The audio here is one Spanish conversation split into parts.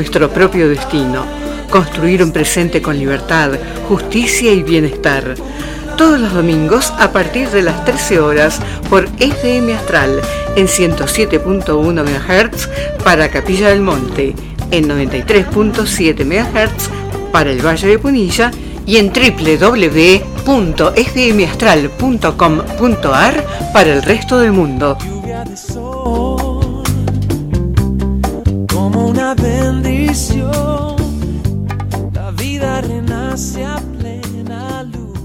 nuestro propio destino, construir un presente con libertad, justicia y bienestar. Todos los domingos a partir de las 13 horas por FM Astral en 107.1 MHz para Capilla del Monte, en 93.7 MHz para el Valle de Punilla y en www.fmastral.com.ar para el resto del mundo. Bendición, la vida renace a plena luz.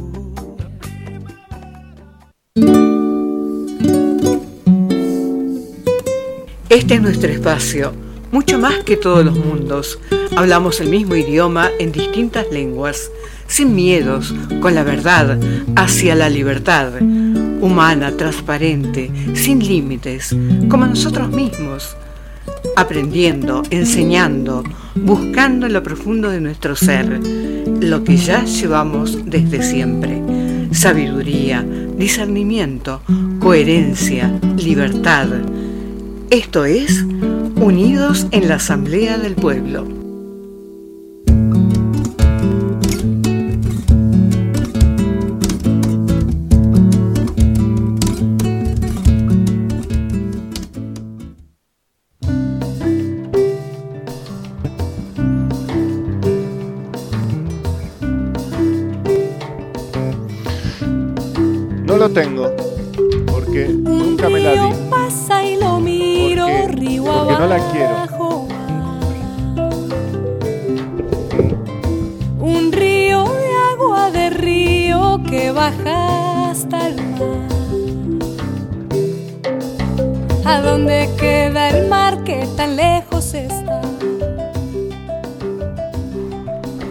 Este es nuestro espacio, mucho más que todos los mundos. Hablamos el mismo idioma en distintas lenguas, sin miedos, con la verdad, hacia la libertad, humana, transparente, sin límites, como nosotros mismos, aprendiendo, enseñando, buscando en lo profundo de nuestro ser, lo que ya llevamos desde siempre. Sabiduría, discernimiento, coherencia, libertad. Esto es Unidos en la Asamblea del Pueblo. Lo tengo, porque nunca me la di. Porque- porque no la quiero. Un río de agua de río que baja hasta el mar. ¿A dónde queda el mar que tan lejos está?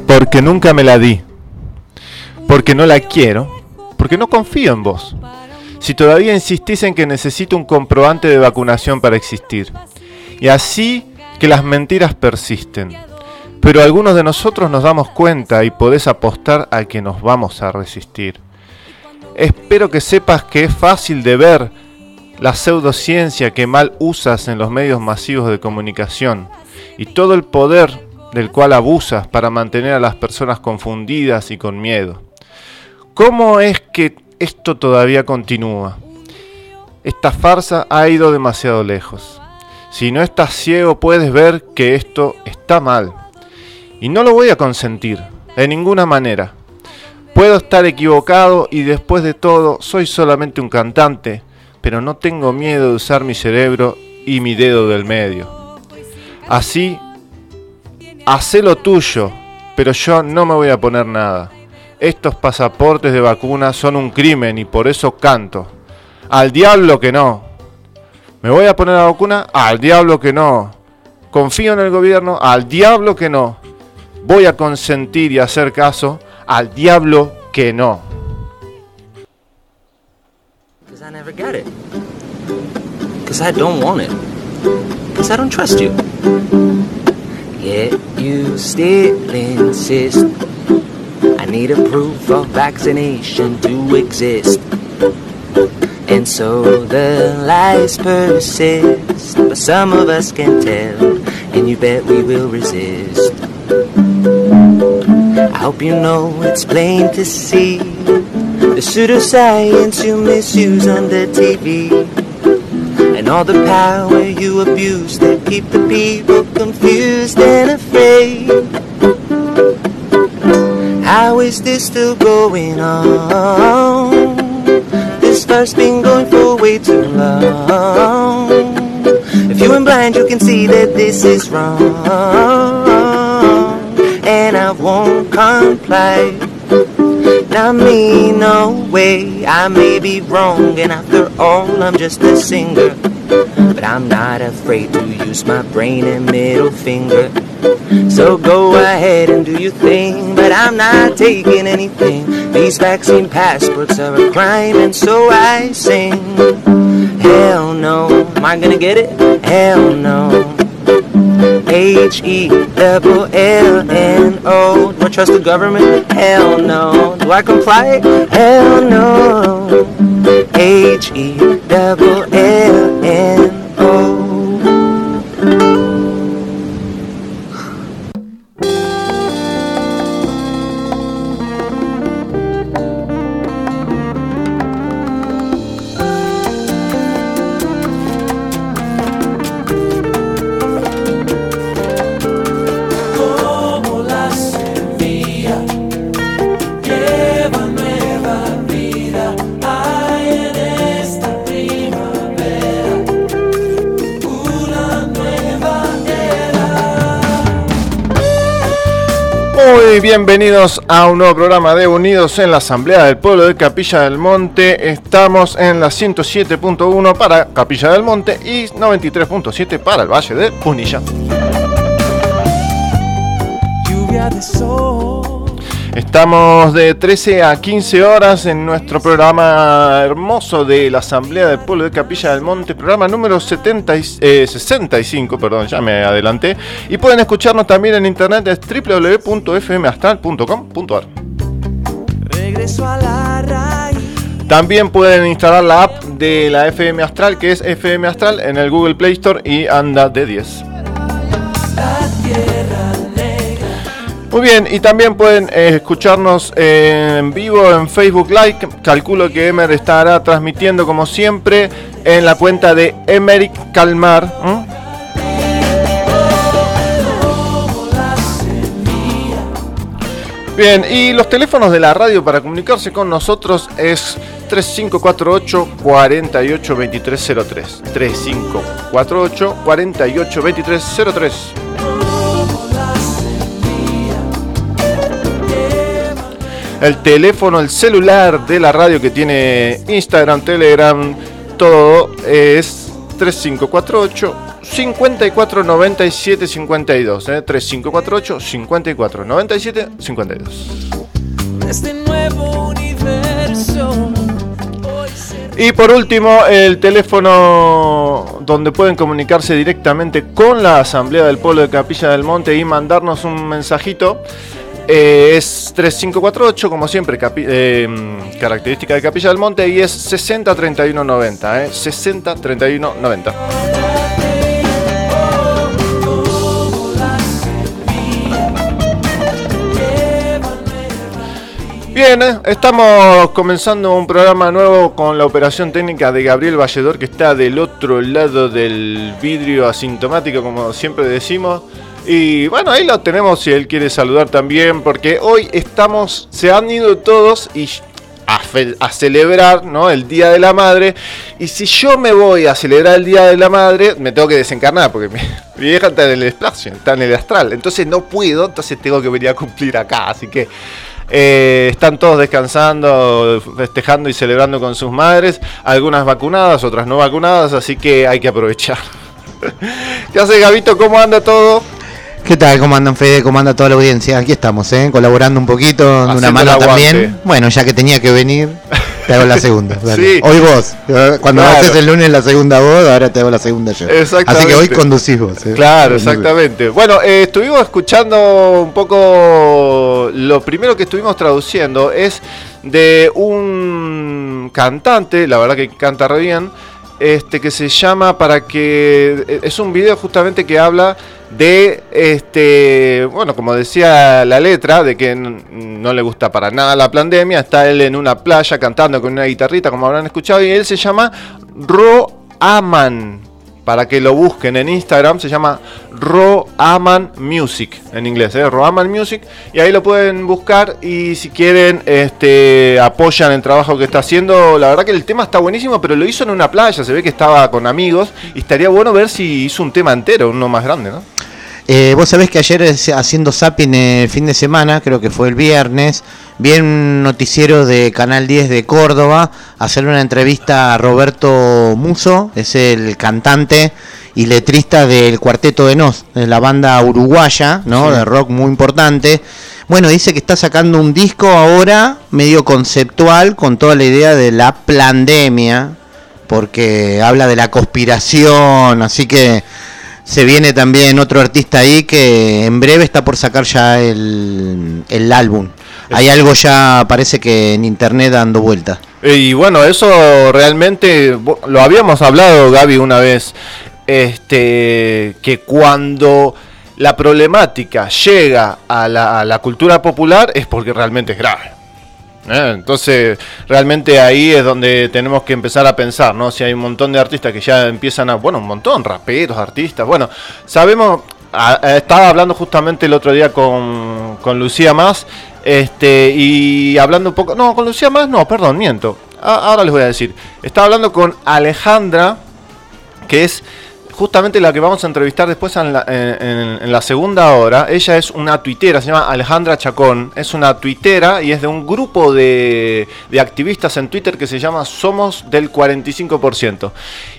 Porque nunca me la di. Porque no la quiero. Porque no confío en vos. Si todavía insistís en que necesito un comprobante de vacunación para existir. Y así que las mentiras persisten. Pero algunos de nosotros nos damos cuenta y podés apostar a que nos vamos a resistir. Espero que sepas que es fácil de ver la pseudociencia que mal usas en los medios masivos de comunicación y todo el poder del cual abusas para mantener a las personas confundidas y con miedo. ¿Cómo es que esto todavía continúa? Esta farsa ha ido demasiado lejos. Si no estás ciego puedes ver que esto está mal. Y no lo voy a consentir, de ninguna manera. Puedo estar equivocado y después de todo soy solamente un cantante, pero no tengo miedo de usar mi cerebro y mi dedo del medio. Así, hacé lo tuyo, pero yo no me voy a poner nada. Estos pasaportes de vacuna son un crimen y por eso canto. Al diablo que no. ¿Me voy a poner la vacuna? Al diablo que no. ¿Confío en el gobierno? Al diablo que no. Voy a consentir y hacer caso? Al diablo que no. Because I don't want it. Because I don't trust you. I need a proof of vaccination to exist. And so the lies persist. But some of us can tell. And you bet we will resist. I hope you know it's plain to see the pseudoscience you misuse on the TV and all the power you abuse that keep the people confused and afraid. How is this still going on? This farce been going for way too long. If you ain't blind, you can see that this is wrong, and I won't comply. Not me, no way. I may be wrong, and after all, I'm just a singer. But I'm not afraid to use my brain and middle finger. So go ahead and do your thing, but I'm not taking anything. These vaccine passports are a crime, and so I sing. Hell no. Am I gonna get it? Hell no. H E double L N O. Do I trust the government? Hell no. Do I comply? Hell no. H E double L N bienvenidos a un nuevo programa de Unidos en la Asamblea del Pueblo de Capilla del Monte. Estamos en la 107.1 para Capilla del Monte y 93.7 para el Valle de Punilla. Lluvia de sol. Estamos de 13 a 15 horas en nuestro programa hermoso de la Asamblea del Pueblo de Capilla del Monte, programa número 70 y- eh, 65, perdón, ya me adelanté. Y pueden escucharnos también en internet es www.fmastral.com.ar. Regreso a la raíz. También pueden instalar la app de la FM Astral, que es FM Astral, en el Google Play Store y anda de 10. Muy bien, y también pueden eh, escucharnos en vivo en Facebook Live. Calculo que Emer estará transmitiendo como siempre en la cuenta de Emeric Calmar. Bien, y los teléfonos de la radio para comunicarse con nosotros es 3548 48 2303. 3548 48 El teléfono, el celular de la radio que tiene Instagram, Telegram, todo es 3548 54 97 52. ¿eh? 3548 54 97 52. Este nuevo universo. Hoy se Y por último, el teléfono donde pueden comunicarse directamente con la Asamblea del Pueblo de Capilla del Monte y mandarnos un mensajito. Eh, es 3548, como siempre, eh, mm, característica de Capilla del Monte, y es 603190. Eh, 603190. Bien, eh, estamos comenzando un programa nuevo con la operación técnica de Gabriel Valledor, que está del otro lado del vidrio asintomático, como siempre decimos. Y bueno, ahí lo tenemos si él quiere saludar también, porque hoy estamos, se han ido todos y a, celebrar ¿no? el Día de la Madre. Y si yo me voy a celebrar el Día de la Madre, me tengo que desencarnar, porque mi, mi vieja está en el espacio, está en el astral. Entonces no puedo, entonces tengo que venir a cumplir acá. Así que eh, están todos descansando, festejando y celebrando con sus madres. Algunas vacunadas, otras no vacunadas, así que hay que aprovechar. ¿Qué hace Gabito? ¿Cómo anda todo? ¿Qué tal? ¿Cómo andan Fede? ¿Cómo anda toda la audiencia? Aquí estamos, ¿eh? Colaborando un poquito, Haciendo una mano también. Bueno, ya que tenía que venir, te hago la segunda. Sí. Hoy vos. Cuando Claro. haces el lunes la segunda vos, ahora te hago la segunda yo. Exactamente. Así que hoy conducís vos. ¿eh? Claro, exactamente. Bueno, eh, estuvimos escuchando un poco. Lo primero que estuvimos traduciendo es de un cantante, la verdad que canta re bien, este que se llama para que eh, es un video justamente que habla de este, bueno, como decía la letra, de que no le gusta para nada la pandemia, está él en una playa cantando con una guitarrita, como habrán escuchado, y él se llama Ro Aman. Para que lo busquen en Instagram, se llama Roaman Music, en inglés, ¿eh? Roaman Music, y ahí lo pueden buscar y si quieren este, apoyan el trabajo que está haciendo. La verdad que el tema está buenísimo, pero lo hizo en una playa, se ve que estaba con amigos, y estaría bueno ver si hizo un tema entero, uno más grande, ¿no? Eh, Vos sabés que ayer eh, haciendo zapping el fin de semana, creo que fue el viernes, vi un noticiero de Canal 10 de Córdoba hacer una entrevista a Roberto Muso, es el cantante y letrista del Cuarteto de Nos, de la banda uruguaya, ¿no? Sí. De rock muy importante. Bueno, dice que está sacando un disco ahora medio conceptual con toda la idea de la pandemia, porque habla de la conspiración, así que se viene también otro artista ahí que en breve está por sacar ya el, el álbum. Hay algo ya, parece que en internet dando vuelta. Eh, Y bueno, eso realmente lo habíamos hablado, Gaby, una vez. Este, que cuando la problemática llega a la, a la cultura popular es porque realmente es grave. ¿Eh? Entonces, realmente ahí es donde tenemos que empezar a pensar, ¿no? Si hay un montón de artistas que ya empiezan a, bueno, un montón, raperos, artistas, bueno, sabemos, estaba hablando justamente el otro día con, con Lucía Más, este, y hablando un poco, no, con Lucía Más, no, perdón, miento, ahora les voy a decir, estaba hablando con Alejandra, que es justamente la que vamos a entrevistar después en la, segunda hora, ella es una tuitera, se llama Alejandra Chacón, es una tuitera y es de un grupo de, de activistas en Twitter que se llama Somos del 45%.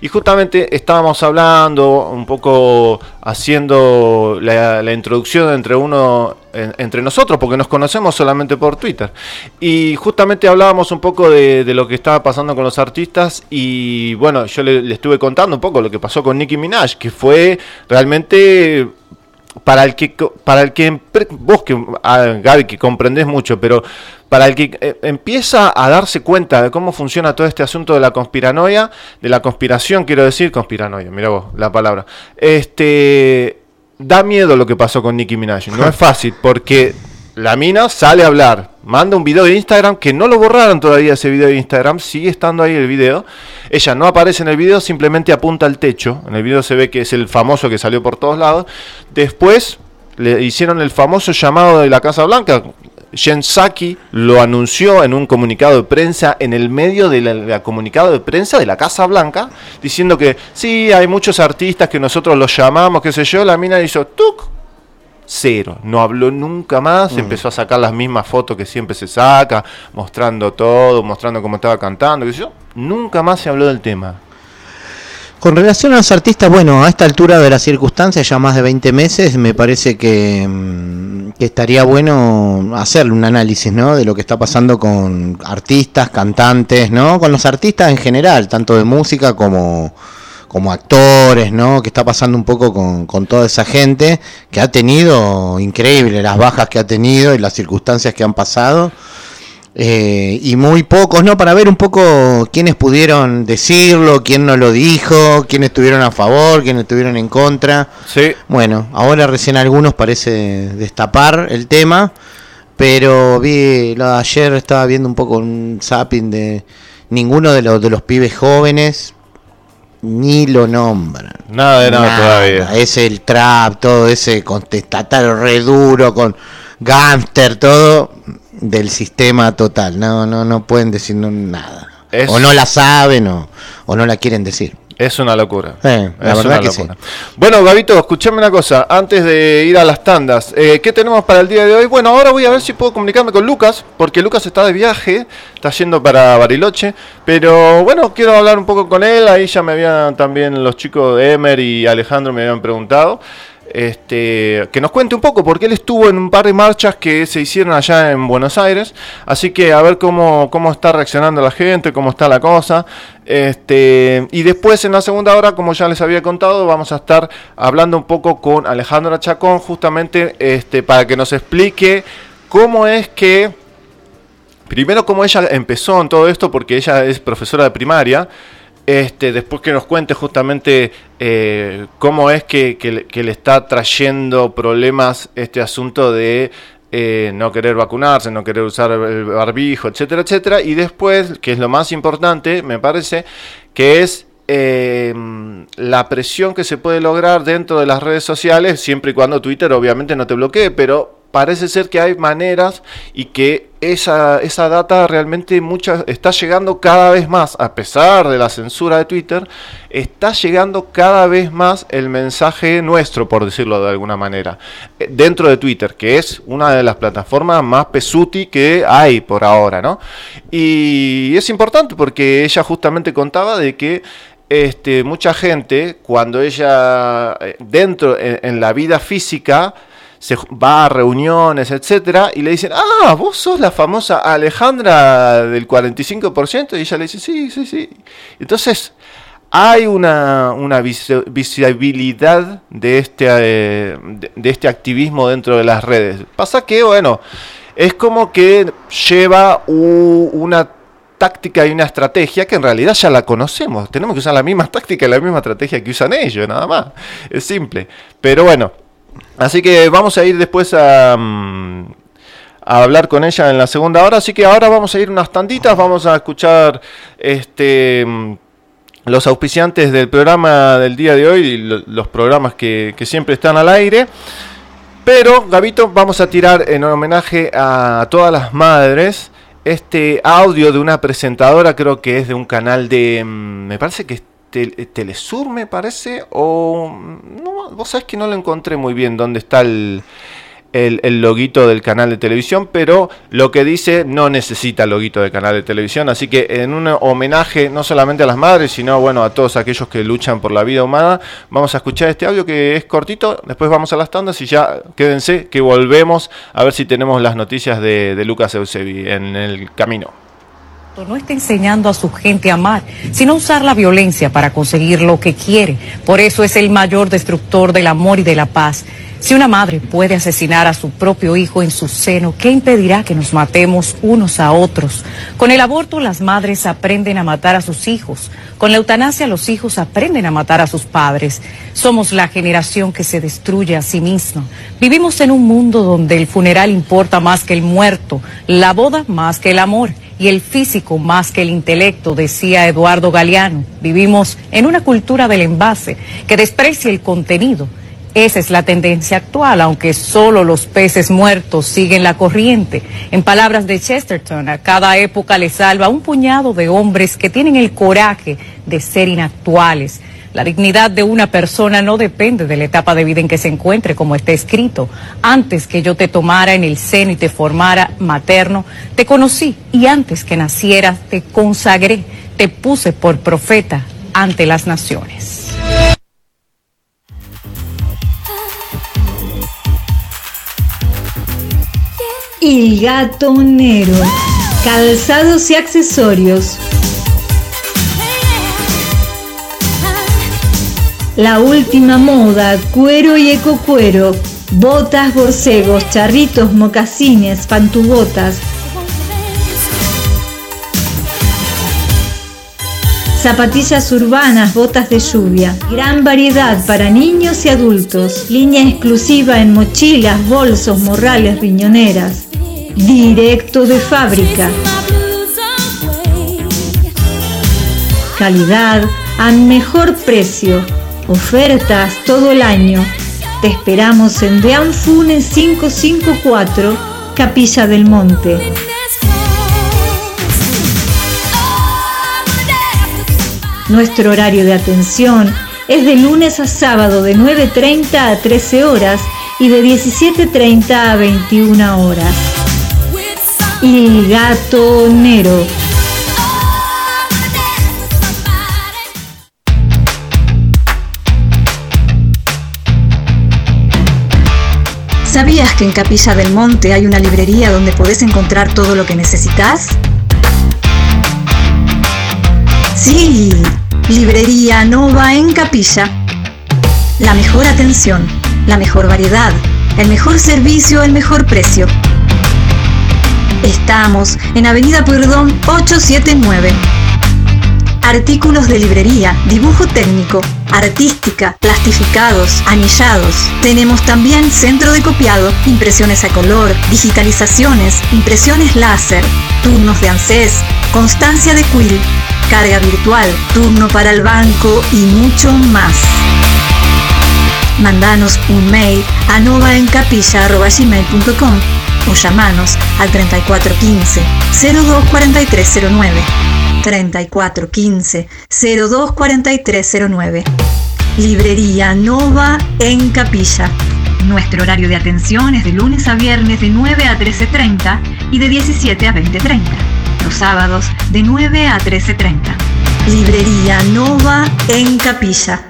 Y justamente estábamos hablando, un poco haciendo la introducción entre uno en- entre nosotros, porque nos conocemos solamente por Twitter. Y justamente hablábamos un poco de, lo que estaba pasando con los artistas y bueno, yo le, estuve contando un poco lo que pasó con Nicki Minaj, que fue realmente para el que para el que vos que ah, Gaby que comprendés mucho, pero para el que eh, empieza a darse cuenta de cómo funciona todo este asunto de la conspiranoia, de la conspiración, quiero decir, conspiranoia, mira vos la palabra. Este da miedo lo que pasó con Nicki Minaj, no es fácil porque la mina sale a hablar, manda un video de Instagram que no lo borraron todavía ese video de Instagram, sigue estando ahí el video. Ella no aparece en el video, simplemente apunta al techo. En el video se ve que es el famoso que salió por todos lados. Después le hicieron el famoso llamado de la Casa Blanca. Jen Psaki lo anunció en un comunicado de prensa, en el medio del comunicado de prensa de la Casa Blanca, diciendo que sí, hay muchos artistas que nosotros los llamamos, qué sé yo. La mina hizo tuk, cero. No habló nunca más, empezó a sacar las mismas fotos que siempre se saca, mostrando todo, mostrando cómo estaba cantando, qué sé yo. Nunca más se habló del tema. Con relación a los artistas, bueno, a esta altura de las circunstancias, ya más de 20 meses, me parece que, mm, que estaría bueno hacerle un análisis, ¿no? De lo que está pasando con artistas, cantantes, ¿no? Con los artistas en general, tanto de música como, como actores, ¿no? Que está pasando un poco con, con toda esa gente que ha tenido, increíble, las bajas que ha tenido y las circunstancias que han pasado. Eh, y muy pocos, ¿no? Para ver un poco quiénes pudieron decirlo, quién no lo dijo, quiénes estuvieron a favor, quiénes estuvieron en contra. Sí, Bueno, ahora recién algunos parece destapar el tema, pero vi, lo de ayer estaba viendo un poco un zapping de ninguno de los, de los pibes jóvenes ni lo nombran. nada de nada, todavía. Es el trap, todo ese contestatario re duro con gangster, todo del sistema total. No, no, no pueden decir nada. Es- O no la saben o, o no la quieren decir. Es una locura. Eh, la Es verdad una que sí. locura. Bueno, Gabito, escuchame una cosa. Antes de ir a las tandas, eh, ¿qué tenemos para el día de hoy? Bueno, ahora voy a ver si puedo comunicarme con Lucas, porque Lucas está de viaje, está yendo para Bariloche. Pero bueno, quiero hablar un poco con él. Ahí ya me habían también los chicos de Emer y Alejandro me habían preguntado. Este, que nos cuente un poco, porque él estuvo en un par de marchas que se hicieron allá en Buenos Aires. Así que a ver cómo, cómo está reaccionando la gente, cómo está la cosa. Este, y después en la segunda hora, como ya les había contado, vamos a estar hablando un poco con Alejandra Chacón, justamente este, para que nos explique cómo es que Primero, cómo ella empezó en todo esto, porque ella es profesora de primaria. Este, después que nos cuente justamente eh, cómo es que, le está trayendo problemas este asunto de eh, no querer vacunarse, no querer usar el barbijo, etcétera, etcétera. Y después, que es lo más importante, me parece, que es eh, la presión que se puede lograr dentro de las redes sociales, siempre y cuando Twitter obviamente no te bloquee, pero parece ser que hay maneras y que esa, esa data realmente muchas, está llegando cada vez más, a pesar de la censura de Twitter, está llegando cada vez más el mensaje nuestro, por decirlo de alguna manera, eh, dentro de Twitter, que es una de las plataformas más pesuti que hay por ahora, ¿no? Y es importante porque ella justamente contaba de que este, mucha gente, cuando ella eh, dentro en, en la vida física se va a reuniones, etcétera, y le dicen, ah, vos sos la famosa Alejandra del 45%, y ella le dice, sí, sí, sí. Entonces, hay una, una visi- visibilidad de este, eh, de, este activismo dentro de las redes. Pasa que, bueno, es como que lleva una táctica y una estrategia que en realidad ya la conocemos. Tenemos que usar la misma táctica y la misma estrategia que usan ellos, nada más. Es simple. Pero bueno, así que vamos a ir después a, mm, a hablar con ella en la segunda hora. Así que ahora vamos a ir unas tanditas, vamos a escuchar este mm, los auspiciantes del programa del día de hoy y lo- los programas que, que siempre están al aire. Pero, Gabito, vamos a tirar en homenaje a todas las madres este audio de una presentadora, creo que es de un canal de, mm, me parece que es Telesur, me parece, o... No, vos sabés que no lo encontré muy bien dónde está el, el, loguito del canal de televisión, pero lo que dice no necesita loguito de canal de televisión, así que en un homenaje no solamente a las madres, sino bueno a todos aquellos que luchan por la vida humana, vamos a escuchar este audio que es cortito, después vamos a las tandas y ya quédense que volvemos a ver si tenemos las noticias de, de Lucas Eusebi en el camino. No está enseñando a su gente a amar, sino usar la violencia para conseguir lo que quiere. Por eso es el mayor destructor del amor y de la paz. Si una madre puede asesinar a su propio hijo en su seno, ¿qué impedirá que nos matemos unos a otros? Con el aborto las madres aprenden a matar a sus hijos. Con la eutanasia los hijos aprenden a matar a sus padres. Somos la generación que se destruye a sí misma. Vivimos en un mundo donde el funeral importa más que el muerto, la boda más que el amor y el físico más que el intelecto, decía Eduardo Galeano. Vivimos en una cultura del envase que desprecia el contenido esa es la tendencia actual, aunque solo los peces muertos siguen la corriente. En palabras de Chesterton, a cada época le salva un puñado de hombres que tienen el coraje de ser inactuales. La dignidad de una persona no depende de la etapa de vida en que se encuentre, como está escrito. Antes que yo te tomara en el seno y te formara materno, te conocí y antes que nacieras te consagré, te puse por profeta ante las naciones. El Gatonero. Calzados y accesorios. La última moda, cuero y ecocuero. Botas, borcegos, charritos, mocasines, pantubotas. Zapatillas urbanas, botas de lluvia. Gran variedad para niños y adultos. Línea exclusiva en mochilas, bolsos, morrales, riñoneras directo de fábrica. Calidad a mejor precio. Ofertas todo el año. Te esperamos en Deanfunes 554, Capilla del Monte. Nuestro horario de atención es de lunes a sábado de 9.30 a 13 horas y de 17.30 a 21 horas y gatonero. ¿Sabías que en Capilla del Monte hay una librería donde podés encontrar todo lo que necesitas? Sí, Librería Nova en Capilla. La mejor atención, la mejor variedad, el mejor servicio, el mejor precio. Estamos en Avenida Perdón 879. Artículos de librería, dibujo técnico, artística, plastificados, anillados. Tenemos también centro de copiado, impresiones a color, digitalizaciones, impresiones láser, turnos de ANSES, constancia de quill, carga virtual, turno para el banco y mucho más. Mandanos un mail a novaencapilla.gmail.com o llamanos al 3415 024309. 3415 024309. Librería Nova en Capilla. Nuestro horario de atención es de lunes a viernes de 9 a 13.30 y de 17 a 20.30. Los sábados de 9 a 13.30. Librería Nova en Capilla.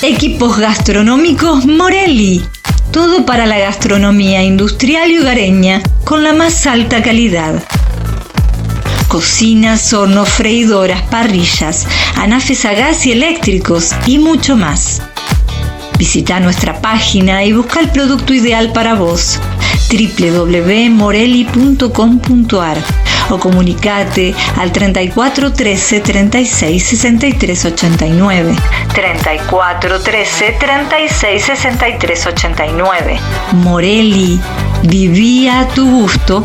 Equipos gastronómicos Morelli. Todo para la gastronomía industrial y hogareña con la más alta calidad. Cocinas, hornos, freidoras, parrillas, anafes a gas y eléctricos y mucho más. Visita nuestra página y busca el producto ideal para vos www.morelli.com.ar o comunicate al 34 13 36 63 89. 34 13 36 63 89. Morelli, vivía a tu gusto.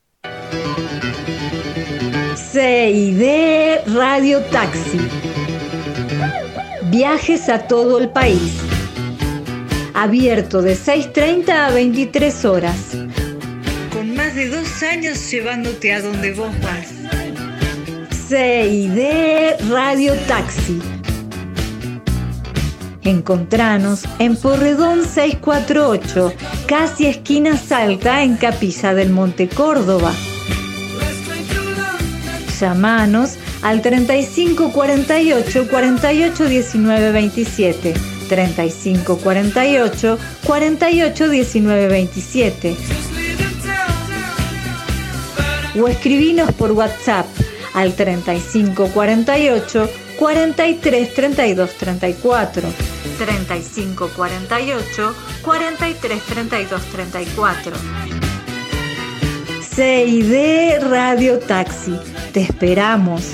CID Radio Taxi. Viajes a todo el país. Abierto de 6.30 a 23 horas. Con más de dos años llevándote a donde vos vas. CID Radio Taxi. Encontranos en Porredón 648, casi esquina Salta, en Capilla del Monte Córdoba. Llamanos al 3548 48 19 27. 3548 48 19 27. O escribinos por WhatsApp al 3548 43 32 34. 3548 43 32 34. CID Radio Taxi. Te esperamos.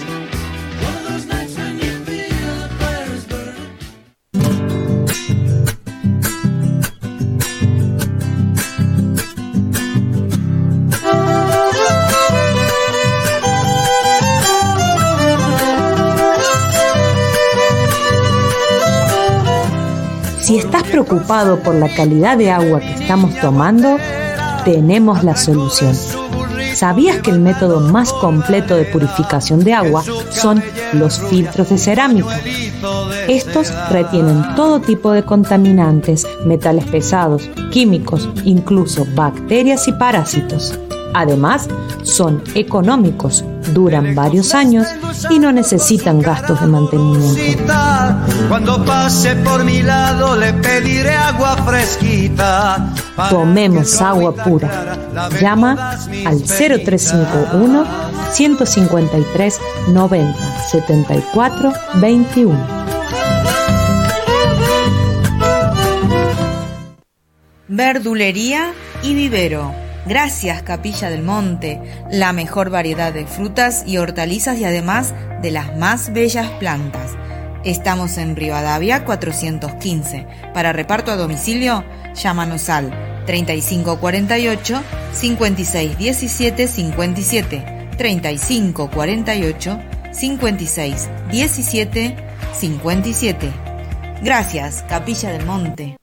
Si estás preocupado por la calidad de agua que estamos tomando, tenemos la solución. ¿Sabías que el método más completo de purificación de agua son los filtros de cerámica? Estos retienen todo tipo de contaminantes, metales pesados, químicos, incluso bacterias y parásitos. Además, son económicos, duran varios años y no necesitan gastos de mantenimiento. Cuando pase por mi lado le pediré agua fresquita. Tomemos agua pura. Llama al 0351 153 90 74 21. Verdulería y vivero. Gracias Capilla del Monte, la mejor variedad de frutas y hortalizas y además de las más bellas plantas. Estamos en Rivadavia 415. Para reparto a domicilio, llámanos al 3548 5617 57 3548 5617 57. Gracias, Capilla del Monte.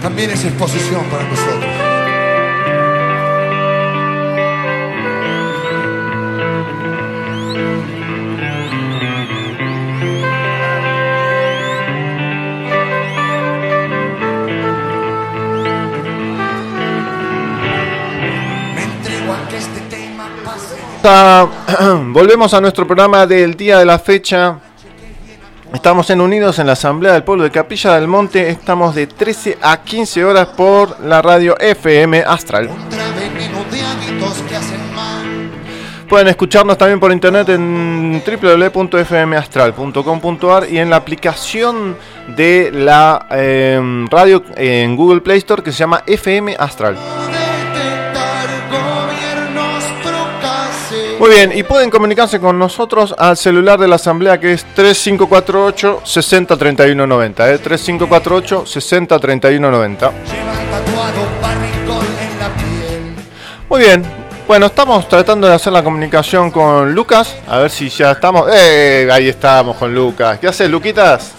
También es exposición para nosotros. Volvemos a nuestro programa del día de la fecha. Estamos en Unidos en la Asamblea del Pueblo de Capilla del Monte. Estamos de 13 a 15 horas por la radio FM Astral. Pueden escucharnos también por internet en www.fmastral.com.ar y en la aplicación de la eh, radio en Google Play Store que se llama FM Astral. Muy bien, y pueden comunicarse con nosotros al celular de la asamblea que es 3548 603190, ¿eh? 3548 603190. Muy bien. Bueno, estamos tratando de hacer la comunicación con Lucas. A ver si ya estamos. ¡Eh! Ahí estamos con Lucas. ¿Qué haces, Luquitas?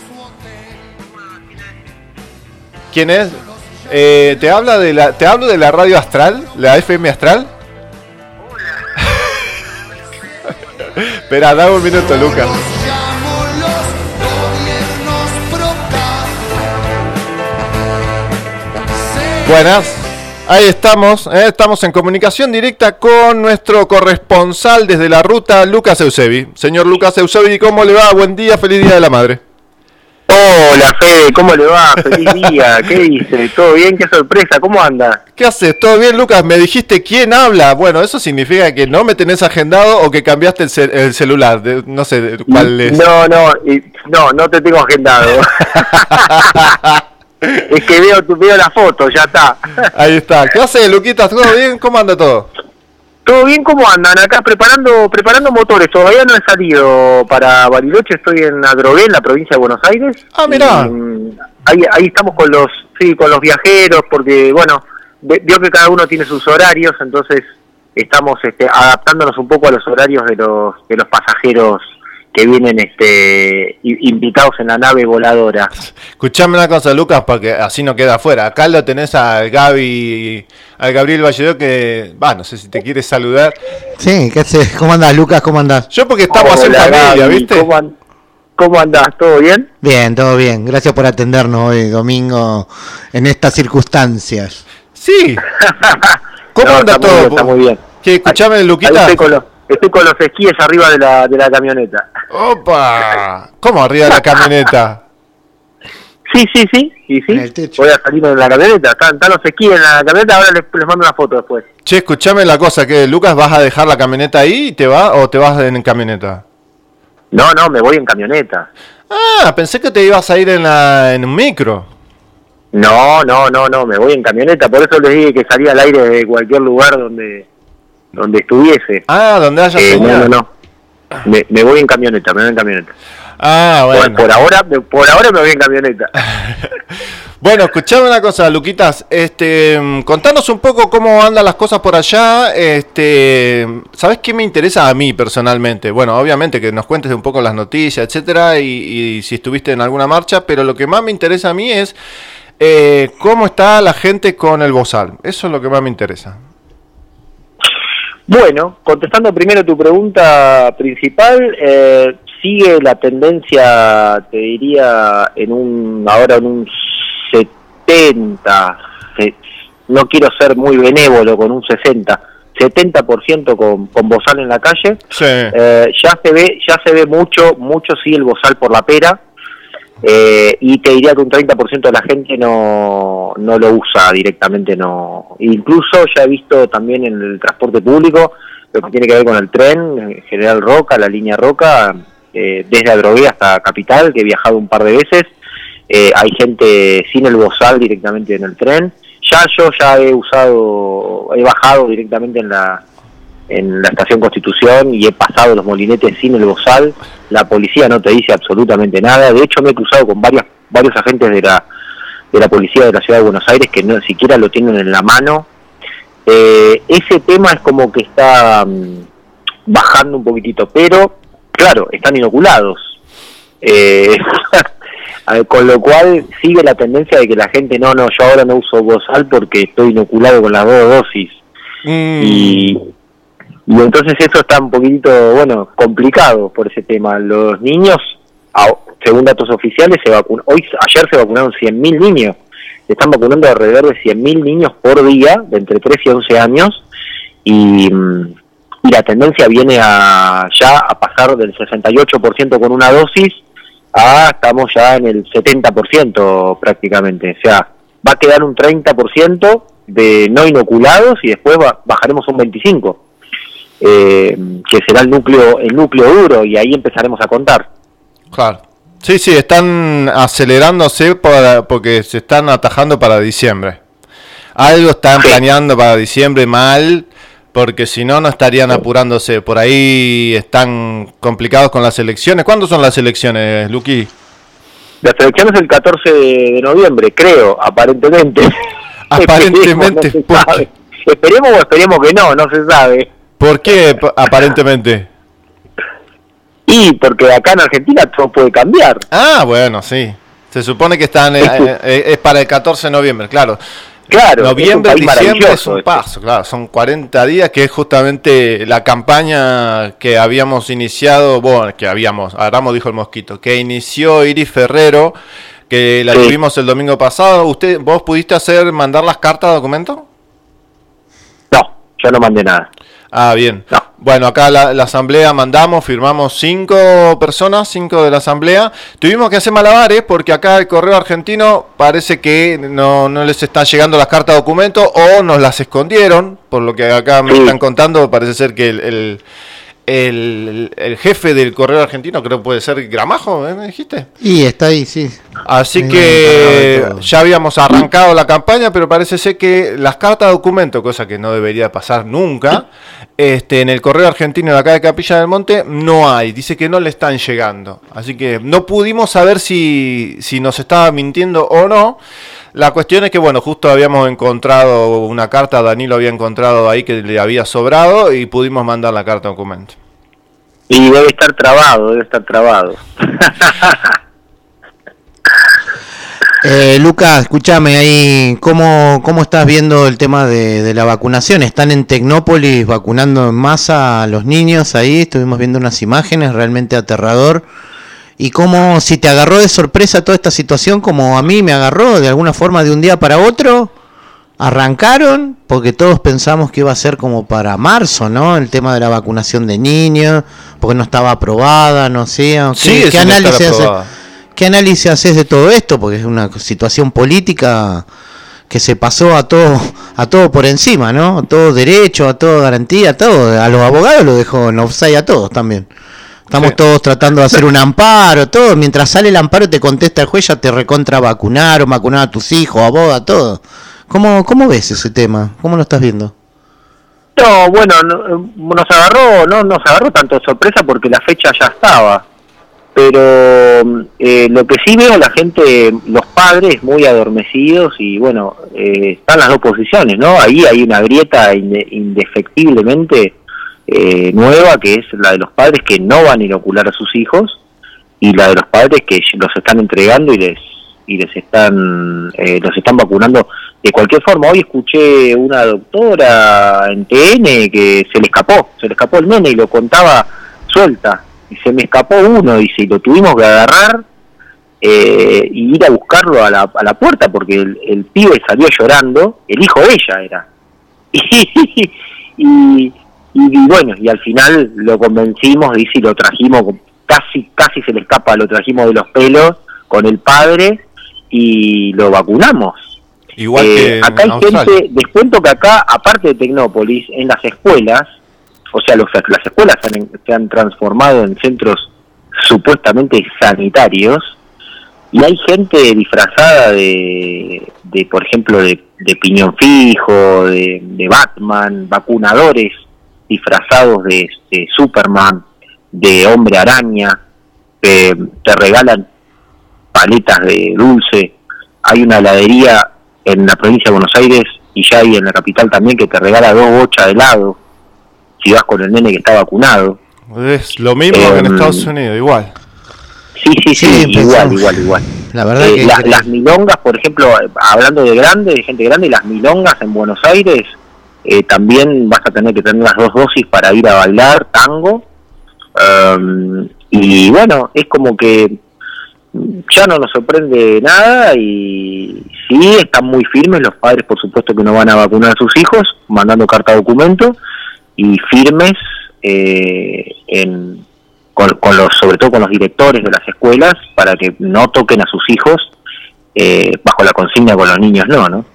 ¿Quién es? Eh, ¿te, habla de la, ¿Te hablo de la radio astral? ¿La FM astral? Espera, dame un minuto, Lucas. Buenas. Ahí estamos, eh, estamos en comunicación directa con nuestro corresponsal desde la ruta, Lucas Eusebi. Señor Lucas Eusebi, ¿cómo le va? Buen día, feliz Día de la Madre. Hola Fede, ¿cómo le va? Feliz día, ¿qué dice? ¿Todo bien? ¿Qué sorpresa? ¿Cómo anda? ¿Qué haces? ¿Todo bien, Lucas? Me dijiste quién habla. Bueno, eso significa que no me tenés agendado o que cambiaste el, ce- el celular. De- no sé cuál es. No, no, no, no te tengo agendado. es que veo, veo la foto, ya está. Ahí está. ¿Qué haces, Luquitas? ¿Todo bien? ¿Cómo anda todo? ¿Todo bien? ¿Cómo andan? Acá preparando preparando motores. Todavía no he salido para Bariloche, estoy en Adrogué, en la provincia de Buenos Aires. Ah, mirá. Y, mm, ahí, ahí estamos con los sí con los viajeros, porque, bueno, veo que cada uno tiene sus horarios, entonces estamos este, adaptándonos un poco a los horarios de los, de los pasajeros que vienen este invitados en la nave voladora. Escuchame una cosa, Lucas, porque así no queda afuera. Acá lo tenés al Gaby, al Gabriel Valledó que, va, no sé si te quieres saludar. Sí, ¿qué haces? ¿Cómo andás, Lucas? ¿Cómo andás? Yo porque estamos en Hola, familia, Gaby, ¿viste? ¿Cómo, an- cómo andás? ¿Todo bien? Bien, todo bien. Gracias por atendernos hoy, domingo, en estas circunstancias. Sí. ¿Cómo No, anda está muy todo? bien, está muy bien. Que escuchame, Luquita. Estoy con los, con esquíes arriba de la, de la camioneta. Opa. ¿Cómo arriba de la camioneta? Sí, sí, sí. Y sí, voy a salir de la camioneta. Están, están los esquíes en la camioneta, ahora les, les mando una foto después. Che, escuchame la cosa, que Lucas, ¿vas a dejar la camioneta ahí y te va o te vas en camioneta? No, no, me voy en camioneta. Ah, pensé que te ibas a ir en, la, en un micro. No, no, no, no, me voy en camioneta. Por eso les dije que salía al aire de cualquier lugar donde donde estuviese. Ah, donde haya Eh, no, no, no. Me, me voy en camioneta, me voy en camioneta. Ah, bueno. por ahora, por ahora me voy en camioneta. Bueno, escuchame una cosa, Luquitas. Este, contanos un poco cómo andan las cosas por allá. Este, ¿sabes qué me interesa a mí personalmente? Bueno, obviamente que nos cuentes un poco las noticias, etcétera, y, y si estuviste en alguna marcha. Pero lo que más me interesa a mí es eh, cómo está la gente con el bozal. Eso es lo que más me interesa. Bueno, contestando primero tu pregunta principal, eh, sigue la tendencia, te diría, en un ahora en un 70, se- no quiero ser muy benévolo con un 60, 70% con, con bozal en la calle. Sí. Eh, ya se ve ya se ve mucho mucho sí el bozal por la pera eh, y te diría que un 30% de la gente no, no lo usa directamente no. Incluso ya he visto también en el transporte público lo que tiene que ver con el tren en General Roca la línea Roca eh, desde Adrogué hasta Capital que he viajado un par de veces. Eh, hay gente sin el bozal directamente en el tren. Ya yo ya he usado he bajado directamente en la en la estación Constitución y he pasado los molinetes sin el bozal. La policía no te dice absolutamente nada. De hecho, me he cruzado con varias, varios agentes de la, de la policía de la ciudad de Buenos Aires que no siquiera lo tienen en la mano. Eh, ese tema es como que está mm, bajando un poquitito, pero claro, están inoculados. Eh, con lo cual sigue la tendencia de que la gente no, no, yo ahora no uso bozal porque estoy inoculado con las dos dosis. Y, y entonces eso está un poquitito, bueno, complicado por ese tema. Los niños, según datos oficiales, se hoy ayer se vacunaron 100.000 niños. Se están vacunando alrededor de 100.000 niños por día, de entre 3 y 11 años, y, mm, y la tendencia viene a ya a pasar del 68% con una dosis a estamos ya en el 70% prácticamente. O sea, va a quedar un 30% de no inoculados y después ba- bajaremos a un 25%, eh, que será el núcleo, el núcleo duro y ahí empezaremos a contar. Claro. Sí, sí, están acelerándose para, porque se están atajando para diciembre. Algo están planeando para diciembre mal, porque si no, no estarían apurándose. Por ahí están complicados con las elecciones. ¿Cuándo son las elecciones, Luqui? La selección es el 14 de, noviembre, creo, aparentemente. Aparentemente, no se ¿por sabe. esperemos o esperemos que no, no se sabe. ¿Por qué aparentemente? Y porque acá en Argentina todo puede cambiar. Ah, bueno, sí. Se supone que están eh, eh, es para el 14 de noviembre, claro. Claro, noviembre, diciembre es un paso, claro, son 40 días que es justamente la campaña que habíamos iniciado, bueno, que habíamos, Aramo dijo el mosquito, que inició Iris Ferrero, que la tuvimos el domingo pasado. ¿Usted, vos pudiste hacer, mandar las cartas de documento? No, yo no mandé nada. Ah, bien. Bueno, acá la, asamblea mandamos, firmamos cinco personas, cinco de la asamblea. Tuvimos que hacer malabares porque acá el correo argentino parece que no, no les están llegando las cartas de documento o nos las escondieron, por lo que acá me están contando, parece ser que el el, el, jefe del correo argentino, creo que puede ser Gramajo, ¿eh? ¿me dijiste? Y está ahí, sí. Así que ya habíamos arrancado la campaña, pero parece ser que las cartas de documento, cosa que no debería pasar nunca, este, en el correo argentino de acá de Capilla del Monte no hay, dice que no le están llegando. Así que no pudimos saber si, si nos estaba mintiendo o no. La cuestión es que, bueno, justo habíamos encontrado una carta, Danilo había encontrado ahí que le había sobrado y pudimos mandar la carta documento. Y debe estar trabado, debe estar trabado. eh, Lucas, escúchame ahí, ¿cómo, ¿cómo estás viendo el tema de, de, la vacunación? ¿Están en Tecnópolis vacunando en masa a los niños ahí? Estuvimos viendo unas imágenes, realmente aterrador y cómo si te agarró de sorpresa toda esta situación como a mí me agarró de alguna forma de un día para otro arrancaron porque todos pensamos que iba a ser como para marzo, ¿no? El tema de la vacunación de niños, porque no estaba aprobada, no sé. ¿Qué, ¿qué análisis haces, ¿Qué análisis haces de todo esto? Porque es una situación política que se pasó a todo a todo por encima, ¿no? A todo derecho, a todo garantía, a todo. A los abogados lo dejó en offside a todos también. Estamos todos tratando de hacer un amparo, todo. Mientras sale el amparo te contesta el juez, ya te recontra vacunaron, vacunar a tus hijos, a vos, a todo. ¿Cómo, ¿Cómo ves ese tema? ¿Cómo lo estás viendo? No, bueno, nos agarró, no nos agarró tanto sorpresa porque la fecha ya estaba. Pero eh, lo que sí veo la gente, los padres muy adormecidos y bueno, eh, están las dos posiciones, ¿no? Ahí hay una grieta indefectiblemente eh, nueva, que es la de los padres que no van a inocular a sus hijos y la de los padres que los están entregando y les y les están eh, los están vacunando de cualquier forma. Hoy escuché una doctora en TN que se le escapó, se le escapó el nene y lo contaba suelta y se me escapó uno, dice, y lo tuvimos que agarrar eh, y ir a buscarlo a la, a la puerta porque el, pibe salió llorando, el hijo de ella era. y, bueno, y al final lo convencimos, y lo trajimos, casi, casi se le escapa, lo trajimos de los pelos con el padre y lo vacunamos. Igual eh, que acá hay gente, les cuento que acá, aparte de Tecnópolis, en las escuelas, o sea, los, las escuelas se han, transformado en centros supuestamente sanitarios, y hay gente disfrazada de, de por ejemplo, de, de piñón fijo, de, de Batman, vacunadores disfrazados de, Superman, de Hombre Araña, te regalan paletas de dulce. Hay una heladería en la provincia de Buenos Aires y ya hay en la capital también que te regala dos bochas de helado si vas con el nene que está vacunado. Es lo mismo que en em, Estados Unidos, igual. Sí, sí, sí, igual, igual, igual. La verdad eh, las milongas, por ejemplo, hablando de grande, de gente grande, las milongas en Buenos Aires eh, también vas a tener que tener las dos dosis para ir a bailar tango. Um, y bueno, es como que ya no nos sorprende nada y sí, están muy firmes los padres, por supuesto que no van a vacunar a sus hijos, mandando carta documento y firmes eh, en, con, los, sobre todo con los directores de las escuelas para que no toquen a sus hijos eh, bajo la consigna con los niños no, ¿no?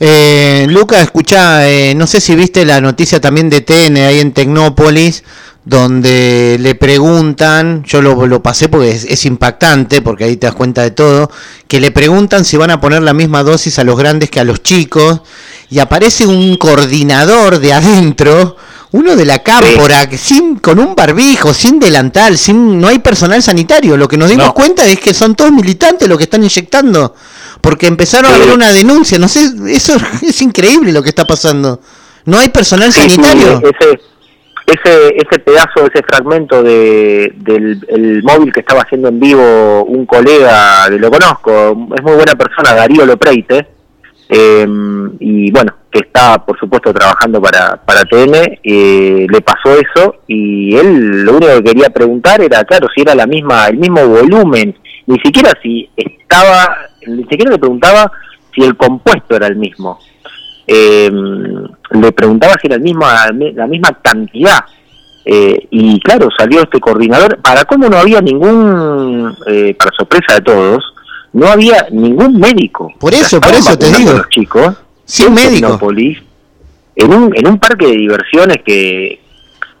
Eh, Luca, escucha, eh, no sé si viste la noticia también de TN ahí en Tecnópolis, donde le preguntan, yo lo, pasé porque es, impactante, porque ahí te das cuenta de todo, que le preguntan si van a poner la misma dosis a los grandes que a los chicos, y aparece un coordinador de adentro, Uno de la cámpora, que sin, con un barbijo, sin delantal, sin, no hay personal sanitario. Lo que nos dimos No. cuenta es que son todos militantes los que están inyectando. Porque empezaron a haber una denuncia. No sé, eso es increíble lo que está pasando. No hay personal sí, sanitario. ese, ese, ese pedazo, ese fragmento de, del el móvil que estaba haciendo en vivo un colega, que lo conozco, es muy buena persona, Darío Lopreite, eh, y bueno, que está por supuesto trabajando para, para TN, eh, le pasó eso y él lo único que quería preguntar era, claro, si era la misma, el mismo volumen, ni siquiera si estaba, ni siquiera le preguntaba si el compuesto era el mismo eh, le preguntaba si era el mismo, la misma cantidad. Eh, y claro, salió este coordinador. Para cómo no había ningún, eh, para sorpresa de todos, no había ningún médico. Por eso, por eso te digo. Los chicos, En un, en un parque de diversiones que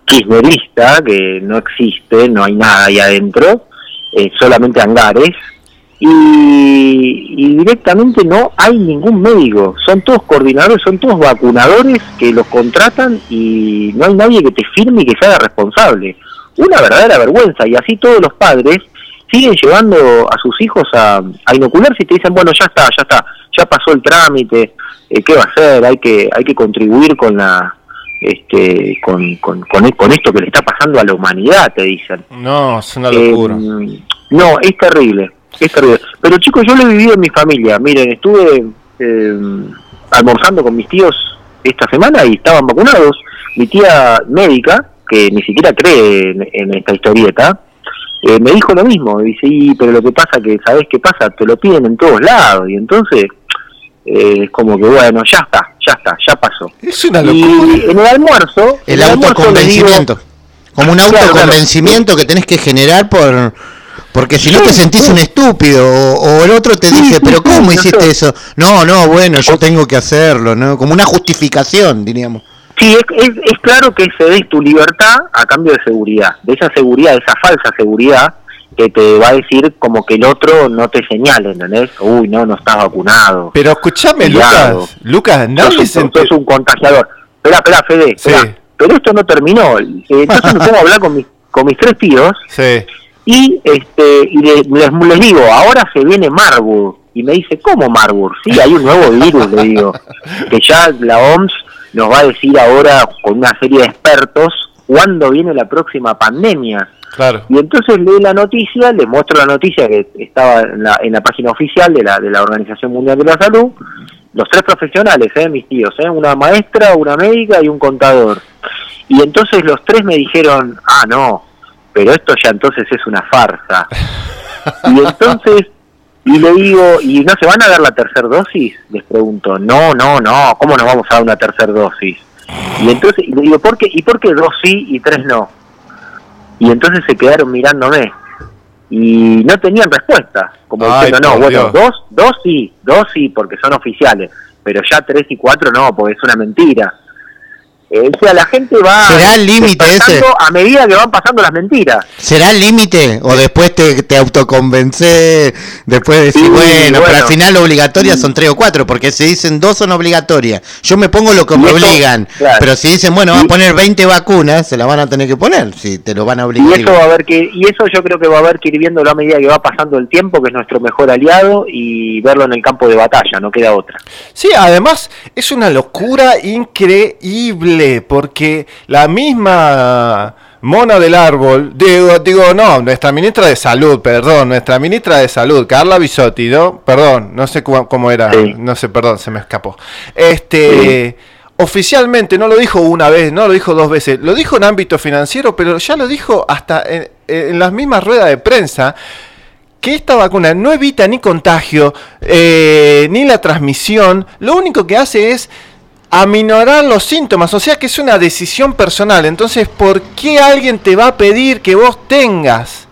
kirchnerista, que no existe, no hay nada ahí adentro, eh, solamente hangares, y, y directamente no hay ningún médico, son todos coordinadores, son todos vacunadores que los contratan y no hay nadie que te firme y que se haga responsable. Una verdadera vergüenza, y así todos los padres siguen llevando a sus hijos a inocularse y te dicen, bueno, ya está, ya está, ya pasó el trámite, eh, ¿qué va a hacer? Hay que, hay que contribuir con la este con, con, con, con esto que le está pasando a la humanidad, te dicen. No, es una Eh, locura. no, es terrible, es terrible. Pero chicos, yo lo he vivido en mi familia. Miren, estuve eh, almorzando con mis tíos esta semana y estaban vacunados. Mi tía médica, que ni siquiera cree en, en esta historieta, eh, me dijo lo mismo. Dice, sí, pero lo que pasa que, ¿sabes qué pasa? Te lo piden en todos lados. Y entonces, eh, es como que, bueno, ya está, ya está, ya pasó. Es una Y en el almuerzo... El digo- autoconvencimiento. Como un Claro, claro. autoconvencimiento que tenés que generar por... Porque si no te sentís un estúpido o, o el otro te dice, pero ¿cómo no hiciste sé. eso? No, no, bueno, yo tengo que hacerlo, ¿no? Como una justificación, diríamos. Sí, es, es, es claro que cedes tu libertad a cambio de seguridad, de esa seguridad, de esa falsa seguridad que te va a decir como que el otro no te señale, ¿entendés? Uy, no, no estás vacunado. Pero escúchame. Lucas. Lucas, nadie sos, sos un contagiador. Espera, espera, Fede, espera. Pero esto no terminó. Eh, Entonces me pongo a hablar con mis, con mis tres tíos Sí. y este y le- les, les digo, ahora se viene Marburg. Y me dice, ¿cómo Marburg? Sí, hay un nuevo virus, le digo. Que ya la OMS nos va a decir ahora con una serie de expertos cuándo viene la próxima pandemia. Claro. Y entonces lee la noticia, le muestro la noticia que estaba en la, en la página oficial de la, de la Organización Mundial de la Salud, los tres profesionales, ¿eh? mis tíos, ¿eh? una maestra, una médica y un contador. Y entonces los tres me dijeron, ah, no, pero esto ya entonces es una farsa. Y entonces, y le digo, ¿y no se van a dar la tercera dosis? Les pregunto, no, no, no, ¿cómo nos vamos a dar una tercera dosis? Y entonces, y le digo, ¿por qué, ¿y por qué dos sí y tres no? Y entonces se quedaron mirándome y no tenían respuesta, como Ay, diciendo, no, bueno, Dios. dos, dos sí, dos sí, porque son oficiales, pero ya tres y cuatro no, porque es una mentira. Eh, o sea, la gente va ¿Será el límite ese? a medida que van pasando las mentiras. ¿Será el límite? ¿O después te, te autoconvencé? Después decir, Sí, bueno, pero al final obligatorias son tres o cuatro, porque si dicen dos son obligatorias. Yo me pongo lo que Y me obligan. claro. Pero si dicen, bueno, van a poner 20 vacunas, se las van a tener que poner, si te lo van a Y obligar. eso va a haber que y eso yo creo que va a haber que ir viéndolo a medida que va pasando el tiempo, que es nuestro mejor aliado y verlo en el campo de batalla, no queda otra. Sí, además es una locura increíble porque la misma mona del árbol, digo, digo, no, nuestra ministra de salud, perdón, nuestra ministra de salud, Carla Bisotti, ¿no? Perdón, no sé cómo, cómo era, no sé, perdón, se me escapó. Este, oficialmente no lo dijo una vez, no lo dijo dos veces, lo dijo en ámbito financiero, pero ya lo dijo hasta en, en las mismas ruedas de prensa que esta vacuna no evita ni contagio, eh, ni la transmisión, lo único que hace es aminorar los síntomas, o sea que es una decisión personal. Entonces, ¿por qué alguien te va a pedir que vos tengas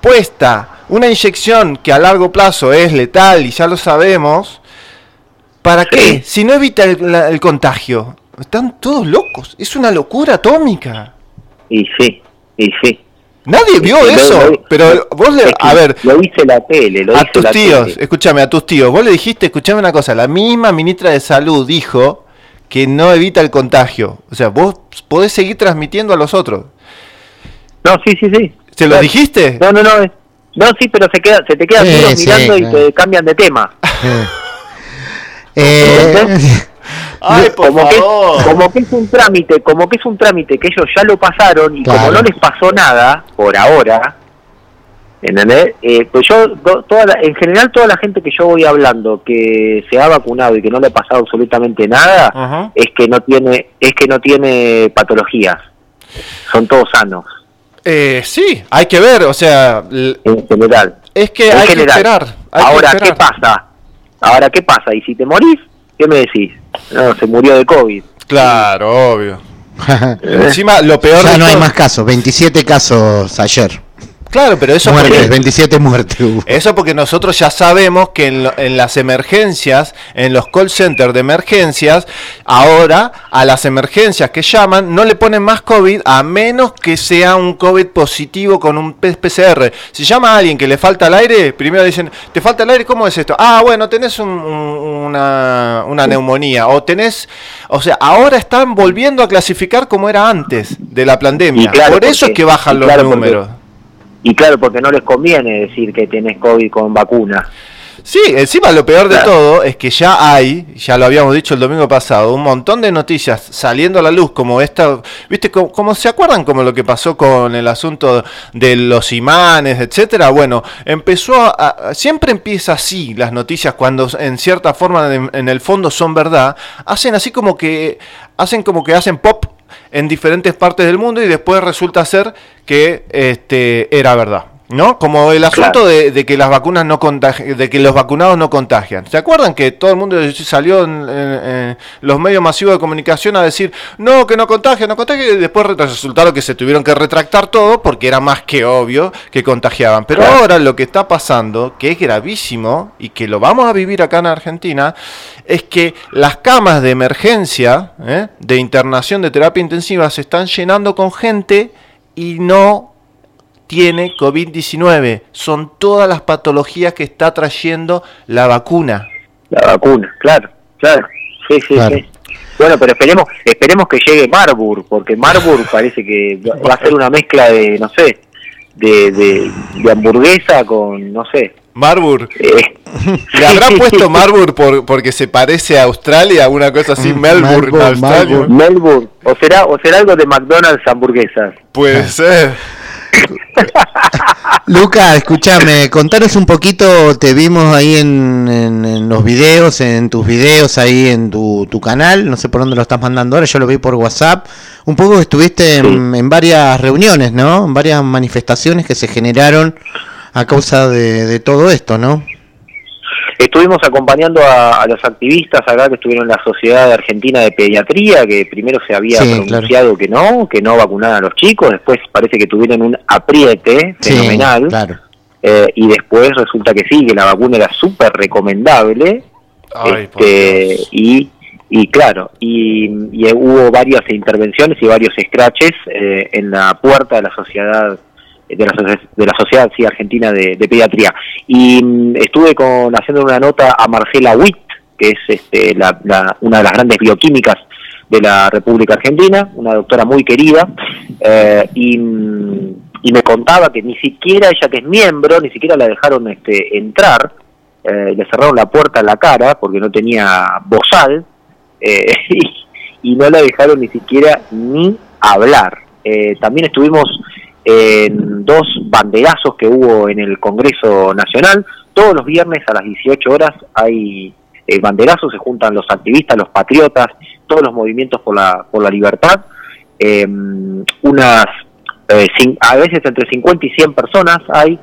puesta una inyección que a largo plazo es letal y ya lo sabemos? ¿Para qué? Si no evita el, la- el contagio. Están todos locos, es una locura atómica. Y sí, y sí. Nadie vio Lo- eso, lo- pero vos le, a ver, lo dice la tele, lo a dice tus la tíos, tele. escúchame, a tus tíos, vos le dijiste, escúchame una cosa, la misma ministra de salud dijo que no evita el contagio. O sea, vos podés seguir transmitiendo a los otros. No, sí, sí, sí. ¿Se lo dijiste? No, no, no. eh. No, sí, pero se, queda, se te quedan Sí, todos sí, mirando y te cambian de tema. Eh, Ay, por como que, como que es un trámite, como que es un trámite que ellos ya lo pasaron y Claro. como no les pasó nada por ahora, ¿entendés? Eh, pues yo, do- toda la- en general toda la gente que yo voy hablando que se ha vacunado y que no le ha pasado absolutamente nada, Ajá. es que no tiene, es que no tiene patologías, son todos sanos Eh, sí, hay que ver, o sea, en general. es que En hay general. que esperar. hay que Ahora, ¿qué pasa? Ahora, ¿qué pasa? Y si te morís, ¿qué me decís? No, se murió de COVID. Claro, obvio. Encima, lo peor ya de no hay más casos, 27 casos ayer. Claro, pero eso muertes, porque- 27 muertes hubo. Eso porque nosotros ya sabemos que en, lo- en las emergencias, en los call centers de emergencias, ahora a las emergencias que llaman no le ponen más COVID a menos que sea un COVID positivo con un P- PCR. Si llama a alguien que le falta el aire, primero dicen, ¿te falta el aire? ¿Cómo es esto? Ah, bueno, tenés un- un- una, una neumonía o tenés... O sea, ahora están volviendo a clasificar como era antes de la pandemia. Claro, Por eso es que bajan los claro, porque- números. Y claro, porque no les conviene decir que tenés COVID con vacuna. Sí, encima lo peor de Claro. todo es que ya hay, ya lo habíamos dicho el domingo pasado, un montón de noticias saliendo a la luz como esta, ¿viste? Como, como se acuerdan como lo que pasó con el asunto de los imanes, etcétera? Bueno, empezó a, a- siempre empieza así las noticias cuando en cierta forma en, en el fondo son verdad, hacen así como que hacen como que hacen pop en diferentes partes del mundo y después resulta ser que este era verdad. ¿No? Como el asunto Claro. de, de que las vacunas no contagi- de que los vacunados no contagian. ¿Se acuerdan que todo el mundo salió en, en- en los medios masivos de comunicación a decir no, que no contagia, no contagia, y después re- resultaron que se tuvieron que retractar todo porque era más que obvio que contagiaban. Pero Claro. ahora lo que está pasando, que es gravísimo y que lo vamos a vivir acá en Argentina, es que las camas de emergencia, ¿eh? de internación de terapia intensiva, se están llenando con gente y no tiene COVID-19. Son todas las patologías que está trayendo la vacuna. La vacuna, claro, claro. Sí, sí, Claro. sí. Bueno, pero esperemos, esperemos que llegue Marburg, porque Marburg parece que va a ser una mezcla de, no sé, de, de, de hamburguesa con, no sé. Marburg. eh, Le habrán sí, puesto. Marburg por, porque se parece a Australia, una cosa así, Melbourne, Marburg, Australia. Melbourne, o será, o será algo de McDonald's hamburguesas. Puede ser. Luca, escúchame, contanos un poquito, te vimos ahí en, en- en los videos, en tus videos ahí en tu, tu canal, no sé por dónde lo estás mandando ahora, yo lo vi por WhatsApp, un poco estuviste en, en varias reuniones, ¿no? En varias manifestaciones que se generaron a causa de, de todo esto, ¿no? Estuvimos acompañando a, a los activistas acá que estuvieron en la Sociedad Argentina de Pediatría, que primero se había Sí, pronunciado que no, que no vacunaban a los chicos, después parece que tuvieron un apriete Sí, fenomenal, claro. eh, y después resulta que sí, que la vacuna era súper recomendable, Ay, este, y, y claro, y, y hubo varias intervenciones y varios scratches eh, en la puerta de la sociedad de la, de la sociedad sí, argentina de, pediatría y mm, estuve con haciendo una nota a Marcela Witt que es este, la- una de las grandes bioquímicas de la República Argentina, una doctora muy querida, eh, y, mm, me contaba que ni siquiera ella que es miembro, ni siquiera la dejaron este, entrar, eh, le cerraron la puerta en la cara porque no tenía bozal, eh, y, y no la dejaron ni siquiera ni hablar. Eh, también estuvimos en dos banderazos que hubo en el Congreso Nacional. Todos los viernes a las 18 horas hay eh, banderazos, se juntan los activistas, los patriotas, todos los movimientos por la, por la libertad. Eh, unas, eh, a veces entre 50 y 100 personas hay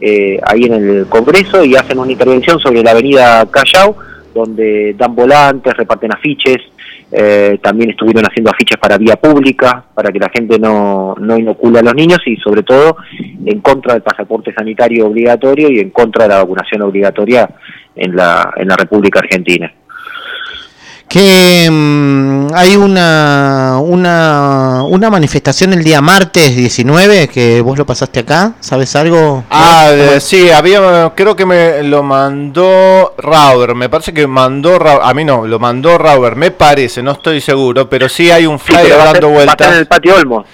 eh, ahí en el Congreso y hacen una intervención sobre la avenida Callao, donde dan volantes, reparten afiches, eh, también estuvieron haciendo afiches para vía pública, para que la gente no, no inocule a los niños y sobre todo en contra del pasaporte sanitario obligatorio y en contra de la vacunación obligatoria en la, en la República Argentina. Que mm, hay una, una, una manifestación el día martes 19 que vos lo pasaste acá, ¿sabes algo? Ah, ¿No? de- sí, había, creo que me lo mandó Rauber, me parece que mandó Rauber, a mí no, lo mandó Rauber, me parece, no estoy seguro, pero sí hay un flyer dando va a estar en vueltas. el patio Olmos.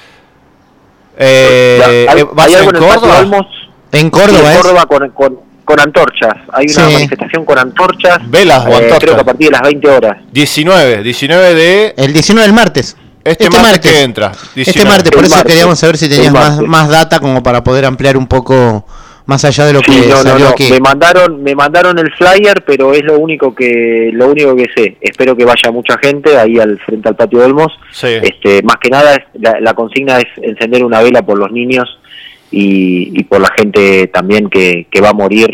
Eh, Ya, hay, eh, ¿Va a hay ser algo en en el patio Córdoba? Olmos. En sí, Córdoba es. Córdoba con, con, con antorchas. Hay una Sí. manifestación con antorchas. Velas o eh, antorchas. Creo que a partir de las 20 horas. 19, 19 de El 19 del martes. este, martes, que entra. Este 19. martes, por El eso martes. queríamos saber si tenías más, martes. más data como para poder ampliar un poco más allá de lo Sí, que no, salió no. aquí. Me mandaron, me mandaron el flyer, pero es lo único que, lo único que sé. Espero que vaya mucha gente ahí al frente al patio Olmos. Sí. Este, más que nada, es- la, la consigna es encender una vela por los niños y, y por la gente también que, que va a morir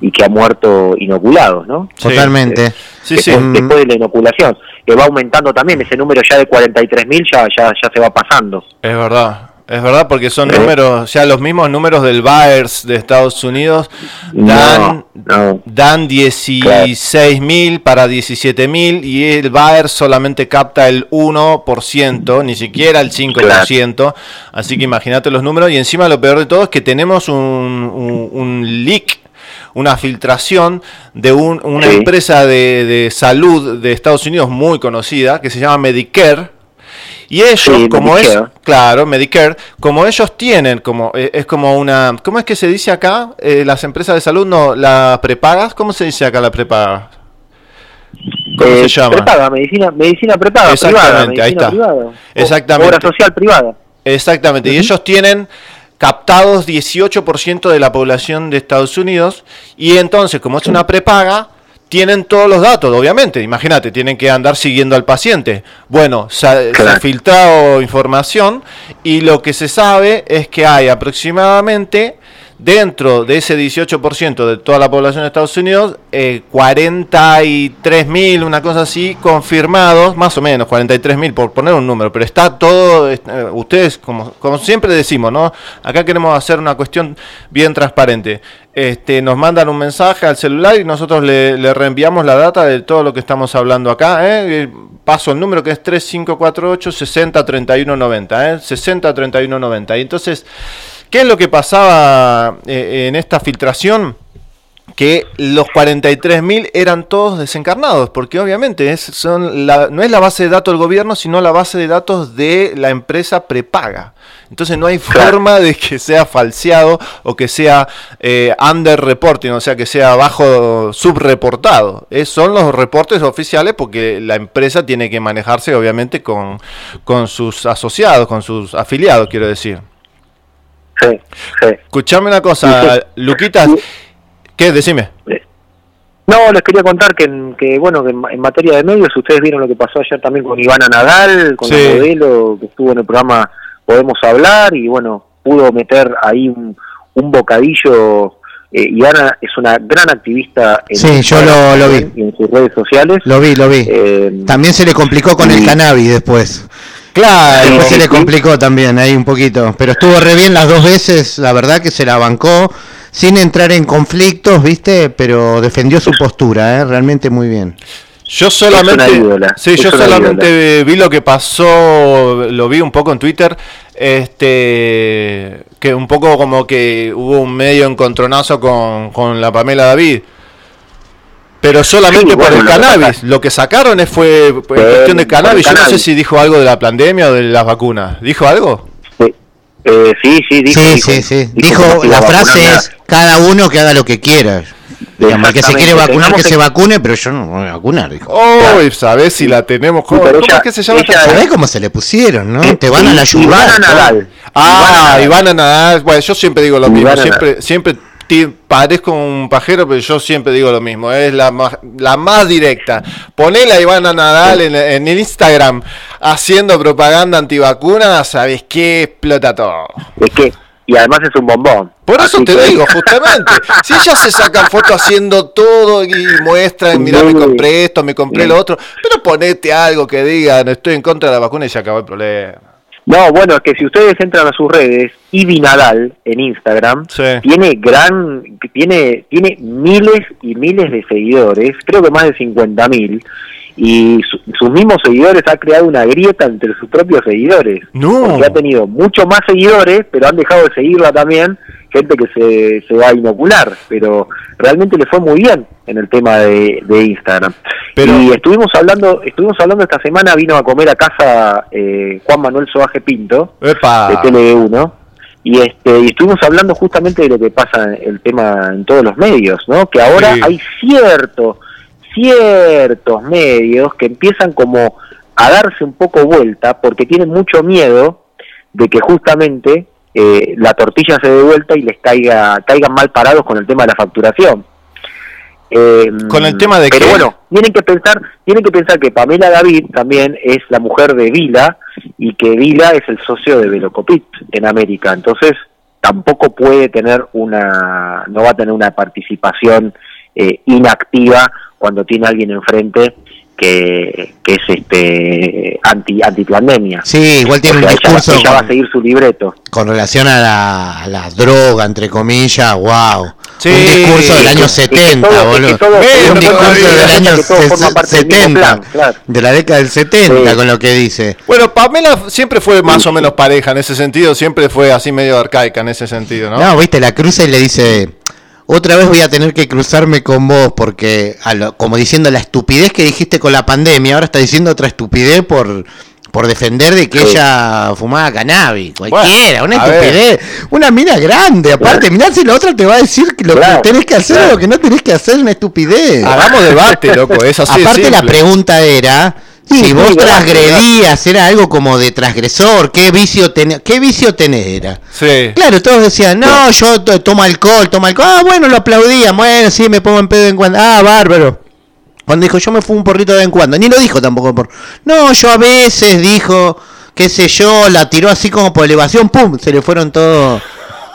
y que ha muerto inoculados, ¿no? Sí. Totalmente. Sí, sí. después, Mm. después de la inoculación, que va aumentando también, ese número ya de 43.000 ya, ya, ya se va pasando. Es verdad, es verdad, porque son ¿Eh? números, ya los mismos números del Baers de Estados Unidos dan, No, no. dan 16.000 para 17.000 y el Bayer solamente capta el 1%, ni siquiera el 5%. Así que imagínate los números y encima lo peor de todo es que tenemos un, un, un leak. Una filtración de un- una Sí. empresa de, de salud de Estados Unidos muy conocida que se llama Medicare, y ellos, Sí, como es, claro, Medicare, como ellos tienen, como eh, es como una, ¿cómo es que se dice acá? Eh, las empresas de salud no, la prepagas, ¿cómo se dice acá la prepaga? ¿Cómo Eh, se llama? Prepaga, medicina, medicina prepaga, Exactamente, privada, ahí medicina está. privada. Exactamente. Obra social privada. Exactamente, y ellos tienen captados 18% de la población de Estados Unidos y entonces, como es una prepaga, tienen todos los datos, obviamente. Imagínate, tienen que andar siguiendo al paciente. Bueno, se, ha- se ha filtrado información y lo que se sabe es que hay aproximadamente dentro de ese 18% de toda la población de Estados Unidos, eh, 43 mil, una cosa así, confirmados, más o menos 43 mil por poner un número, pero está todo, eh, ustedes como, siempre decimos, ¿no? Acá queremos hacer una cuestión bien transparente. Este, nos mandan un mensaje al celular y nosotros le, le reenviamos la data de todo lo que estamos hablando acá. ¿eh? Eh, Paso el número que es 3548 60 31 90, ¿eh? 60 31 90. Y entonces, ¿qué es lo que pasaba eh, en esta filtración? que los 43.000 eran todos desencarnados, porque obviamente es, son la- no es la base de datos del gobierno, sino la base de datos de la empresa prepaga. Entonces no hay forma de que sea falseado o que sea eh, under reporting, o sea, que sea bajo subreportado. Es, son los reportes oficiales porque la empresa tiene que manejarse obviamente con, con sus asociados, con sus afiliados, quiero decir. Sí, sí. Escuchame una cosa, Luquitas. ¿Qué? Decime. No, les quería contar que, en- que bueno, que en, materia de medios, ustedes vieron lo que pasó ayer también con Ivana Nadal, con Sí. la modelo que estuvo en el programa Podemos Hablar, y bueno, pudo meter ahí un, un bocadillo. Eh, Ivana es una gran activista en Sí, yo lo- lo vi. en sus redes sociales. Lo vi, lo vi. Eh, También se le complicó con el sí. cannabis después. Claro. Se sí, le complicó también ahí un poquito. Pero estuvo re bien las dos veces, la verdad que se la bancó sin entrar en conflictos, ¿viste? Pero defendió su postura, ¿eh? Realmente muy bien. Yo Es solamente, una ídola, sí, yo solamente vi lo que pasó, lo vi un poco en Twitter, este, que un poco como que hubo un medio encontronazo con, con la Pamela David. Pero solamente Sí, por bueno, el cannabis. Lo que sacaron es- fue en cuestión de cannabis. Yo no sé si dijo algo de la pandemia o de las vacunas. ¿Dijo algo? sí, eh, sí, sí, dijo, sí, dijo, sí, sí. Dijo, la frase es, cada uno que haga lo que quiera. Digamos, el que se quiere vacunar, que se vacune, pero yo no me voy a vacunar, dijo. Oh, ¿sabés si la tenemos? ¿Cómo, cómo es que se llama? ella- esta ¿Sabés cómo se le pusieron, no? Te van a la sí, Ivana yugular. Nadal. Ah, Ivana Ivana Nadal. Bueno, yo siempre digo lo mismo. Ivana Siempre, siempre parezco un pajero, pero yo siempre digo lo mismo. Es la más, la más directa. Ponela a Ivana Nadal en, en el Instagram haciendo propaganda antivacuna. ¿Sabes qué? Explota todo. Es que, y además es un bombón. Por eso Así te que- digo, justamente. Si ellas se sacan fotos haciendo todo y muestran, mirá, me compré esto, me compré lo otro. Pero ponete algo que digan, estoy en contra de la vacuna y se acabó el problema. No, bueno, es que si ustedes entran a sus redes, Ivi Nadal en Instagram, Sí. tiene gran, tiene, tiene miles y miles de seguidores, creo que más de 50 mil, y su- sus mismos seguidores ha creado una grieta entre sus propios seguidores. No. Porque ha tenido mucho más seguidores, pero han dejado de seguirla también gente que se, se va a inocular. Pero realmente le fue muy bien en el tema de, de Instagram. Y estuvimos hablando, estuvimos hablando esta semana, vino a comer a casa eh, Juan Manuel Soaje Pinto Epa. de TLE1 y este y estuvimos hablando justamente de lo que pasa en el tema en todos los medios, ¿no? Que ahora Sí. hay ciertos ciertos medios que empiezan como a darse un poco vuelta porque tienen mucho miedo de que justamente eh, la tortilla se dé vuelta y les caiga caigan mal parados con el tema de la facturación. Eh, ¿Con el tema de pero qué? bueno, tienen que pensar, tienen que pensar que Pamela David también es la mujer de Vila y que Vila es el socio de Velocopit en América, entonces tampoco puede tener una, no va a tener una participación eh, inactiva cuando tiene alguien enfrente que, que es este anti antipandemia. Sí, igual tiene O un ella- discurso ella va a con, seguir su libreto. con relación a la, a la droga, entre comillas, wow. Sí. un discurso del año Es que 70, todo- es que boludo. todo- un discurso del año que todo forma ses- parte del mismo 70, plan, claro. de la década del 70, Sí. con lo que dice. Bueno, Pamela siempre fue más o menos pareja en ese sentido, siempre fue así medio arcaica en ese sentido, ¿no? No, viste, la cruza y le dice, otra vez voy a tener que cruzarme con vos, porque, a lo- como diciendo la estupidez que dijiste con la pandemia, ahora está diciendo otra estupidez por, por defender de que Sí. ella fumaba cannabis. Cualquiera, Bueno, una ver. estupidez. Una mina grande, aparte, mirá si la otra te va a decir que lo Claro, que tenés que hacer claro. o lo que no tenés que hacer, una estupidez. Hagamos debate, loco, es así Aparte la pregunta era Sí, si vos transgredías, era algo como de transgresor, qué vicio tenés, qué vicio tenés era. Sí. Claro, todos decían, no, yo to- tomo alcohol, tomo alcohol. Ah, bueno, lo aplaudían, bueno, sí, me pongo en pedo en cuando. Ah, bárbaro. Cuando dijo, yo me fumo un porrito de vez en cuando. Ni lo dijo tampoco. Por... No, yo a veces dijo, qué sé yo, la tiró así como por elevación, pum, se le fueron todo,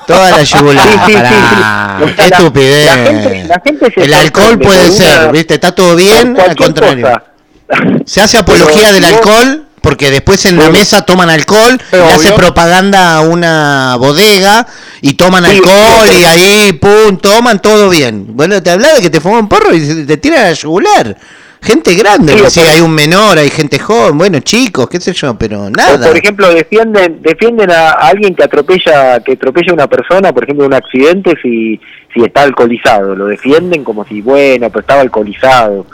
toda la yugular. Sí, sí, qué la- estupidez. la gente- la gente se El alcohol puede ser, una- ¿viste? Está todo bien, al contrario. cosa. Se hace apología del alcohol porque después en la mesa toman alcohol, le hace obvio. propaganda a una bodega y toman Sí, alcohol sí. y ahí, pum, toman todo bien. Bueno, te hablaba de que te fuman porro y te tiran a yugular. Gente grande, Sí, hay un menor, hay gente joven, bueno, chicos, qué sé yo, pero O, nada. por ejemplo, defienden defienden a alguien que atropella que atropella a una persona, por ejemplo, en un accidente si si está alcoholizado, lo defienden como si bueno, pero estaba alcoholizado.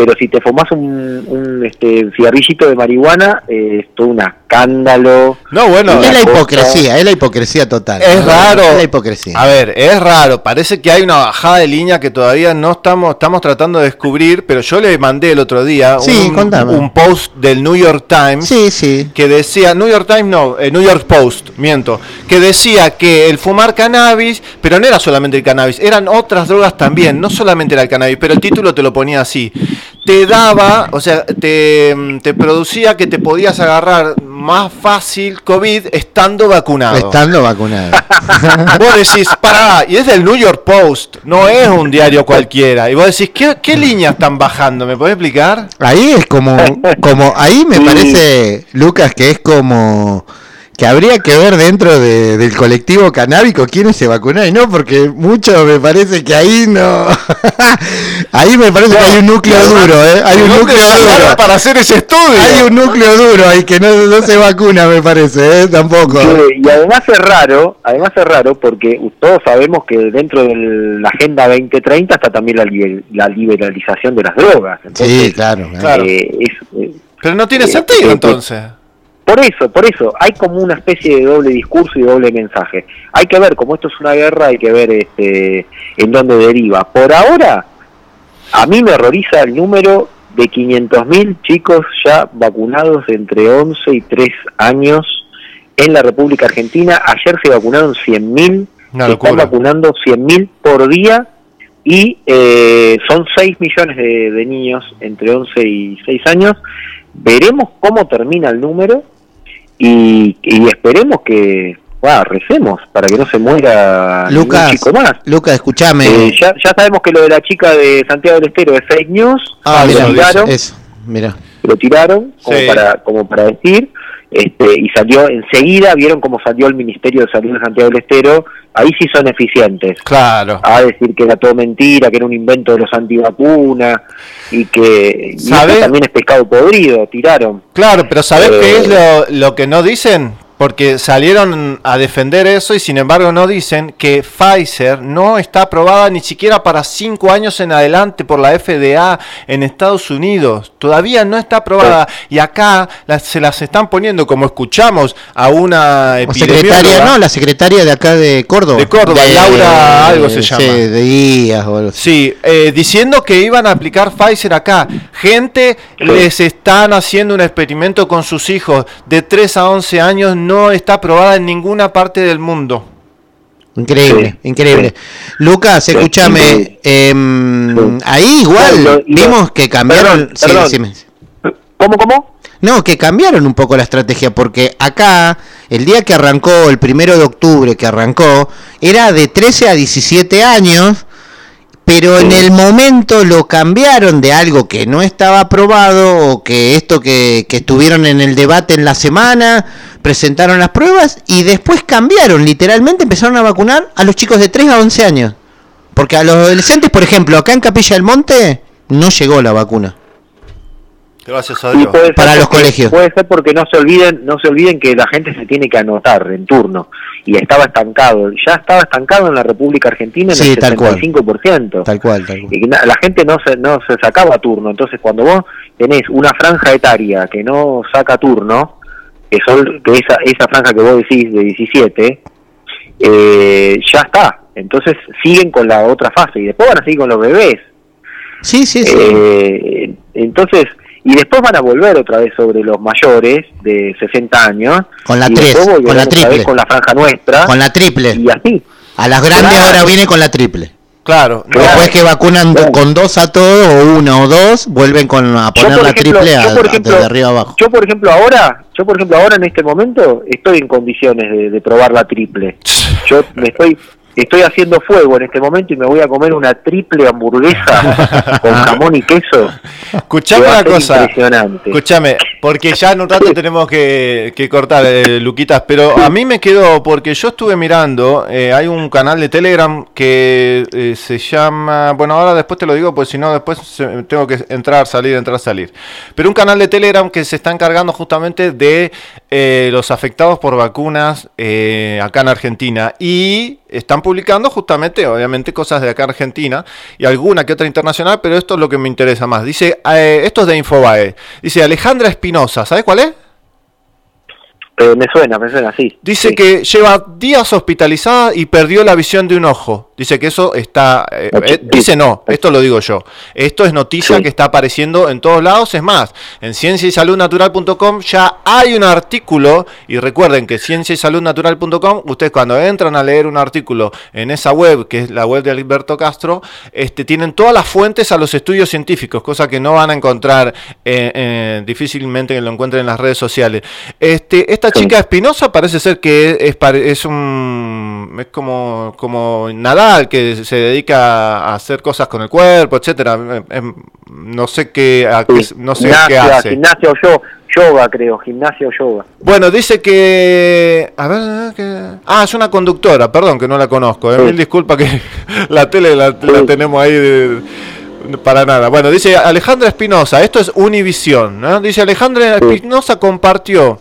Pero si te fumas un, un este, cigarrillito de marihuana, eh, es todo un escándalo. No, bueno, es la cosa- hipocresía, es la hipocresía total. Es raro. Es la hipocresía. A ver, es raro. Parece que hay una bajada de línea que todavía no estamos, estamos tratando de descubrir, pero yo le mandé el otro día Sí, un post del New York Times Sí, sí. que decía, New York Times no, eh, New York Post, miento, que decía que el fumar cannabis, pero no era solamente el cannabis, eran otras drogas también, no solamente era el cannabis, pero el título te lo ponía así. Te daba, o sea, te, te producía que te podías agarrar más fácil COVID estando vacunado. Estando vacunado. Vos decís, pará, y es del New York Post, no es un diario cualquiera. Y vos decís, ¿qué, qué línea están bajando? ¿Me podés explicar? Ahí es como, como, ahí me Sí. parece, Lucas, que es como que habría que ver dentro de- del colectivo canábico quiénes se vacunan y no, porque mucho me parece que ahí no. ahí me parece que hay un núcleo duro, ¿eh? Hay un ¿Dónde núcleo duro. para hacer ese estudio? Hay un núcleo duro ahí que no, no se vacuna, me parece, ¿eh? Tampoco. Y además es raro, además es raro porque todos sabemos que dentro de la Agenda 2030 está también la, liber- la liberalización de las drogas. Entonces, Sí, claro. claro. Eh, es- eh, Pero no tiene Eh, sentido eh, entonces. Por eso, por eso, hay como una especie de doble discurso y doble mensaje. Hay que ver, como esto es una guerra, hay que ver este, en dónde deriva. Por ahora, a mí me horroriza el número de 500.000 chicos ya vacunados entre 11 y 3 años en la República Argentina. Ayer se vacunaron 100.000, Una se están vacunando 100.000 por día y eh, son 6 millones de, de niños entre 11 y 6 años. Veremos cómo termina el número y, y esperemos que, wow, recemos para que no se muera ningún Lucas, chico más. Lucas, escúchame. Eh, ya, ya sabemos que lo de la chica de Santiago del Estero es fake news, ah, lo mira, tiraron, eso, mira. lo tiraron como Sí. para como para decir este, y salió enseguida, vieron cómo salió el Ministerio de Salud de Santiago del Estero, ahí sí son eficientes. Claro. A decir que era todo mentira, que era un invento de los antivacunas y que también es pescado podrido, tiraron. Claro, pero ¿sabés qué es Eh, lo, lo que no dicen? Porque salieron a defender eso y sin embargo no dicen que Pfizer no está aprobada ni siquiera para cinco años en adelante por la FDA en Estados Unidos. Todavía no está aprobada y acá las- se las están poniendo, como escuchamos, a una secretaria, no, la secretaria de acá de Córdoba. De Córdoba, Laura algo se sí, llama. de Díaz o algo así. Sí, eh, diciendo que iban a aplicar Pfizer acá. Gente les están haciendo un experimento con sus hijos de 3 a 11 años, no está aprobada en ninguna parte del mundo. Increíble, increíble. Lucas, escúchame, em, ahí igual vimos que cambiaron. Perdón, sí, perdón. decime. ¿Cómo, cómo? No, que cambiaron un poco la estrategia, porque acá, el día que arrancó, el primero de octubre que arrancó, era de 13 a 17 años, pero en el momento lo cambiaron de algo que no estaba aprobado, o que esto que, que estuvieron en el debate en la semana, presentaron las pruebas y después cambiaron, literalmente empezaron a vacunar a los chicos de 3 a 11 años. Porque a los adolescentes, por ejemplo, acá en Capilla del Monte, no llegó la vacuna. Gracias a Dios. puede ser Para los porque- colegios. Puede ser porque no se olviden, no se olviden que la gente se tiene que anotar en turno y estaba estancado, ya estaba estancado en la República Argentina en Sí, el tal cual. 75%. Tal cual, tal cual. Y la gente no se no se sacaba turno, entonces cuando vos tenés una franja etaria que no saca turno, que son que esa esa franja que vos decís de 17, eh, ya está. Entonces siguen con la otra fase y después van a seguir con los bebés. Sí, sí, sí. Eh, entonces, y después van a volver otra vez sobre los mayores de 60 años. Con la tres, con la triple. Con la franja nuestra. Con la triple. Y así. A las grandes Claro. ahora viene con la triple. Claro. Después que vacunan con dos a todos, o una o dos, vuelven con a poner la ejemplo, triple a, yo, por a- ejemplo, desde arriba abajo. Yo, por ejemplo, ahora, yo por ejemplo, ahora en este momento estoy en condiciones de, de probar la triple. Yo me estoy estoy haciendo fuego en este momento y me voy a comer una triple hamburguesa con jamón y queso. Escuchame una cosa. Escúchame, porque ya en un rato tenemos que, que cortar, eh, Luquitas, pero a mí me quedó, porque yo estuve mirando, eh, hay un canal de Telegram que eh, se llama, bueno, ahora después te lo digo, pues si no, después se- tengo que entrar, salir, entrar, salir. Pero un canal de Telegram que se está encargando justamente de eh, los afectados por vacunas eh, acá en Argentina y están publicando justamente, obviamente, cosas de acá en Argentina y alguna que otra internacional, pero esto es lo que me interesa más. Dice, eh, esto es de Infobae. Dice Alejandra Espinosa, ¿sabes cuál es? Eh, me suena, me suena, sí. Dice que lleva días hospitalizada y perdió la visión de un ojo. Dice que eso está... eh, eh, dice no, esto lo digo yo. Esto es noticia que está apareciendo en todos lados. Es más, en ciencia y ya hay un artículo. Y recuerden que ciencia y saludnatural.com, ustedes cuando entran a leer un artículo en esa web, que es la web de Alberto Castro, este, tienen todas las fuentes a los estudios científicos, cosa que no van a encontrar eh, difícilmente que lo encuentren en las redes sociales. Este, esta chica Espinosa parece ser que es, pare- es un es como como Que se dedica a hacer cosas con el cuerpo, etcétera. Eh, eh, no sé qué a qué- no sé qué hace. gimnasia o yo, yoga, creo, gimnasia o yoga. Bueno, dice que. A ver, que... Ah, es una conductora, perdón que no la conozco. eh, Mil disculpas que la tele la, la tenemos ahí de- para nada. Bueno, dice Alejandra Espinosa, esto es Univisión. ¿no? Dice Alejandra Espinosa compartió.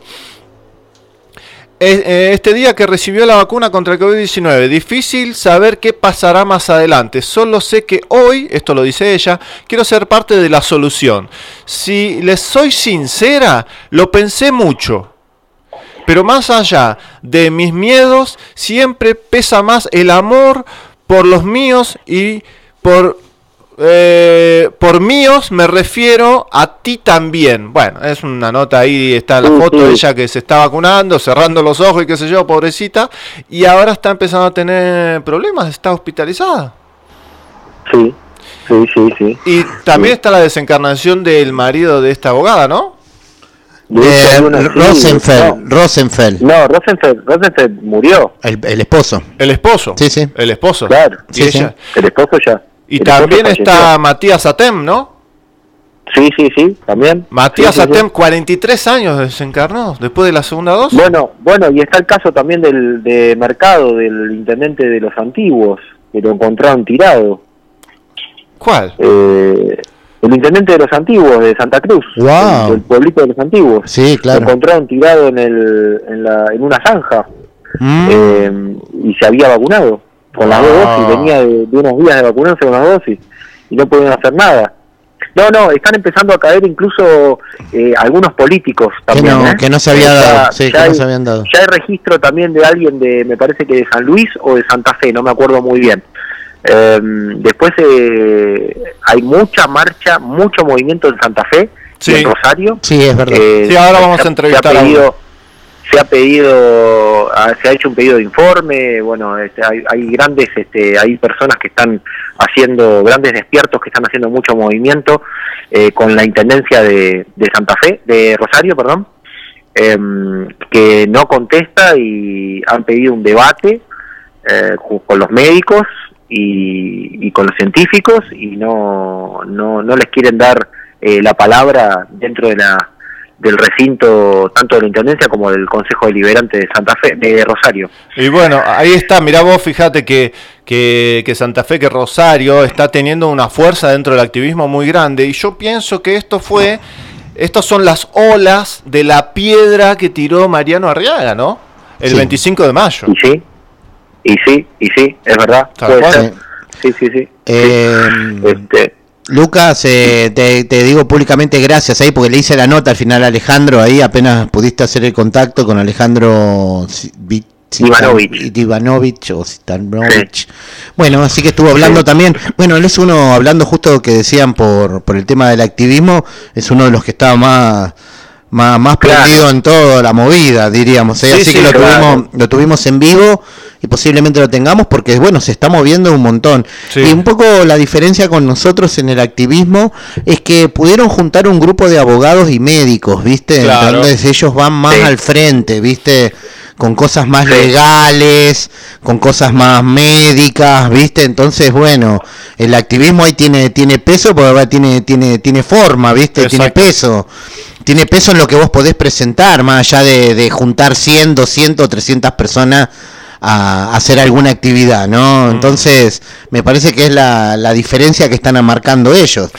Eh, Este día que recibió la vacuna contra el COVID-19, difícil saber qué pasará más adelante. Solo sé que hoy, esto lo dice ella, quiero ser parte de la solución. Si les soy sincera, lo pensé mucho. Pero más allá de mis miedos, siempre pesa más el amor por los míos y por eh, por míos me refiero a ti también. Bueno, es una nota ahí, está la foto de ella que se está vacunando, cerrando los ojos y qué sé yo, pobrecita, y ahora está empezando a tener problemas, está hospitalizada. Sí, sí, sí, sí. Y también está la desencarnación del marido de esta abogada, ¿no? Eh, una- sí, Rosenfeld, Rosenfeld, No, Rosenfeld, Rosenfeld murió. el, el esposo. El esposo. Sí, sí. El esposo. Claro, Y ella- el esposo ya. Y el también está. Matías Atem, ¿no? Sí, sí, sí, también. Matías Sí, sí, sí. Atem, 43 años desencarnó después de la segunda dosis. Bueno, bueno, y está el caso también del de Mercado, del intendente de los antiguos, que lo encontraron tirado. ¿Cuál? Eh, el intendente de los antiguos, de Santa Cruz, Guau. el, del pueblito de los antiguos. Sí, claro. Lo encontraron tirado en, el, en, la, en una zanja Mm. eh, y se había vacunado con las dos dosis, venía de, de unos días de vacunarse con las dosis y no podían hacer nada. No, no, están empezando a caer incluso eh, algunos políticos Que también. no, ¿eh? que no se había Ya- dado, sí, ya que no hay- se habían dado. ya hay registro también de alguien de, me parece que de San Luis o de Santa Fe, no me acuerdo muy bien. Eh, después eh, hay mucha marcha, mucho movimiento en Santa Fe, Sí. y en Rosario. Sí, es verdad. Eh, Sí, ahora vamos se a entrevistar Se a ha uno. pedido, se ha pedido, ah, se ha hecho un pedido de informe. Bueno, este, hay, hay grandes, este, hay personas que están haciendo grandes despiertos, que están haciendo mucho movimiento eh, con la intendencia de, de Santa Fe, de Rosario, perdón, em, que no contesta y han pedido un debate eh, con los médicos y, y con los científicos y no, no, no les quieren dar eh, la palabra dentro de la del recinto tanto de la Intendencia como del Consejo Deliberante de Santa Fe, de Rosario. Y bueno, ahí está, mirá vos, fíjate que, que, que Santa Fe, que Rosario está teniendo una fuerza dentro del activismo muy grande y yo pienso que esto fue, estas son las olas de la piedra que tiró Mariano Arriaga, ¿no? El Sí. 25 de mayo. Y sí, y sí, y sí, es verdad, puede ser. Sí, sí, sí. Eh, Este, Lucas, eh, te, te digo públicamente gracias ahí porque le hice la nota al final a Alejandro ahí, apenas pudiste hacer el contacto con Alejandro Si- Vi- Sitan- Ivanovich. Ivanovich o Sitanovich. Bueno, así que estuvo hablando también. Bueno, él es uno, hablando justo que decían por, por el tema del activismo, es uno de los que estaba más más, más Claro. prendido en toda la movida, diríamos. ¿eh? Sí, Así sí, que lo, claro. tuvimos, lo tuvimos en vivo y posiblemente lo tengamos porque, bueno, se está moviendo un montón. Sí. Y un poco la diferencia con nosotros en el activismo es que pudieron juntar un grupo de abogados y médicos, ¿viste? Claro. Entonces ellos van más Sí. al frente, ¿viste? Con cosas más Sí. legales, con cosas más médicas, ¿viste? Entonces, bueno, el activismo ahí tiene tiene peso porque tiene tiene tiene forma, ¿viste? Tiene peso. Tiene peso en lo que vos podés presentar, más allá de, de juntar 100, 200, 300 personas a, a hacer alguna actividad, ¿no? Entonces, me parece que es la, la diferencia que están marcando ellos.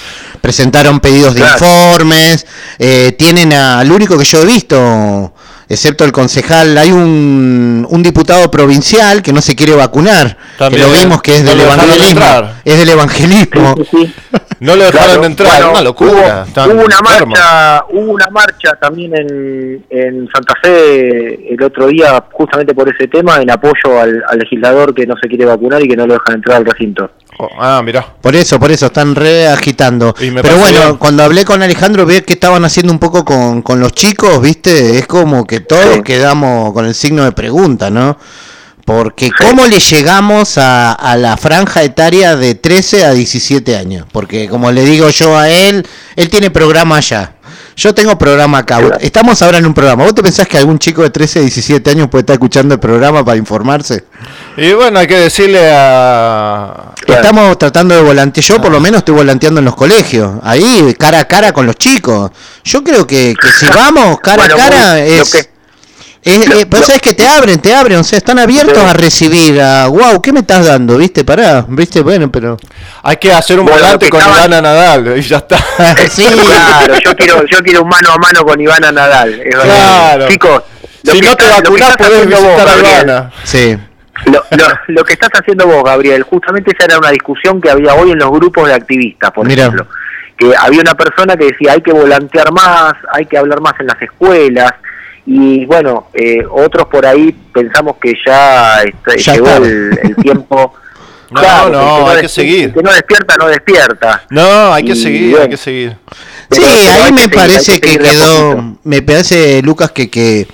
Presentaron pedidos de Claro. informes, eh, tienen al único que yo he visto, excepto el concejal, hay un, un diputado provincial que no se quiere vacunar, También, que lo vimos que es no del evangelismo, es del evangelismo. sí, sí. No lo dejaron Claro, entrar, bueno, una locura. Hubo, una marcha, hubo una marcha también en, en Santa Fe el otro día, justamente por ese tema, en apoyo al, al legislador que no se quiere vacunar y que no lo dejan entrar al recinto. Oh, ah, mirá. Por eso, por eso, están re agitando. Y me Pero bueno, bien. cuando hablé con Alejandro, vi que estaban haciendo un poco con, con los chicos, ¿viste? Es como que todos Sí. quedamos con el signo de pregunta, ¿no? Porque ¿cómo le llegamos a, a la franja etaria de 13 a 17 años? Porque como le digo yo a él, él tiene programa allá. Yo tengo programa acá. Claro. Estamos ahora en un programa. ¿Vos te pensás que algún chico de 13 a 17 años puede estar escuchando el programa para informarse? Y bueno, hay que decirle a... Claro. Estamos tratando de volantear, yo por lo menos estoy volanteando en los colegios, ahí cara a cara con los chicos. Yo creo que, que si vamos cara Bueno, a cara muy- lo es... que- es- eh, sabes que te abren, te abren, o sea, están abiertos a recibir, a, wow, ¿qué me estás dando? ¿Viste? Pará, ¿viste? Bueno, pero... Hay que hacer un Bueno, volante con estaban- Ivana Nadal y ya está. sí, Claro, yo quiero, yo quiero un mano a mano con Ivana Nadal. es verdad. Claro. Chicos, lo si que no te está- lo que vacunás, estás podés haciendo vos, visitar a Gabriel, Ivana. sí. Lo, lo, lo que estás haciendo vos, Gabriel, justamente esa era una discusión que había hoy en los grupos de activistas, por Mirá. ejemplo. Que había una persona que decía hay que volantear más, hay que hablar más en las escuelas. Y bueno, eh, otros por ahí pensamos que ya, Ya llegó está. el, el tiempo. No, Claro, no, el hay que seguir. El que no despierta, no despierta. No, hay que Y seguir, hay que seguir. Sí, ahí que me seguir, parece que, quedó, me parece, Lucas, que, que,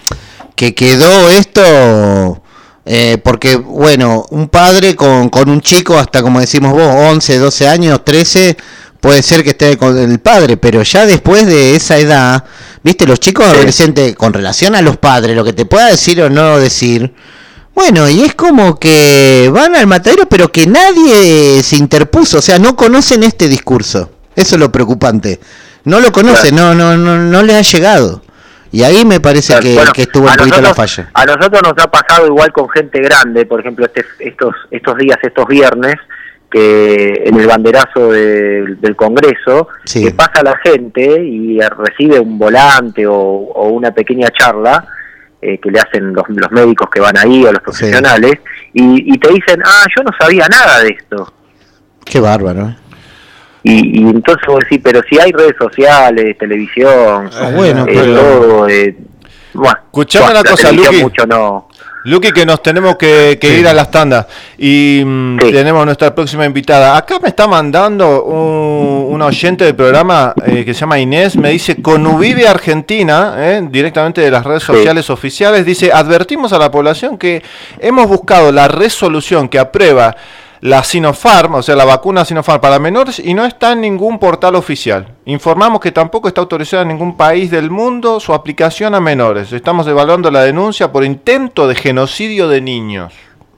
que quedó esto, eh, porque, bueno, un padre con, con un chico hasta, como decimos vos, 11, 12 años, 13, puede ser que esté con el padre, pero ya después de esa edad, viste, los chicos adolescentes, con relación a los padres, lo que te pueda decir o no decir, bueno, y es como que van al matadero, pero que nadie se interpuso, o sea, no conocen este discurso. Eso es lo preocupante. No lo conoce, no, no, no, no le ha llegado. Y ahí me parece Claro, que, bueno, que estuvo un poquito la falla. A nosotros nos ha pasado igual con gente grande, por ejemplo, este, estos estos días, estos viernes, que en el banderazo del- del Congreso, Sí. que pasa la gente y recibe un volante o, o una pequeña charla eh, que le hacen los, los médicos que van ahí o los profesionales, y, y te dicen, ah, yo no sabía nada de esto. Qué bárbaro. ¿eh? Y, y entonces vos decís, pero si hay redes sociales, televisión, Ah, bueno, eh, pero- todo, eh, bueno, Escuchame una cosa, Luqui. mucho no. Luqui, que nos tenemos que, que ir a las tandas. Y mm, tenemos nuestra próxima invitada. Acá me está mandando un, un oyente del programa eh, que se llama Inés. Me dice, con Uvive Argentina, eh, directamente de las redes sociales oficiales, dice, advertimos a la población que hemos buscado la resolución que aprueba la Sinopharm, o sea, la vacuna Sinopharm para menores, y no está en ningún portal oficial. Informamos que tampoco está autorizada en ningún país del mundo su aplicación a menores. Estamos evaluando la denuncia por intento de genocidio de niños.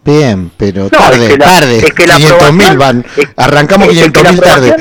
Bien, pero No, tarde, es que la- tarde. es que la 500 mil aprobación- van. es- Arrancamos es que 500 la mil tarde.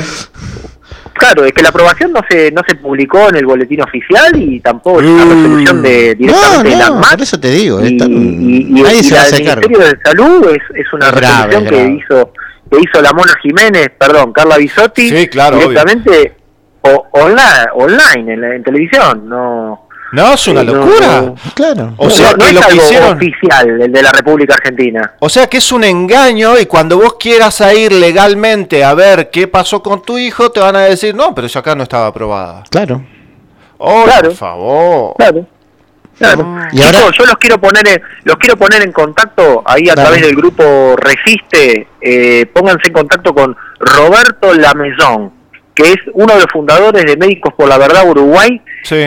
Claro, es que la aprobación no se no se publicó en el boletín oficial y tampoco es una resolución de directamente Mm. No, de la no, ANMAT. por eso te digo. y, y- y- nadie y se la del. Ministerio de Salud es, es una Es grave, resolución es que grave. hizo que hizo la Mona Jiménez, perdón, Carla Bisotti, Sí, claro, directamente o- online, online en, la- en televisión, no No, es una Sí, locura. no. Claro. O sea, no, no que es lo que algo hicieron... oficial el de la República Argentina. O sea que es un engaño y cuando vos quieras ir legalmente a ver qué pasó con tu hijo, te van a decir, no, pero eso acá no estaba aprobada. Claro. Oh, Claro. por favor. Claro. Claro. Y ahora- Chicos, yo los quiero poner en, los quiero poner en contacto ahí a Dale. través del grupo Resiste. eh, pónganse en contacto con Roberto Lamezón, que es uno de los fundadores de Médicos por la Verdad Uruguay.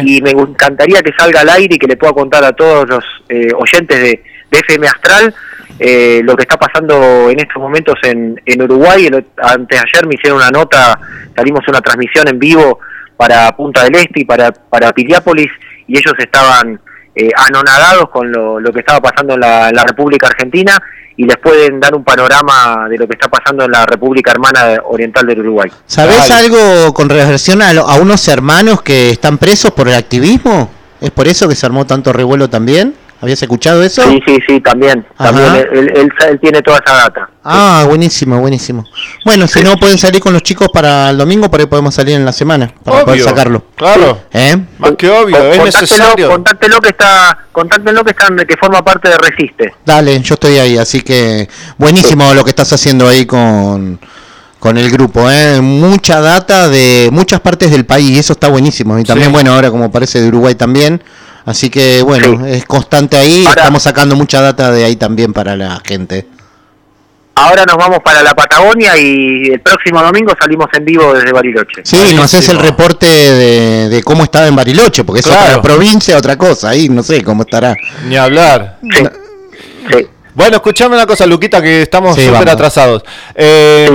Y me encantaría que salga al aire y que le pueda contar a todos los eh, oyentes de, de FM Astral eh, lo que está pasando en estos momentos en, en Uruguay. El- antes de ayer me hicieron una nota, salimos una transmisión en vivo para Punta del Este y para, para Piriápolis y ellos estaban eh, anonadados con lo, lo que estaba pasando en la República Argentina y les pueden dar un panorama de lo que está pasando en la República Hermana Oriental del Uruguay. ¿Sabés algo con relación a, lo- a unos hermanos que están presos por el activismo? ¿Es por eso que se armó tanto revuelo también? ¿Habías escuchado eso? Sí, sí, sí, también. Ajá. también él, él- él- él tiene toda esa data. Ah, buenísimo, buenísimo. Bueno, si no pueden salir con los chicos para el domingo, por ahí podemos salir en la semana para poder sacarlo. Claro. ¿Eh? Más que obvio, Con- es contáctelo- necesario. Contáctelo que está, contáctelo que está, que forma parte de Resiste. Dale, yo estoy ahí, así que buenísimo lo que estás haciendo ahí con, con el grupo, ¿eh? Mucha data de muchas partes del país, eso está buenísimo. Y también, Sí. bueno, ahora como parece de Uruguay también. Así que, bueno, es constante ahí. Estamos sacando mucha data de ahí también para la gente. Ahora nos vamos para la Patagonia y el próximo domingo salimos en vivo desde Bariloche. Sí, nos haces el reporte de, de cómo estaba en Bariloche, porque es Claro. otra provincia, otra cosa. Ahí no sé cómo estará. Ni hablar. Bueno, escuchame una cosa, Luquita, que estamos súper atrasados. Eh,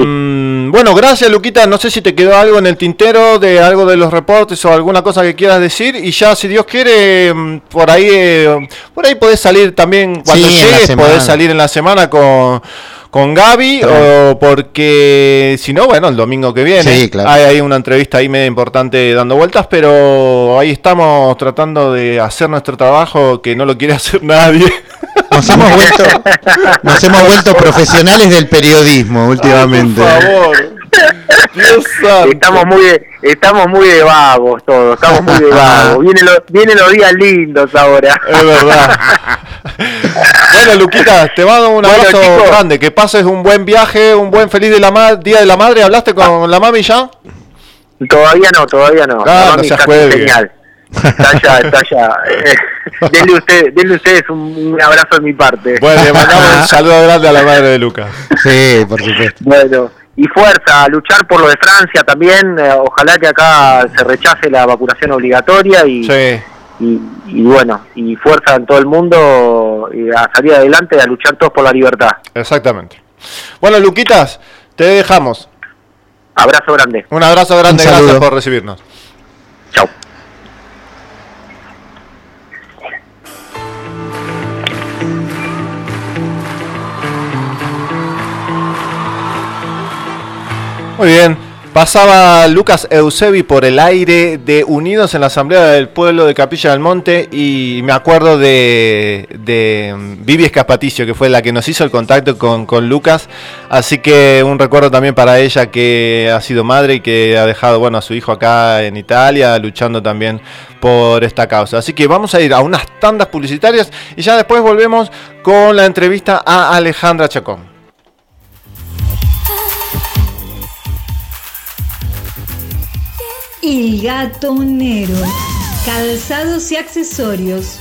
Bueno, gracias, Luquita. No sé si te quedó algo en el tintero de algo de los reportes o alguna cosa que quieras decir. Y ya, si Dios quiere, mm, por ahí eh, por ahí podés salir también cuando Sí, llegues, podés salir en la semana con, con Gaby, o porque si no, bueno, el domingo que viene Sí, claro. hay una entrevista ahí medio importante dando vueltas, pero ahí estamos tratando de hacer nuestro trabajo que no lo quiere hacer nadie. Nos hemos vuelto, nos hemos vuelto profesionales del periodismo últimamente. Por favor. Dios santo. Estamos muy de, estamos muy de vagos todos, estamos muy de vagos. Vienen los, vienen los días lindos ahora. Es verdad. Bueno, Luquita, te mando un Bueno, abrazo chicos. grande. Que pases un buen viaje, un buen feliz de la ma- Día de la Madre. ¿Hablaste con la mami ya? Todavía no, todavía no. Ah, La no seas señal. Está allá, está allá. Eh, denle, usted, denle ustedes un, un abrazo de mi parte. Bueno, le mandamos un saludo grande a la madre de Lucas. Sí, por supuesto. Bueno, y fuerza, a luchar por lo de Francia también. eh, ojalá que acá se rechace la vacunación obligatoria y, y, y bueno, y fuerza en todo el mundo y a salir adelante, a luchar todos por la libertad. Exactamente. Bueno, Luquitas, te dejamos. Abrazo grande. Un abrazo grande, Un gracias por recibirnos. Chao. Muy bien. Pasaba Lucas Eusebi por el aire de Unidos en la Asamblea del Pueblo de Capilla del Monte y me acuerdo de, de mm, Vivi Escapaticio, que fue la que nos hizo el contacto con, con, Lucas. Así que un recuerdo también para ella que ha sido madre y que ha dejado bueno, a su hijo acá en Italia, luchando también por esta causa. Así que vamos a ir a unas tandas publicitarias y ya después volvemos con la entrevista a Alejandra Chacón. El gatonero. Calzados y accesorios.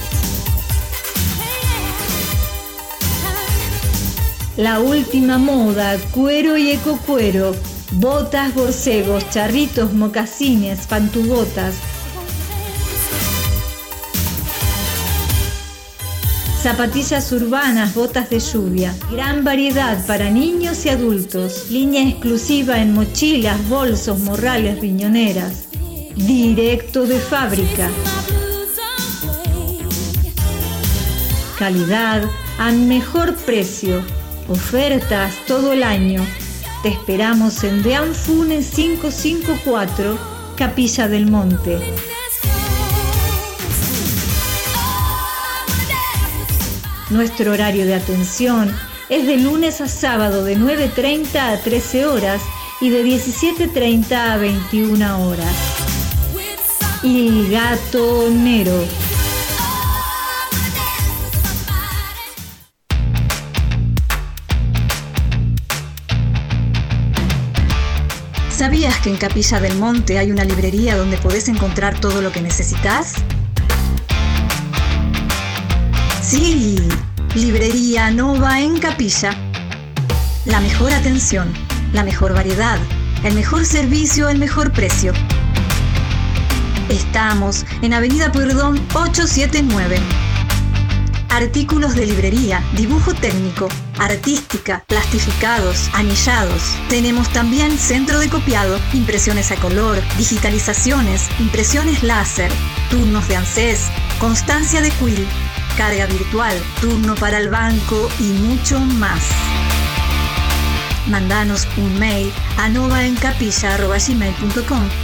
La última moda, cuero y ecocuero. Botas, borcegos, charritos, mocasines, pantubotas. Zapatillas urbanas, botas de lluvia. Gran variedad para niños y adultos. Línea exclusiva en mochilas, bolsos, morrales, riñoneras directo de fábrica. Calidad a mejor precio. Ofertas todo el año. Te esperamos en Deanfune 554, Capilla del Monte. Nuestro horario de atención es de lunes a sábado de 9.30 a 13 horas y de 17.30 a 21 horas y gatonero. ¿Sabías que en Capilla del Monte hay una librería donde podés encontrar todo lo que necesitas? Sí, Librería Nova en Capilla. La mejor atención, la mejor variedad, el mejor servicio, el mejor precio. Estamos en Avenida Pueyrredón 879. Artículos de librería, dibujo técnico, artística, plastificados, anillados. Tenemos también centro de copiado, impresiones a color, digitalizaciones, impresiones láser, turnos de ANSES, constancia de quill, carga virtual, turno para el banco y mucho más. Mandanos un mail a novaencapilla.gmail.com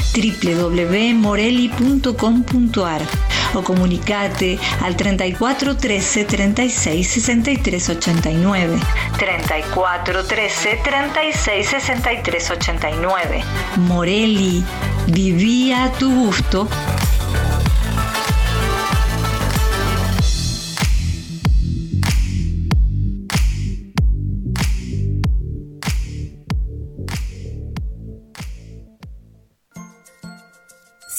www.morelli.com.ar o comunicate al 34 13 36 63 89. 34 13 36 63 89. Morelli, vivía a tu gusto.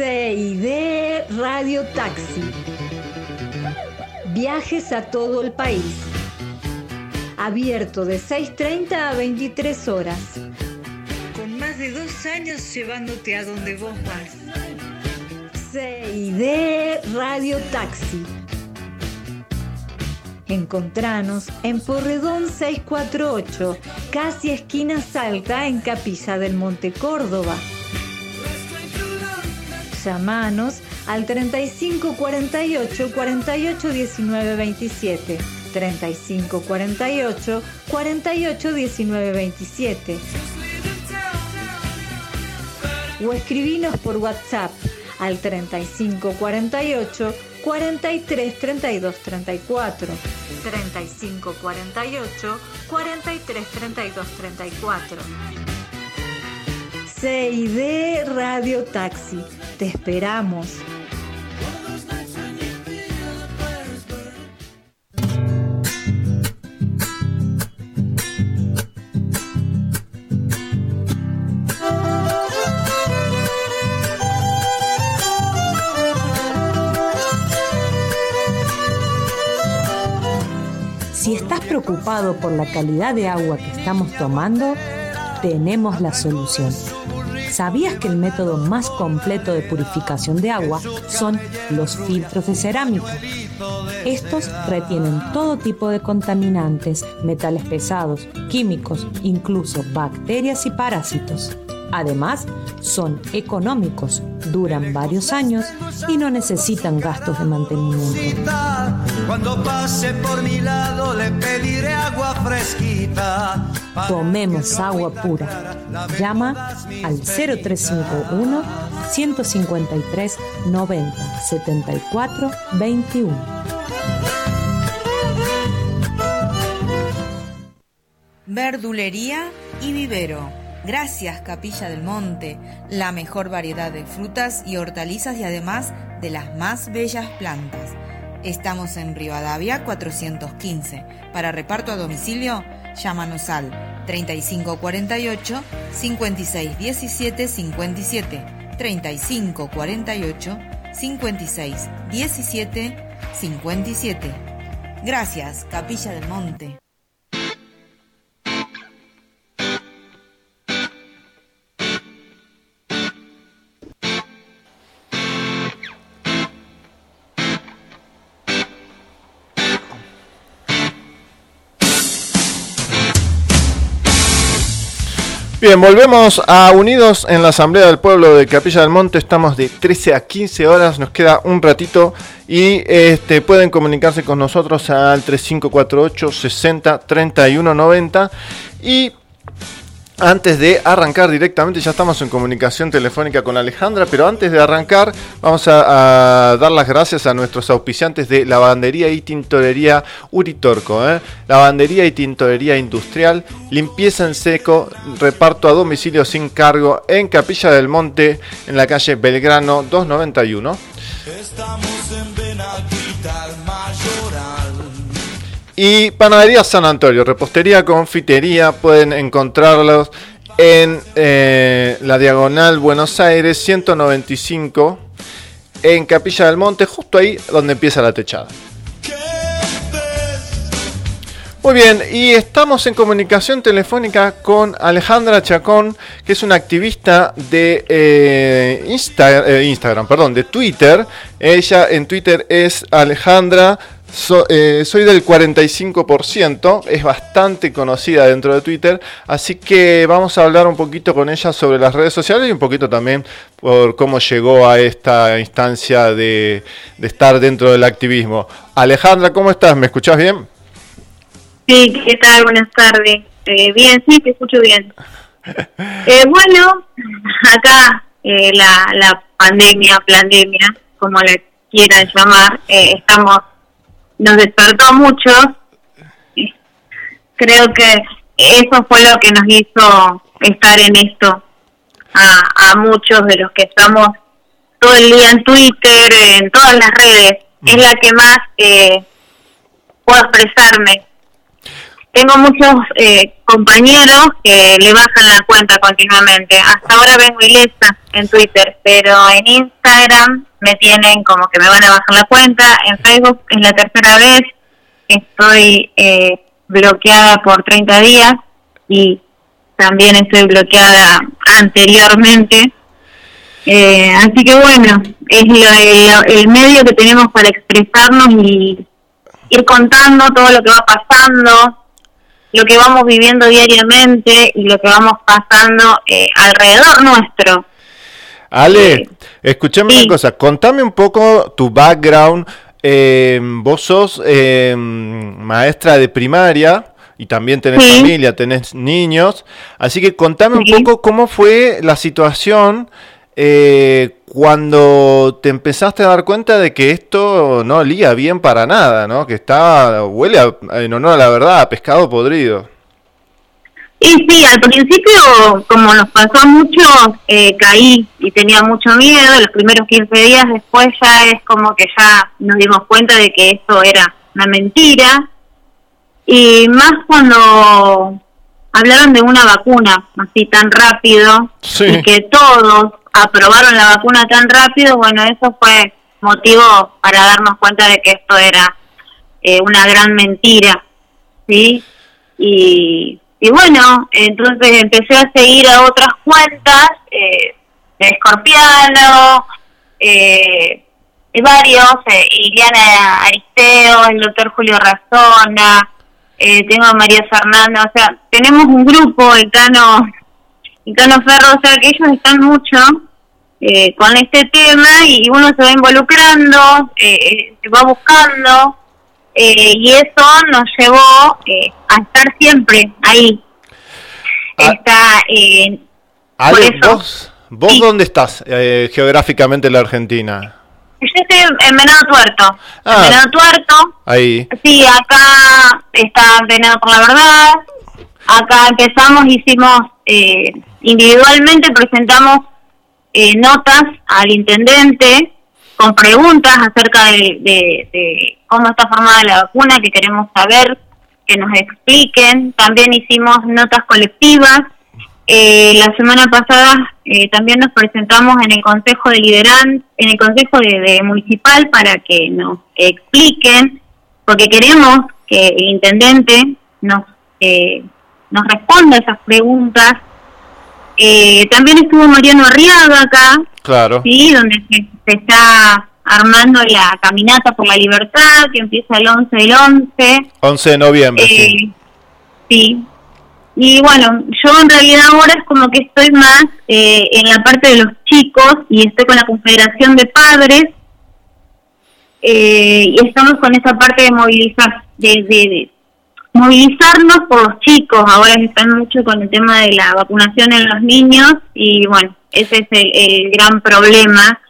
CID Radio Taxi. Viajes a todo el país. Abierto de 6.30 a 23 horas. Con más de dos años llevándote a donde vos vas. CID Radio Taxi. Encontranos en Porredón 648, casi esquina Salta, en Capilla del Monte Córdoba. Llamanos al 35 48 48 19 27. 35 48 48 19 27. O escribinos por WhatsApp al 35 48 43 32 34. 35 48 43 32 34. CID Radio Taxi. Te esperamos. Si estás preocupado por la calidad de agua que estamos tomando, tenemos la solución. ¿Sabías que el método más completo de purificación de agua son los filtros de cerámica? Estos retienen todo tipo de contaminantes, metales pesados, químicos, incluso bacterias y parásitos. Además, son económicos, duran varios años y no necesitan gastos de mantenimiento. Cuando pase por mi lado le pediré agua fresquita. Tomemos agua pura. Llama al 0351 153 90 74 21. Verdulería y vivero. Gracias Capilla del Monte, la mejor variedad de frutas y hortalizas y además de las más bellas plantas. Estamos en Rivadavia 415. Para reparto a domicilio, llámanos al 3548 5617 57 3548 5617 57. Gracias, Capilla del Monte. Bien, volvemos a Unidos en la Asamblea del Pueblo de Capilla del Monte. Estamos de 13 a 15 horas, nos queda un ratito y este, pueden comunicarse con nosotros al 3548 60 31 90 y antes de arrancar directamente, ya estamos en comunicación telefónica con Alejandra, pero antes de arrancar vamos a, dar las gracias a nuestros auspiciantes de Lavandería y Tintorería Uritorco. ¿eh? Lavandería y Tintorería Industrial, limpieza en seco, reparto a domicilio sin cargo en Capilla del Monte, en la calle Belgrano 291. Estamos en Mayoral. Y Panadería San Antonio, repostería, confitería, pueden encontrarlos en eh, la diagonal Buenos Aires 195, en Capilla del Monte, justo ahí donde empieza la techada. Muy bien, y estamos en comunicación telefónica con Alejandra Chacón, que es una activista de eh, eh, Instagram, perdón, de Twitter. Ella en Twitter es Alejandra, so- eh, soy del 45%, es bastante conocida dentro de Twitter, así que vamos a hablar un poquito con ella sobre las redes sociales y un poquito también por cómo llegó a esta instancia de, de estar dentro del activismo. Alejandra, ¿cómo estás? ¿Me escuchás bien? Sí, ¿qué tal? Buenas tardes. Eh, bien, sí, te escucho bien. Eh, bueno, acá eh, la, la pandemia, pandemia, como le quieran llamar, eh, estamos, nos despertó a muchos. Creo que eso fue lo que nos hizo estar en esto a, a muchos de los que estamos todo el día en Twitter, en todas las redes. Es la que más eh, puedo expresarme. tengo muchos eh, compañeros que le bajan la cuenta continuamente. Hasta ahora vengo ilesa en Twitter, pero en Instagram me tienen como que me van a bajar la cuenta. En Facebook es la tercera vez que estoy eh, bloqueada por 30 días y también estoy bloqueada anteriormente. Eh, así que bueno, es el, el medio que tenemos para expresarnos y ir contando todo lo que va pasando, lo que vamos viviendo diariamente y lo que vamos pasando eh, alrededor nuestro. Ale, eh, escúchame una cosa, contame un poco tu background. Eh, vos sos eh, maestra de primaria y también tenés familia, tenés niños, así que contame un poco cómo fue la situación eh, cuando te empezaste a dar cuenta de que esto no olía bien para nada, ¿no? Que estaba, huele, a, en honor a la verdad, a pescado podrido. Y sí, al principio, como nos pasó mucho, eh, caí y tenía mucho miedo. Los primeros 15 días después ya es como que ya nos dimos cuenta de que esto era una mentira. Y más cuando hablaron de una vacuna así tan rápido y que todos aprobaron la vacuna tan rápido, bueno, eso fue motivo para darnos cuenta de que esto era eh, una gran mentira, ¿sí? Y, y bueno, entonces empecé a seguir a otras cuentas, eh, de Escorpiano, eh, varios, eh, Iliana Aristeo, el doctor Julio Razona, eh, tengo a María Fernanda, o sea, tenemos un grupo, el el Cano Ferro, o sea, que ellos están mucho eh, con este tema y uno se va involucrando, eh, se va buscando, y eso nos llevó a estar siempre ahí. Ah. Está, Ale, ¿vos, vos dónde estás geográficamente en la Argentina? Yo estoy en Venado Tuerto. En Ah. Venado Tuerto. Ahí. Sí, acá está Venado por la Verdad. Acá empezamos, hicimos eh, individualmente, presentamos eh, notas al intendente con preguntas acerca de, de- de cómo está formada la vacuna, que queremos saber, que nos expliquen. También hicimos notas colectivas. Eh, la semana pasada eh, también nos presentamos en el Consejo de Lideran, en el Consejo de, de Municipal para que nos expliquen, porque queremos que el intendente nos eh, nos responda esas preguntas. Eh, también estuvo Mariano Arriaga acá, Claro. sí, donde se, se está armando la caminata por la libertad, que empieza el 11 del 11. 11 de noviembre, sí. Eh, sí. Y bueno, yo en realidad ahora es como que estoy más eh, en la parte de los chicos y estoy con la Confederación de Padres eh, y estamos con esa parte de movilizar, de, de- de movilizarnos por los chicos. Ahora están mucho con el tema de la vacunación en los niños y bueno, ese es el, el gran problema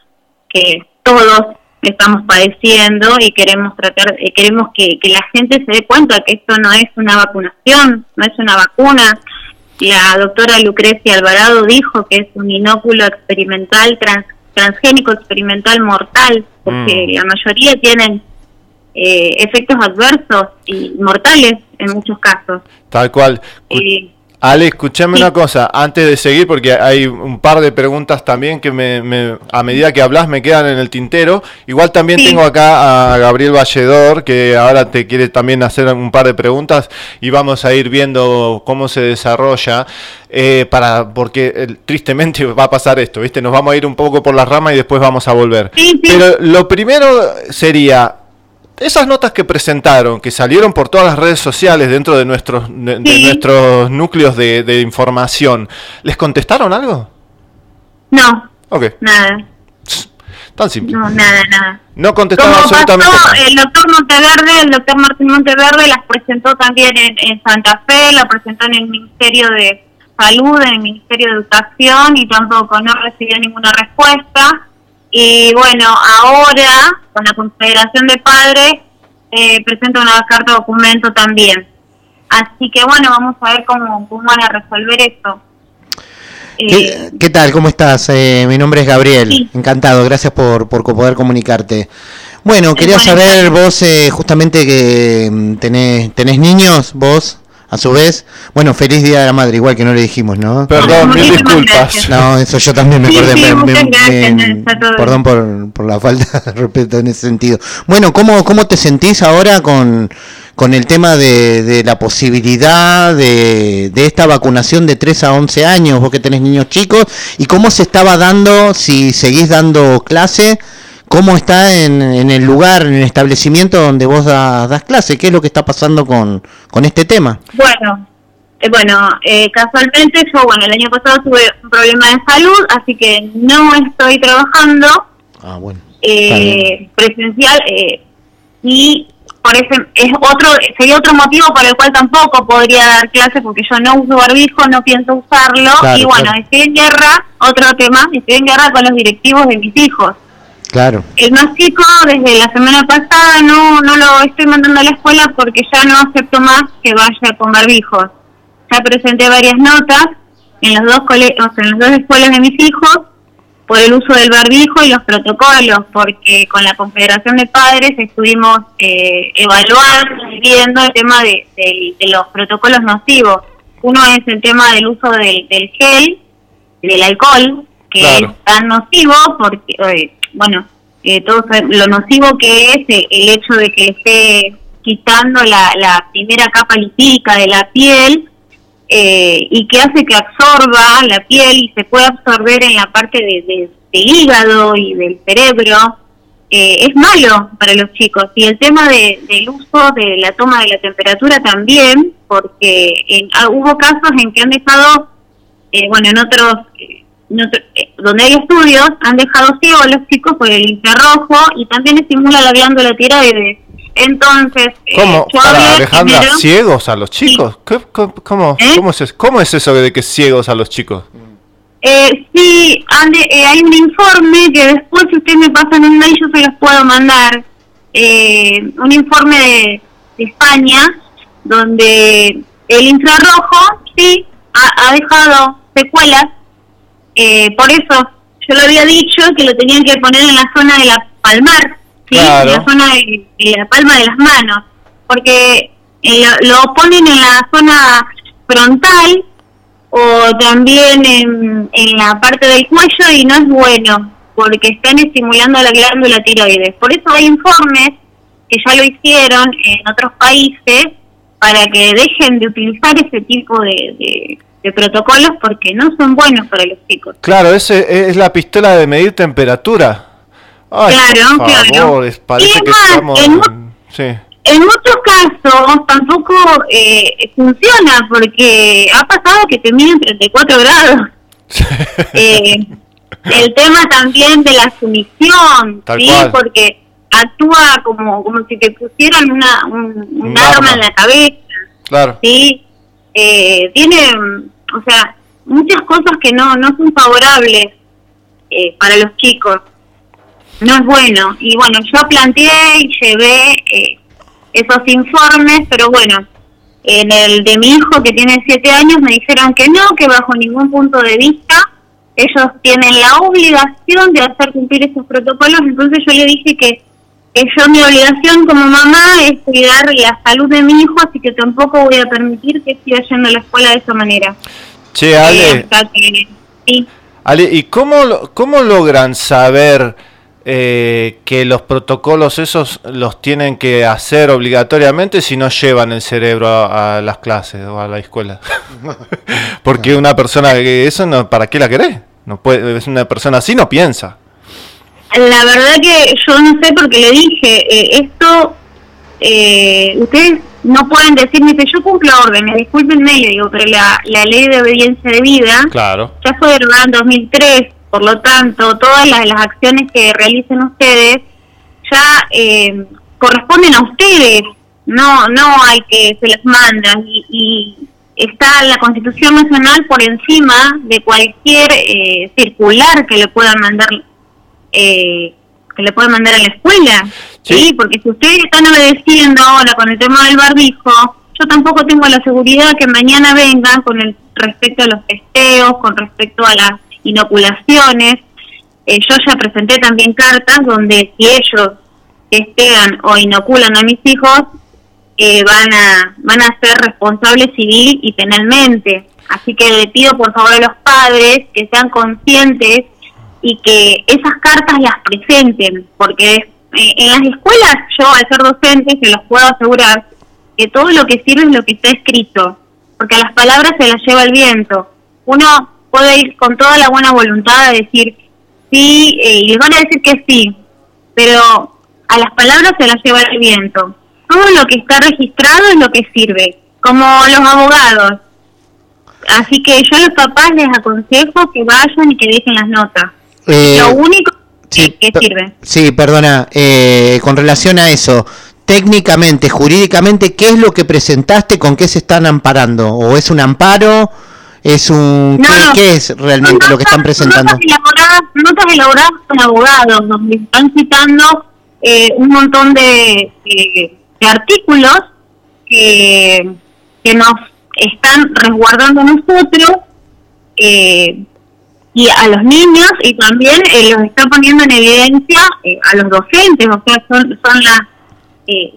que todos estamos padeciendo y queremos tratar, eh, queremos que, que la gente se dé cuenta que esto no es una vacunación, no es una vacuna. La doctora Lucrecia Alvarado dijo que es un inóculo experimental, trans- transgénico experimental mortal, porque Mm. la mayoría tienen eh, efectos adversos y mortales en muchos casos. Tal cual. Eh, Ale, escúchame una cosa, antes de seguir, porque hay un par de preguntas también que me, me- a medida que hablas me quedan en el tintero. Igual también tengo acá a Gabriel Valledor, que ahora te quiere también hacer un par de preguntas y vamos a ir viendo cómo se desarrolla, eh, para porque eh, tristemente va a pasar esto, ¿viste? Nos vamos a ir un poco por las ramas y después vamos a volver. Pero lo primero sería, esas notas que presentaron, que salieron por todas las redes sociales dentro de nuestros, de, de nuestros núcleos de, de información, ¿les contestaron algo? no, Ok, nada, tan simple. no, nada, nada. No contestaron Como absolutamente pasó, nada. el doctor Monteverde, el doctor Martín Monteverde las presentó también en, en Santa Fe, la presentó en el Ministerio de Salud, en el Ministerio de Educación y tampoco no recibió ninguna respuesta. Y bueno, ahora con la Confederación de Padres eh, presenta una carta documento también. Así que bueno, vamos a ver cómo, cómo van a resolver esto. Eh, ¿Qué, qué tal? ¿Cómo estás? Eh, mi nombre es Gabriel. Encantado, gracias por, por poder comunicarte. Bueno, quería saber vos, eh, justamente que mm, tenés, tenés niños, vos. A su vez, bueno, feliz Día de la Madre, igual que no le dijimos, ¿no? Perdón, mil disculpas. No, eso yo también me Sí, acordé. sí, me- muchas me- gracias, me- está todo perdón por, por la falta de respeto en ese sentido. Bueno, ¿cómo, cómo te sentís ahora con, con el tema de, de la posibilidad de, de esta vacunación de 3 a 11 años, vos que tenés niños chicos, y cómo se estaba dando, si seguís dando clase, cómo está en, en el lugar, en el establecimiento donde vos da- das clase, qué es lo que está pasando con, con este tema? Bueno, eh, bueno, eh, casualmente yo, bueno, el año pasado tuve un problema de salud, así que no estoy trabajando Ah, bueno. eh, presencial eh, y por ese es otro sería otro motivo por el cual tampoco podría dar clase porque yo no uso barbijo, no pienso usarlo Claro, y bueno, claro. estoy en guerra, otro tema, estoy en guerra con los directivos de mis hijos. Claro. El más chico desde la semana pasada no no lo estoy mandando a la escuela porque ya no acepto más que vaya con barbijos. Ya presenté varias notas en los dos cole o sea, en las dos escuelas de mis hijos por el uso del barbijo y los protocolos, porque con la Confederación de Padres estuvimos eh, evaluando y viendo el tema de, del- de los protocolos nocivos. Uno es el tema del uso del, del gel, del alcohol, que Claro. es tan nocivo porque, eh, bueno, eh, todo lo nocivo que es eh, el hecho de que esté quitando la, la primera capa lipídica de la piel eh, y que hace que absorba la piel y se puede absorber en la parte de, de- del hígado y del cerebro, eh, es malo para los chicos. Y el tema de- del uso de la toma de la temperatura también, porque en- ah, hubo casos en que han dejado, eh, bueno, en otros, eh, en donde hay estudios, han dejado ciegos a los chicos por el infrarrojo y también estimula la glándula tiroides. Entonces, eh, ¿Cómo? yo Para hablé Alejandra, primero- ciegos a los chicos. ¿Qué- cómo, cómo, ¿Eh? cómo es eso? ¿Cómo es eso de que ciegos a los chicos? Eh, sí, ande- eh, hay un informe que después si ustedes me pasan un mail yo se los puedo mandar. Eh, un informe de, de España donde el infrarrojo sí ha, ha dejado secuelas. Eh, por eso yo lo había dicho que lo tenían que poner en la zona de la palmar, ¿sí? Claro. en la zona de, de la palma de las manos, porque eh, lo, lo ponen en la zona frontal o también en, en la parte del cuello y no es bueno porque están estimulando la glándula tiroides. Por eso hay informes que ya lo hicieron en otros países para que dejen de utilizar ese tipo de, de- de protocolos porque no son buenos para los chicos. Claro, ese es la pistola de medir temperatura. Ay, Claro, por claro. favor, es- parece Y que más, estamos... en mu- en- Sí. En muchos casos tampoco eh, funciona porque ha pasado que te miden 34 grados. Eh, el tema también de la sumisión, Tal ¿sí? cual. Porque actúa como, como si te pusieran una, un, un Un arma arma. en la cabeza, Claro. ¿sí? Eh, tiene, o sea, muchas cosas que no, no son favorables eh, para los chicos. No es bueno. Y bueno, yo planteé y llevé eh, esos informes, pero bueno, en el de mi hijo que tiene siete años me dijeron que no, que bajo ningún punto de vista ellos tienen la obligación de hacer cumplir esos protocolos, entonces yo le dije que, que yo mi obligación como mamá es cuidar la salud de mi hijo, así que tampoco voy a permitir que siga yendo a la escuela de esa manera. Che, Eh, Ale, hasta que- sí. Ale, ¿y cómo, lo- cómo logran saber eh, que los protocolos esos los tienen que hacer obligatoriamente si no llevan el cerebro a, a las clases o a la escuela? Porque una persona que eso no, ¿para qué la querés? No puede, es una persona así no piensa. La verdad que yo no sé porque le dije, eh, esto, eh, ustedes no pueden decir, me dice, yo cumplo órdenes, discúlpenme, le digo, pero la, la ley de obediencia de vida Claro. ya fue derogada en 2003, por lo tanto, todas las, las acciones que realicen ustedes ya eh, corresponden a ustedes, no no hay que se les manda y, y está la Constitución Nacional por encima de cualquier eh, circular que le puedan mandar eh, que le puedan mandar a la escuela, sí. porque si ustedes están obedeciendo ahora con el tema del barbijo, yo tampoco tengo la seguridad que mañana vengan con el respecto a los testeos, con respecto a las inoculaciones. Eh, yo ya presenté también cartas donde si ellos testean o inoculan a mis hijos, eh, van a van a ser responsables civil y penalmente. Así que le pido por favor a los padres que sean conscientes y que esas cartas las presenten, porque eh, en las escuelas yo al ser docente se los puedo asegurar que todo lo que sirve es lo que está escrito, porque a las palabras se las lleva el viento. Uno puede ir con toda la buena voluntad de decir sí, eh, y les van a decir que sí, pero a las palabras se las lleva el viento. Todo lo que está registrado es lo que sirve, como los abogados. Así que yo a los papás les aconsejo que vayan y que dejen las notas. Eh, lo único sí, que sirve. Sí, perdona, eh, con relación a eso, técnicamente, jurídicamente, ¿qué es lo que presentaste? ¿Con qué se están amparando? ¿O es un amparo? ¿Es un No, ¿qué, es realmente lo que están presentando? Notas elaboradas, notas elaboradas con abogados, donde están citando eh, un montón de, de- de artículos que, que nos están resguardando nosotros eh, y a los niños y también eh, los está poniendo en evidencia eh, a los docentes, o sea, son, son las, eh,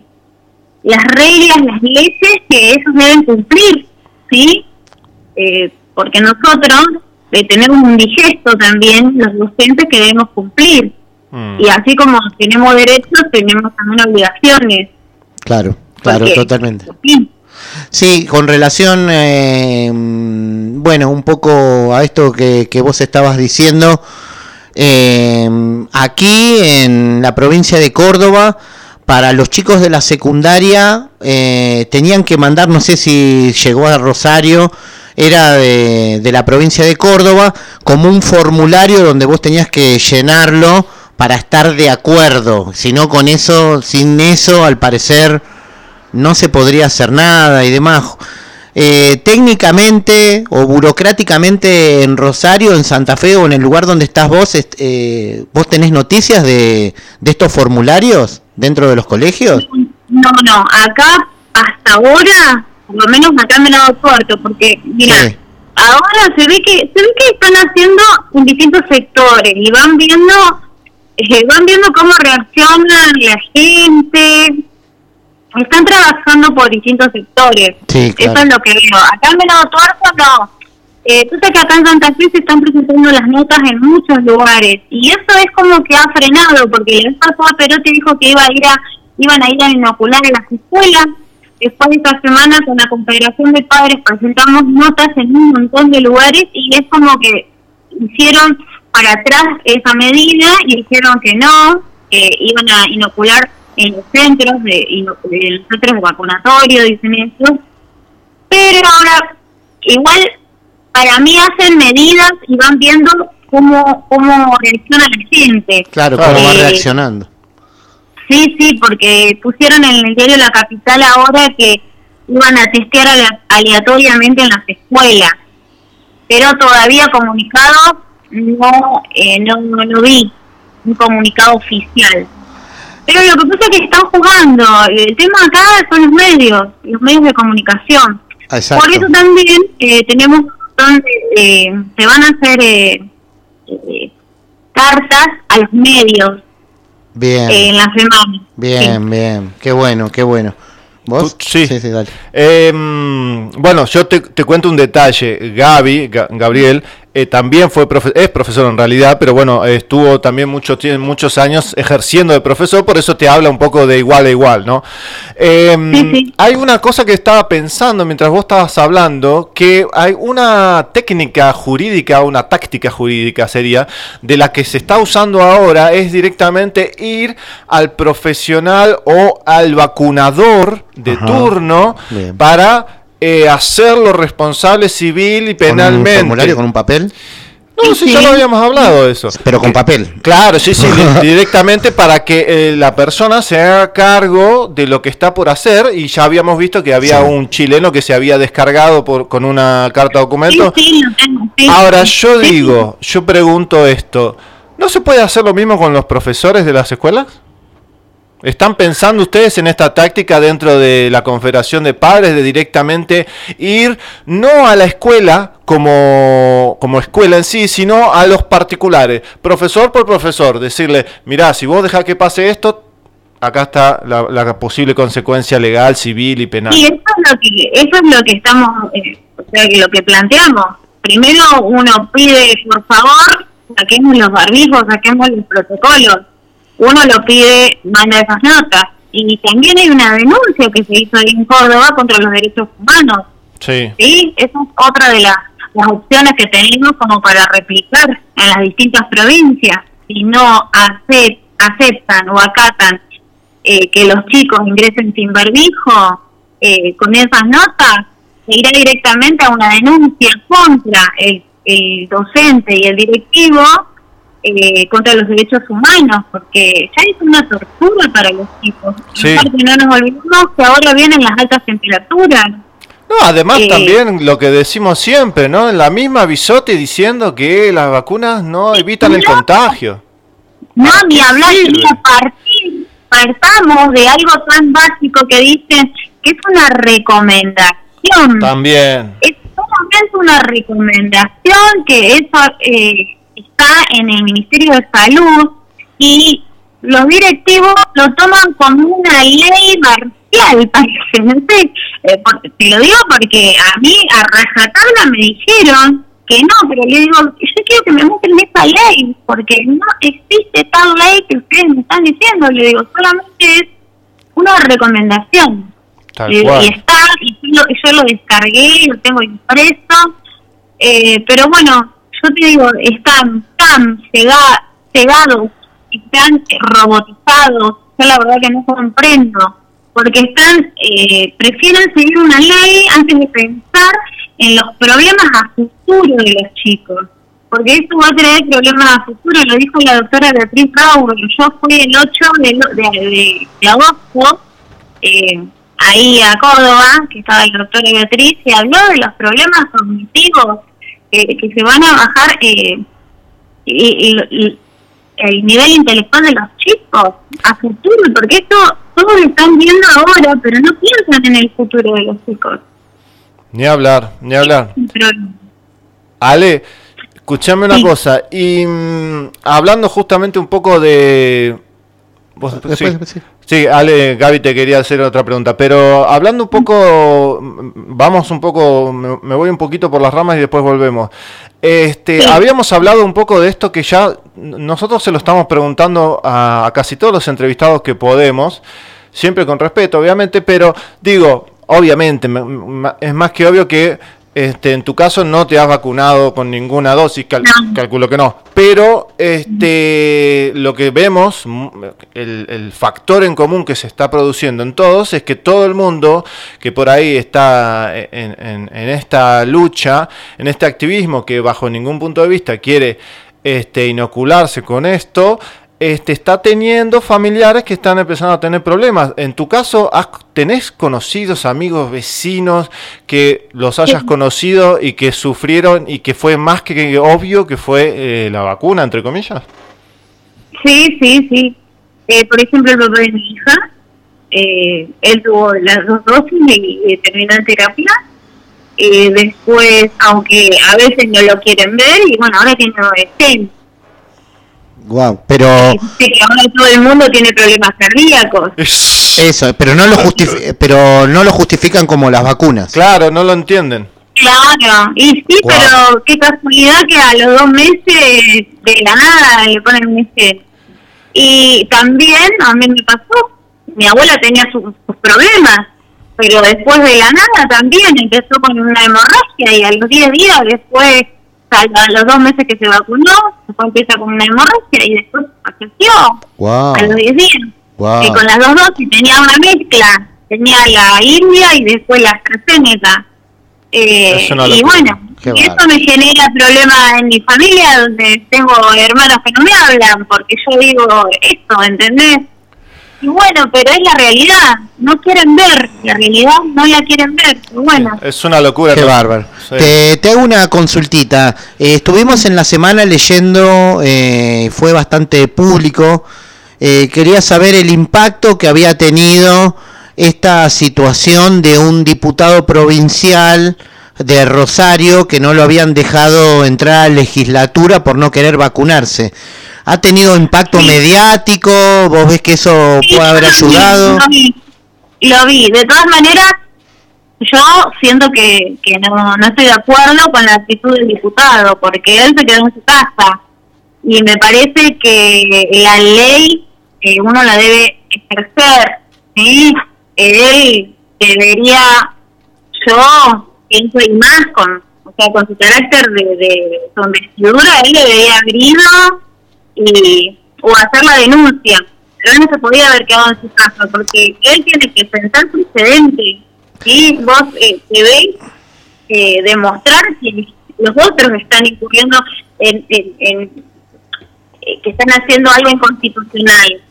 las reglas, las leyes que ellos deben cumplir, ¿sí? eh, porque nosotros eh, tenemos un digesto también, los docentes que debemos cumplir. Y así como tenemos derechos, tenemos también obligaciones. Claro, claro, Porque- totalmente. Sí. Sí, con relación, eh, bueno, un poco a esto que, que vos estabas diciendo, eh, aquí en la provincia de Córdoba, para los chicos de la secundaria, eh, tenían que mandar, no sé si llegó a Rosario, era de, de la provincia de Córdoba, como un formulario donde vos tenías que llenarlo para estar de acuerdo, si no con eso, sin eso, al parecer no se podría hacer nada y demás. Eh, técnicamente o burocráticamente en Rosario, en Santa Fe o en el lugar donde estás vos, eh, ¿vos tenés noticias de, de estos formularios dentro de los colegios? No, no, acá hasta ahora, por lo menos acá me he dado corto, porque mira, ahora se ve que se ve que están haciendo en distintos sectores y van viendo eh, van viendo cómo reacciona la gente, están trabajando por distintos sectores. Sí, Eso es lo que veo. Acá en Venado Tuerto no. Eh, tú sabes que acá en Santa Fe se están presentando las notas en muchos lugares y eso es como que ha frenado porque el pasado Perotti dijo que iba a ir a, iban a ir a inocular a las escuelas. Después de esta semana con la Confederación de Padres presentamos notas en un montón de lugares y es como que hicieron para atrás esa medida y dijeron que no, que iban a inocular en los centros de, en los centros de vacunatorio, dicen eso. Pero ahora, igual, para mí hacen medidas y van viendo cómo, cómo reacciona la gente. Claro, cómo va Eh, reaccionando. Sí, sí, porque pusieron en el diario La Capital ahora que iban a testear ale- aleatoriamente en las escuelas, pero todavía comunicado no, eh, no, no vi un comunicado oficial. Pero lo que pasa es que están jugando, el tema acá son los medios, los medios de comunicación. Exacto. Por eso también eh, tenemos, son, eh, se van a hacer eh, eh, cartas a los medios Bien, eh, en la semana. bien, bien. Qué bueno, qué bueno. ¿Vos? Sí. sí, dale. Em, bueno, yo te, te cuento un detalle. Gaby, Ga- Gabriel, eh, también fue profe- es profesor en realidad, pero bueno, estuvo también mucho, muchos años ejerciendo de profesor, por eso te habla un poco de igual a igual, ¿no? Em, Hay una cosa que estaba pensando mientras vos estabas hablando, que hay una técnica jurídica, una táctica jurídica sería, de la que se está usando ahora, es directamente ir al profesional o al vacunador de Ajá. turno Bien. para eh, hacerlo responsable civil y ¿Con un penalmente. formulario, con un papel? No, sí, ya lo habíamos hablado de eso. Pero con papel. Claro, sí, sí, di- directamente para que eh, la persona se haga cargo de lo que está por hacer y ya habíamos visto que había Sí. un chileno que se había descargado por, con una carta documento. Sí, sí, lo tengo, sí. Ahora yo Sí, digo, yo pregunto esto, ¿no se puede hacer lo mismo con los profesores de las escuelas? ¿Están pensando ustedes en esta táctica dentro de la Confederación de Padres de directamente ir no a la escuela como, como escuela en sí, sino a los particulares, profesor por profesor, decirle, mirá, si vos dejás que pase esto, acá está la, posible consecuencia legal, civil y penal. Y eso es lo que, eso es lo que estamos, eh, o sea, lo que planteamos. Primero uno pide, por favor, saquemos los barbijos, saquemos los protocolos. Uno lo pide, manda esas notas. Y también hay una denuncia que se hizo ahí en Córdoba contra los derechos humanos. Sí. ¿sí? Esa es otra de las, las opciones que tenemos como para replicar en las distintas provincias. Si no acep- aceptan o acatan eh, que los chicos ingresen sin barbijo, eh, con esas notas, se irá directamente a una denuncia contra el, el docente y el directivo eh, contra los derechos humanos, porque ya es una tortura para los chicos. Sí. Aparte, no nos olvidemos que ahora vienen las altas temperaturas. No, además Eh, también lo que decimos siempre, ¿no? En la misma bisote diciendo que las vacunas no evitan el contagio. No, ni hablar, ni a partir, partamos de algo tan básico que dicen que es una recomendación. También. Es solamente una recomendación que eso eh, está en el Ministerio de Salud y los directivos lo toman como una ley marcial, parece, eh, por- te lo digo porque a mí a rajatabla me dijeron que no, pero le digo, yo quiero que me muestren esa ley, porque no existe tal ley que ustedes me están diciendo, le digo, solamente es una recomendación. Tal Y, y está, y yo, lo- yo lo descargué, lo tengo impreso, eh, pero bueno, yo te digo, están tan cega- cegados, están robotizados, yo la verdad que no comprendo, porque están, eh, prefieren seguir una ley antes de pensar en los problemas a futuro de los chicos. Porque eso va a traer problemas a futuro, lo dijo la doctora Beatriz Raúl. Yo fui el 8 de, de, de- de agosto eh, ahí a Córdoba, que estaba la doctora Beatriz, y habló de los problemas cognitivos que se van a bajar eh, y, y- y el nivel intelectual de los chicos a futuro, porque esto todos están viendo ahora, pero no piensan en el futuro de los chicos. Ni hablar, ni hablar. Pero, Ale, escuchame una cosa. Y mm, hablando justamente un poco de. Vos- sí. Después, sí. Sí, Ale, Gaby te quería hacer otra pregunta, pero hablando un poco, mm, vamos un poco, me, voy un poquito por las ramas y después volvemos. Este, habíamos hablado un poco de esto que ya nosotros se lo estamos preguntando a, a casi todos los entrevistados que podemos, siempre con respeto, obviamente, pero digo, obviamente, es más que obvio que este, en tu caso no te has vacunado con ninguna dosis, cal- calculo que no, pero este, lo que vemos, mm, el, el factor en común que se está produciendo en todos es que todo el mundo que por ahí está en, en- en esta lucha, en este activismo que bajo ningún punto de vista quiere este, inocularse con esto, este, está teniendo familiares que están empezando a tener problemas. En tu caso, ¿has- ¿tenés conocidos, amigos, vecinos que los hayas conocido y que sufrieron y que fue más que obvio que fue eh, la vacuna, entre comillas? sí, sí, sí. Eh, por ejemplo, el papá de mi hija, eh, él tuvo las dos dosis y, y terminó en terapia. Eh, después, aunque a veces no lo quieren ver, y bueno, ahora tiene adolescencia. Guau, pero Dice que ahora todo el mundo tiene problemas cardíacos. eso, pero no lo justifi- pero no lo justifican como las vacunas. Claro, no lo entienden. Claro, y sí, pero qué casualidad que a los dos meses de la nada le ponen un este. Y también a mí me pasó, mi abuela tenía sus, sus problemas, pero después de la nada también empezó con una hemorragia y a los 10 días después, a a los dos meses que se vacunó, después empieza con una hemorragia y después falleció Wow. a los 10 días. Wow. Y con las dos dosis tenía una mezcla, tenía la India y después la AstraZeneca. Eh, y bueno, Qué y eso me genera problemas en mi familia, donde tengo hermanos que no me hablan, porque yo digo esto, ¿entendés? Y bueno, pero es la realidad, no quieren ver, la realidad no la quieren ver, y bueno. Es una locura. Qué bárbaro. Sí. Te, te hago una consultita. Eh, estuvimos en la semana leyendo, eh, fue bastante público. Eh, quería saber el impacto que había tenido esta situación de un diputado provincial de Rosario que no lo habían dejado entrar a la legislatura por no querer vacunarse. ¿Ha tenido impacto mediático? ¿Vos ves que eso puede haber ayudado? Lo vi, lo vi. De todas maneras, yo siento que, que no, no estoy de acuerdo con la actitud del diputado, porque él se quedó en su casa. Y me parece que la ley eh, uno la debe ejercer. ¿sí? Él debería, yo pienso y más con, o sea, con su carácter de, de su investidura, él debería haber ido y, o hacer la denuncia. Pero él no se podía haber quedado en su casa, porque él tiene que sentar precedente. ¿sí? Vos eh, debéis eh, demostrar que los otros están incurriendo en, en, en eh, que están haciendo algo inconstitucional.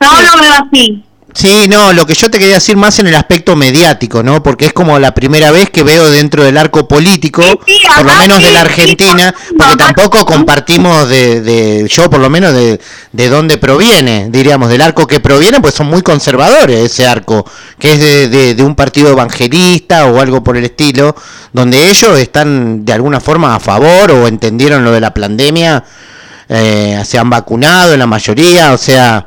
No lo veo así. Sí, no, lo que yo te quería decir más en el aspecto mediático, ¿no? Porque es como la primera vez que veo dentro del arco político, por lo menos de la Argentina, porque tampoco compartimos de, de yo por lo menos de, de dónde proviene, diríamos, del arco que proviene, pues son muy conservadores ese arco, que es de, de, de un partido evangelista o algo por el estilo, donde ellos están de alguna forma a favor o entendieron lo de la pandemia, eh, se han vacunado en la mayoría, o sea...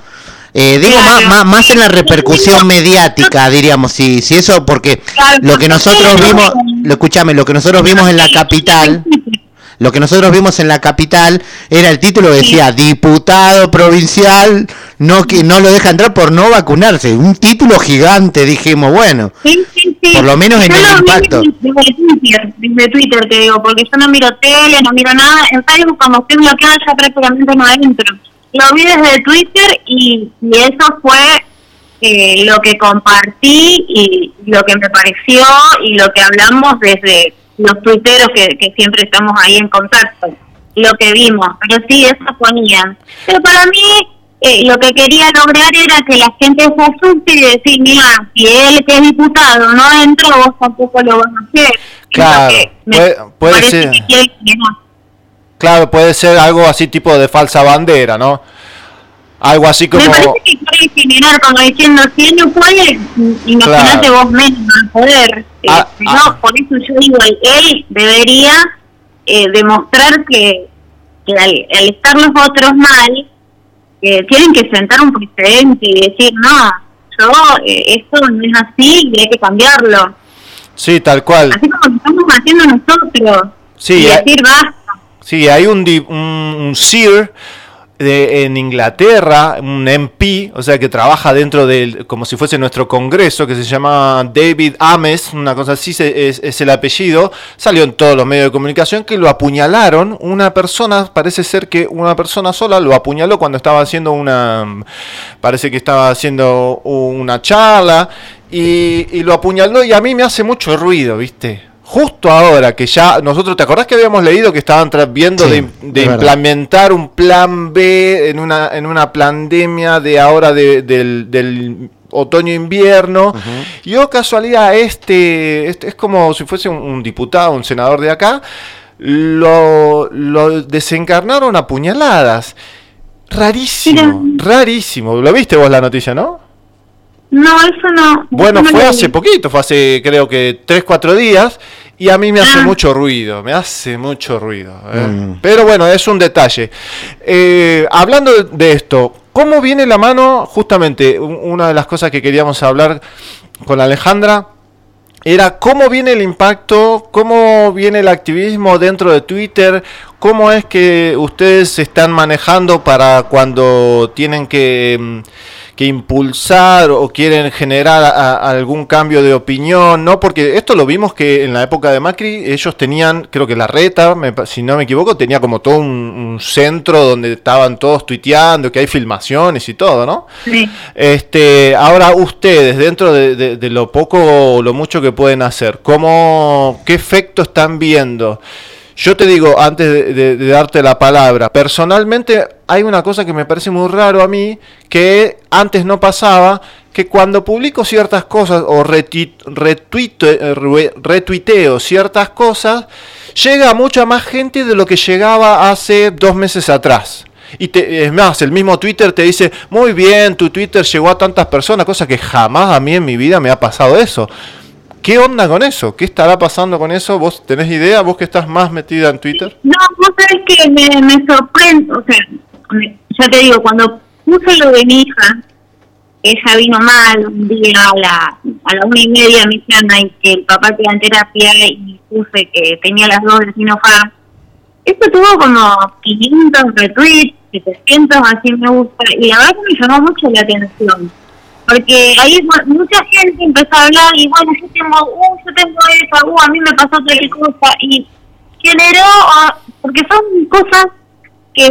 Eh, digo más, más, más en la repercusión mediática, diríamos, si, si eso, porque lo que nosotros vimos, lo escuchame, lo que nosotros vimos en la capital, lo que nosotros vimos en la capital era el título que decía diputado provincial no que no lo deja entrar por no vacunarse, un título gigante, dijimos, bueno, por lo menos en el impacto. Twitter, desde Twitter te digo, porque yo no miro tele, no miro nada. En Facebook, como estoy bloqueada, ya prácticamente no entro. Lo vi desde Twitter y, y eso fue eh, lo que compartí y lo que me pareció y lo que hablamos desde los tuiteros que, que siempre estamos ahí en contacto. Lo que vimos, pero sí, eso ponían. Pero para mí, eh, lo que quería lograr era que la gente se asuste y decir, mira, si él que es diputado no entra, vos tampoco lo vas a hacer. Claro, Me puede, puede ser. que. Claro, puede ser algo así tipo de falsa bandera, ¿no? Algo así como... Me parece que quiere generar, como diciendo, si él no puede, imagínate Claro. vos menos al poder. Eh, Ah, no, por eso yo digo, él, debería eh, demostrar que, que al, al estar los otros mal, eh, tienen que sentar un precedente y decir, no, yo, eh, esto no es así y hay que cambiarlo. Sí, tal cual. Así como lo estamos haciendo nosotros. Sí, y decir, basta. Sí, hay un, un, un de, en Inglaterra, un MP, o sea, que trabaja dentro del, como si fuese nuestro congreso, que se llama David Ames, una cosa así es el apellido, salió en todos los medios de comunicación que lo apuñalaron, una persona, parece ser que una persona sola lo apuñaló cuando estaba haciendo una, parece que estaba haciendo una charla, y, y lo apuñaló y a mí me hace mucho ruido, ¿viste? Justo ahora que ya nosotros, ¿te acordás que habíamos leído que estaban viendo Sí, de, es de verdad. implementar un plan B en una, en una pandemia de ahora de- del, del otoño-invierno? Y oh casualidad, este, este es como si fuese un, un diputado, un senador de acá, lo, lo desencarnaron a puñaladas. Rarísimo, rarísimo. ¿Lo viste vos la noticia, no? No, eso no. Bueno, eso no fue hace vi. poquito, fue hace creo que 3, 4 días y a mí me hace Ah. mucho ruido, me hace mucho ruido. ¿eh? Mm. Pero bueno, es un detalle. Eh, hablando de- esto, ¿cómo viene la mano? Justamente, un- una de las cosas que queríamos hablar con Alejandra era cómo viene el impacto, cómo viene el activismo dentro de Twitter, cómo es que ustedes se están manejando para cuando tienen que, mm, que impulsar o quieren generar a- a algún cambio de opinión, ¿no? Porque esto lo vimos que en la época de Macri ellos tenían, creo que la reta, me si no me equivoco, tenía como todo un, un centro donde estaban todos tuiteando, que hay filmaciones y todo, ¿no? Sí. Este, ahora ustedes, dentro de, de- de lo poco o lo mucho que pueden hacer, ¿cómo, ¿qué efecto están viendo? Yo te digo, antes de, de- darte la palabra, personalmente hay una cosa que me parece muy raro a mí, que antes no pasaba, que cuando publico ciertas cosas o retuiteo ciertas cosas, llega a mucha más gente de lo que llegaba hace dos meses atrás. Y te- es más, el mismo Twitter te dice, muy bien, tu Twitter llegó a tantas personas, cosa que jamás a mí en mi vida me ha pasado eso. ¿Qué onda con eso? ¿Qué estará pasando con eso? ¿Vos tenés idea? ¿Vos que estás más metida en Twitter? No, vos sabés que me, me sorprende, o sea, me- ya te digo, cuando puse lo de mi hija, ella vino mal un día a la, a la una y media, me "Ay, que el papá en terapia y puse que tenía las dos de Sinopharm. Esto tuvo como 500 retweets, 700 así me gusta, y la verdad que me llamó mucho la atención. Porque ahí mu- mucha gente empezó a hablar y bueno, yo tengo, uh, yo tengo esa, uh, a mí me pasó tal cosa, y generó, ah, porque son cosas que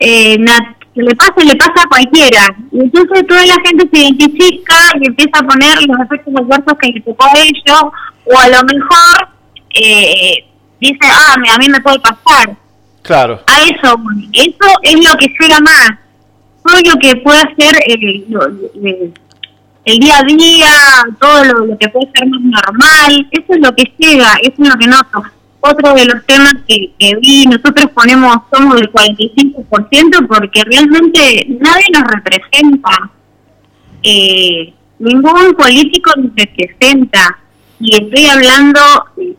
eh, nat- que le pasa, le pasa a cualquiera. Y entonces toda la gente se identifica y empieza a poner los efectos adversos que le tocó a ellos, o a lo mejor eh, dice, ah, a mí me puede pasar. Claro. A eso, eso es lo que llega más. Todo lo que puede hacer el, lo- el- el día a día, todo lo, que puede ser más normal, eso es lo que llega, eso es lo que noto. Otro de los temas que, vi, nosotros ponemos, somos del 45% porque realmente nadie nos representa. Eh, ningún político nos representa. Y estoy hablando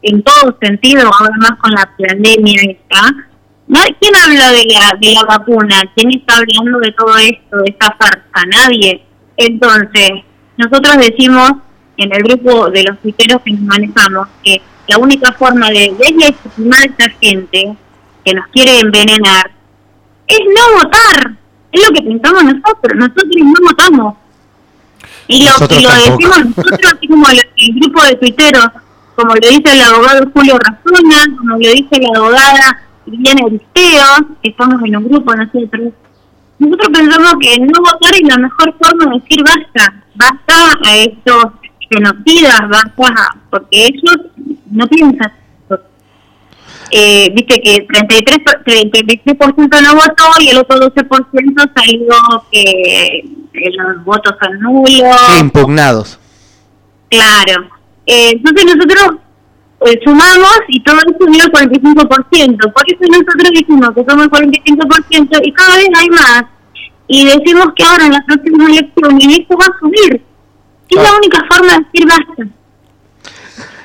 en todo sentido, ahora más con la pandemia esta. ¿No? ¿Quién habla de la, de la vacuna? ¿Quién está hablando de todo esto, de esta farsa? Nadie. Entonces, nosotros decimos en el grupo de los tuiteros que nos manejamos que la única forma de deslegitimar a esta gente que nos quiere envenenar es no votar. Es lo que pensamos nosotros. Nosotros no votamos. Y lo, Nosotros y lo tampoco. decimos nosotros, así como el, el grupo de tuiteros, como lo dice el abogado Julio Razona, como lo dice la abogada Aristeo, que estamos en un grupo nosotros. Nosotros pensamos que no votar es la mejor forma de decir basta, basta a estos genocidas, basta, porque ellos no piensan. Eh, Viste que 33, por- 33% no votó y el otro 12% salió que los votos son nulos. Sí, impugnados. Claro. Eh, entonces nosotros eh, sumamos y todo eso dio el 45%. Por eso nosotros decimos que somos el 45% y cada vez hay más. Y decimos que ahora en las próximas elecciones esto va a subir. Es la única forma de decir basta.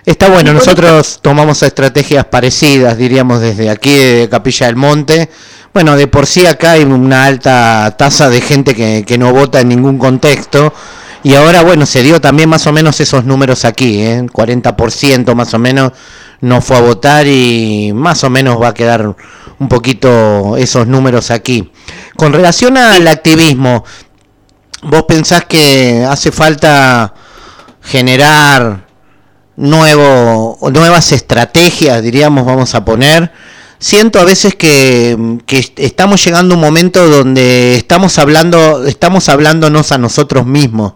Está bueno, nosotros tomamos estrategias parecidas, diríamos, desde aquí de Capilla del Monte. Bueno, de por sí acá hay una alta tasa de gente que, que no vota en ningún contexto. Y ahora, bueno, se dio también más o menos esos números aquí, ¿eh? 40% más o menos no fue a votar y más o menos va a quedar un poquito esos números aquí. Con relación al activismo, ¿vos pensás que hace falta generar nuevo, nuevas estrategias, diríamos, vamos a poner. Siento a veces que, que estamos llegando a un momento donde estamos hablando, estamos hablándonos a nosotros mismos,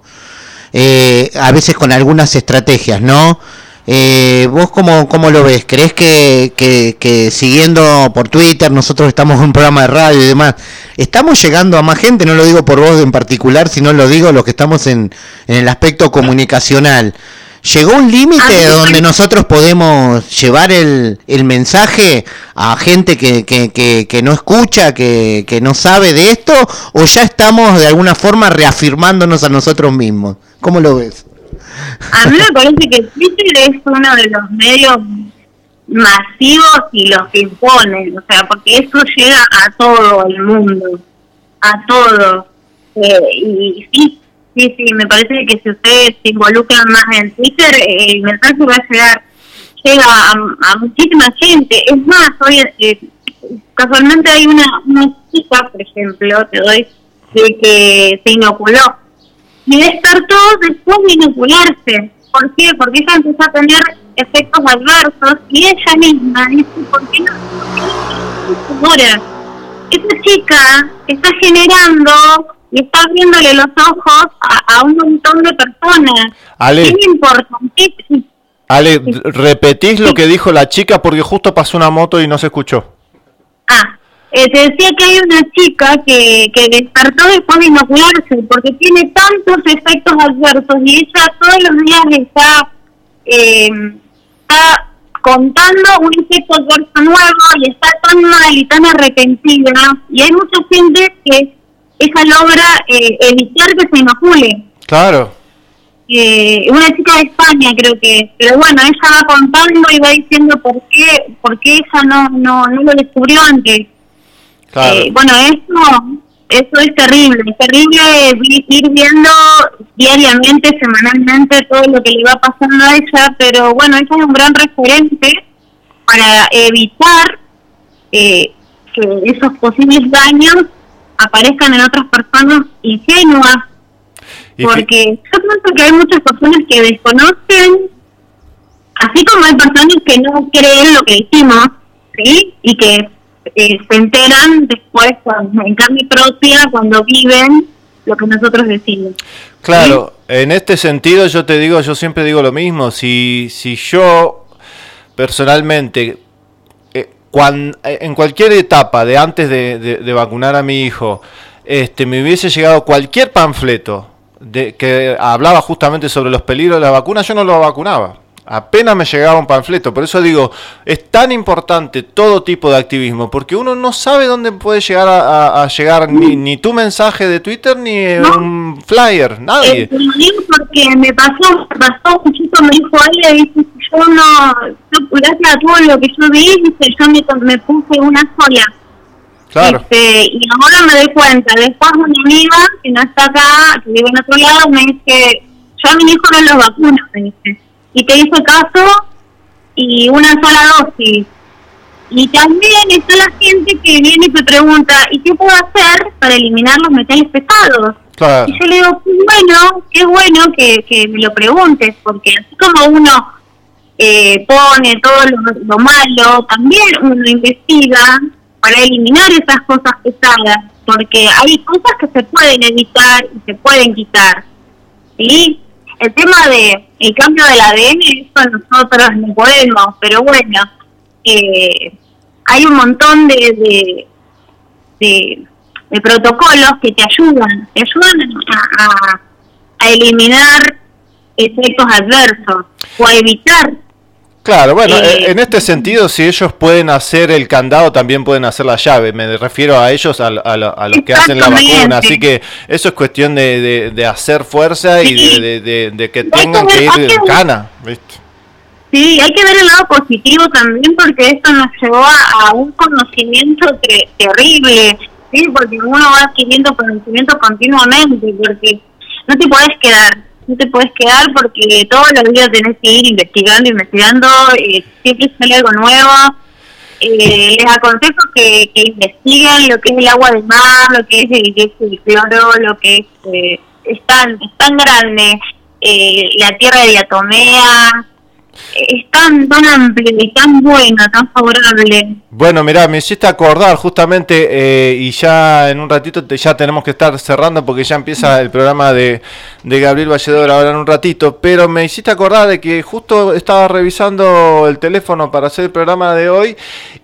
eh, a veces con algunas estrategias, ¿no? Eh, ¿Vos cómo, cómo lo ves? ¿Crees que, que, siguiendo por Twitter, nosotros estamos en un programa de radio y demás, estamos llegando a más gente? No lo digo por vos en particular, sino lo digo los que estamos en, en el aspecto comunicacional. ¿Llegó un límite donde nosotros podemos llevar el, el mensaje a gente que, que, que, que no escucha, que, que no sabe de esto? ¿O ya estamos de alguna forma reafirmándonos a nosotros mismos? ¿Cómo lo ves? A mí me parece que Twitter es uno de los medios masivos y los que imponen, o sea, porque eso llega a todo el mundo, a todo. Eh, y sí, sí, sí, me parece que si ustedes se involucran más en Twitter, eh, el mensaje va a llegar, llega a, muchísima gente. Es más, hoy eh, casualmente hay una, una chica, por ejemplo, te doy, de que se inoculó y despertó después de inocularse. ¿Por qué? Porque ella empezó a tener efectos adversos y ella misma dice, ¿por qué no? Ahora, esta chica está generando y está abriéndole los ojos a, a un montón de personas. Ale. Es. Ale, repetís lo que dijo la chica porque justo pasó una moto y no se escuchó. Ah, eh, te decía que hay una chica que, que despertó después de inocularse porque tiene tantos efectos adversos y ella todos los días está, eh, está contando un efecto adverso nuevo y está tan mal y tan arrepentida y hay mucha gente que ella logra eh, evitar que se inocule. Claro. eh, una chica de España creo que, pero bueno, ella va contando y va diciendo por qué, por qué ella no, no, no lo descubrió antes. Eh, bueno, eso, eso es terrible, es terrible ir viendo diariamente, semanalmente todo lo que le va pasando a ella, pero bueno, ella es un gran referente para evitar eh, que esos posibles daños aparezcan en otras personas ingenuas, Y porque yo pienso que hay muchas personas que desconocen, así como hay personas que no creen lo que decimos, ¿sí? Y que eh, se enteran después cuando, en carne propia cuando viven lo que nosotros decimos. Claro, en este sentido yo te digo, yo siempre digo lo mismo, si, si yo personalmente, eh, en cualquier etapa de antes de, de- de vacunar a mi hijo, este, me hubiese llegado cualquier panfleto de, que hablaba justamente sobre los peligros de la vacuna, yo no lo vacunaba. Apenas me llegaba un panfleto, por eso digo, es tan importante todo tipo de activismo, porque uno no sabe dónde puede llegar a, a- a llegar ni, ni tu mensaje de Twitter ni eh, un flyer, nadie. Eh, te lo digo porque me pasó, me pasó, un chico me dijo, Ale, dice, yo no, yo, gracias a todo lo que yo vi, dice, yo me, me puse una sola. Claro. Este, y ahora me doy cuenta, después una amiga que no está acá, que vive en otro lado, me dice, yo a mi hijo no lo vacuno, me dice. Y te hice caso y una sola dosis. Y también está la gente que viene y te pregunta, ¿y qué puedo hacer para eliminar los metales pesados? Claro. Y yo le digo, bueno, qué bueno que, que me lo preguntes, porque así como uno eh, pone todo lo, lo malo, también uno investiga para eliminar esas cosas pesadas, porque hay cosas que se pueden evitar y se pueden quitar. ¿sí? El tema de el cambio del ADN, eso nosotros no podemos, pero bueno, eh, hay un montón de, de, de, protocolos que te ayudan, te ayudan a, a, a eliminar efectos adversos o a evitar Claro, bueno, Eh, en este sentido, si ellos pueden hacer el candado, también pueden hacer la llave. Me refiero a ellos, a, a a los que hacen la vacuna. Así que eso es cuestión de, de- de hacer fuerza y de, de- de- de que tengan que que ver- ir en cana. ¿viste? Sí, hay que ver el lado positivo también porque esto nos llevó a, a un conocimiento terrible, ¿sí? Porque uno va adquiriendo conocimiento continuamente, porque no te puedes quedar, no te puedes quedar porque todos los días tenés que ir investigando, investigando, eh, siempre sale algo nuevo. Eh, les aconsejo que, que investiguen lo que es el agua del mar, lo que es el de cloro, lo que es, eh, es, tan, es tan grande, eh, la tierra de diatomea, es tan, tan amplio tan bueno, tan favorable. Bueno, mirá, me hiciste acordar justamente, eh, y ya en un ratito ya tenemos que estar cerrando porque ya empieza el programa de, de Gabriel Valledor ahora en un ratito, pero me hiciste acordar de que justo estaba revisando el teléfono para hacer el programa de hoy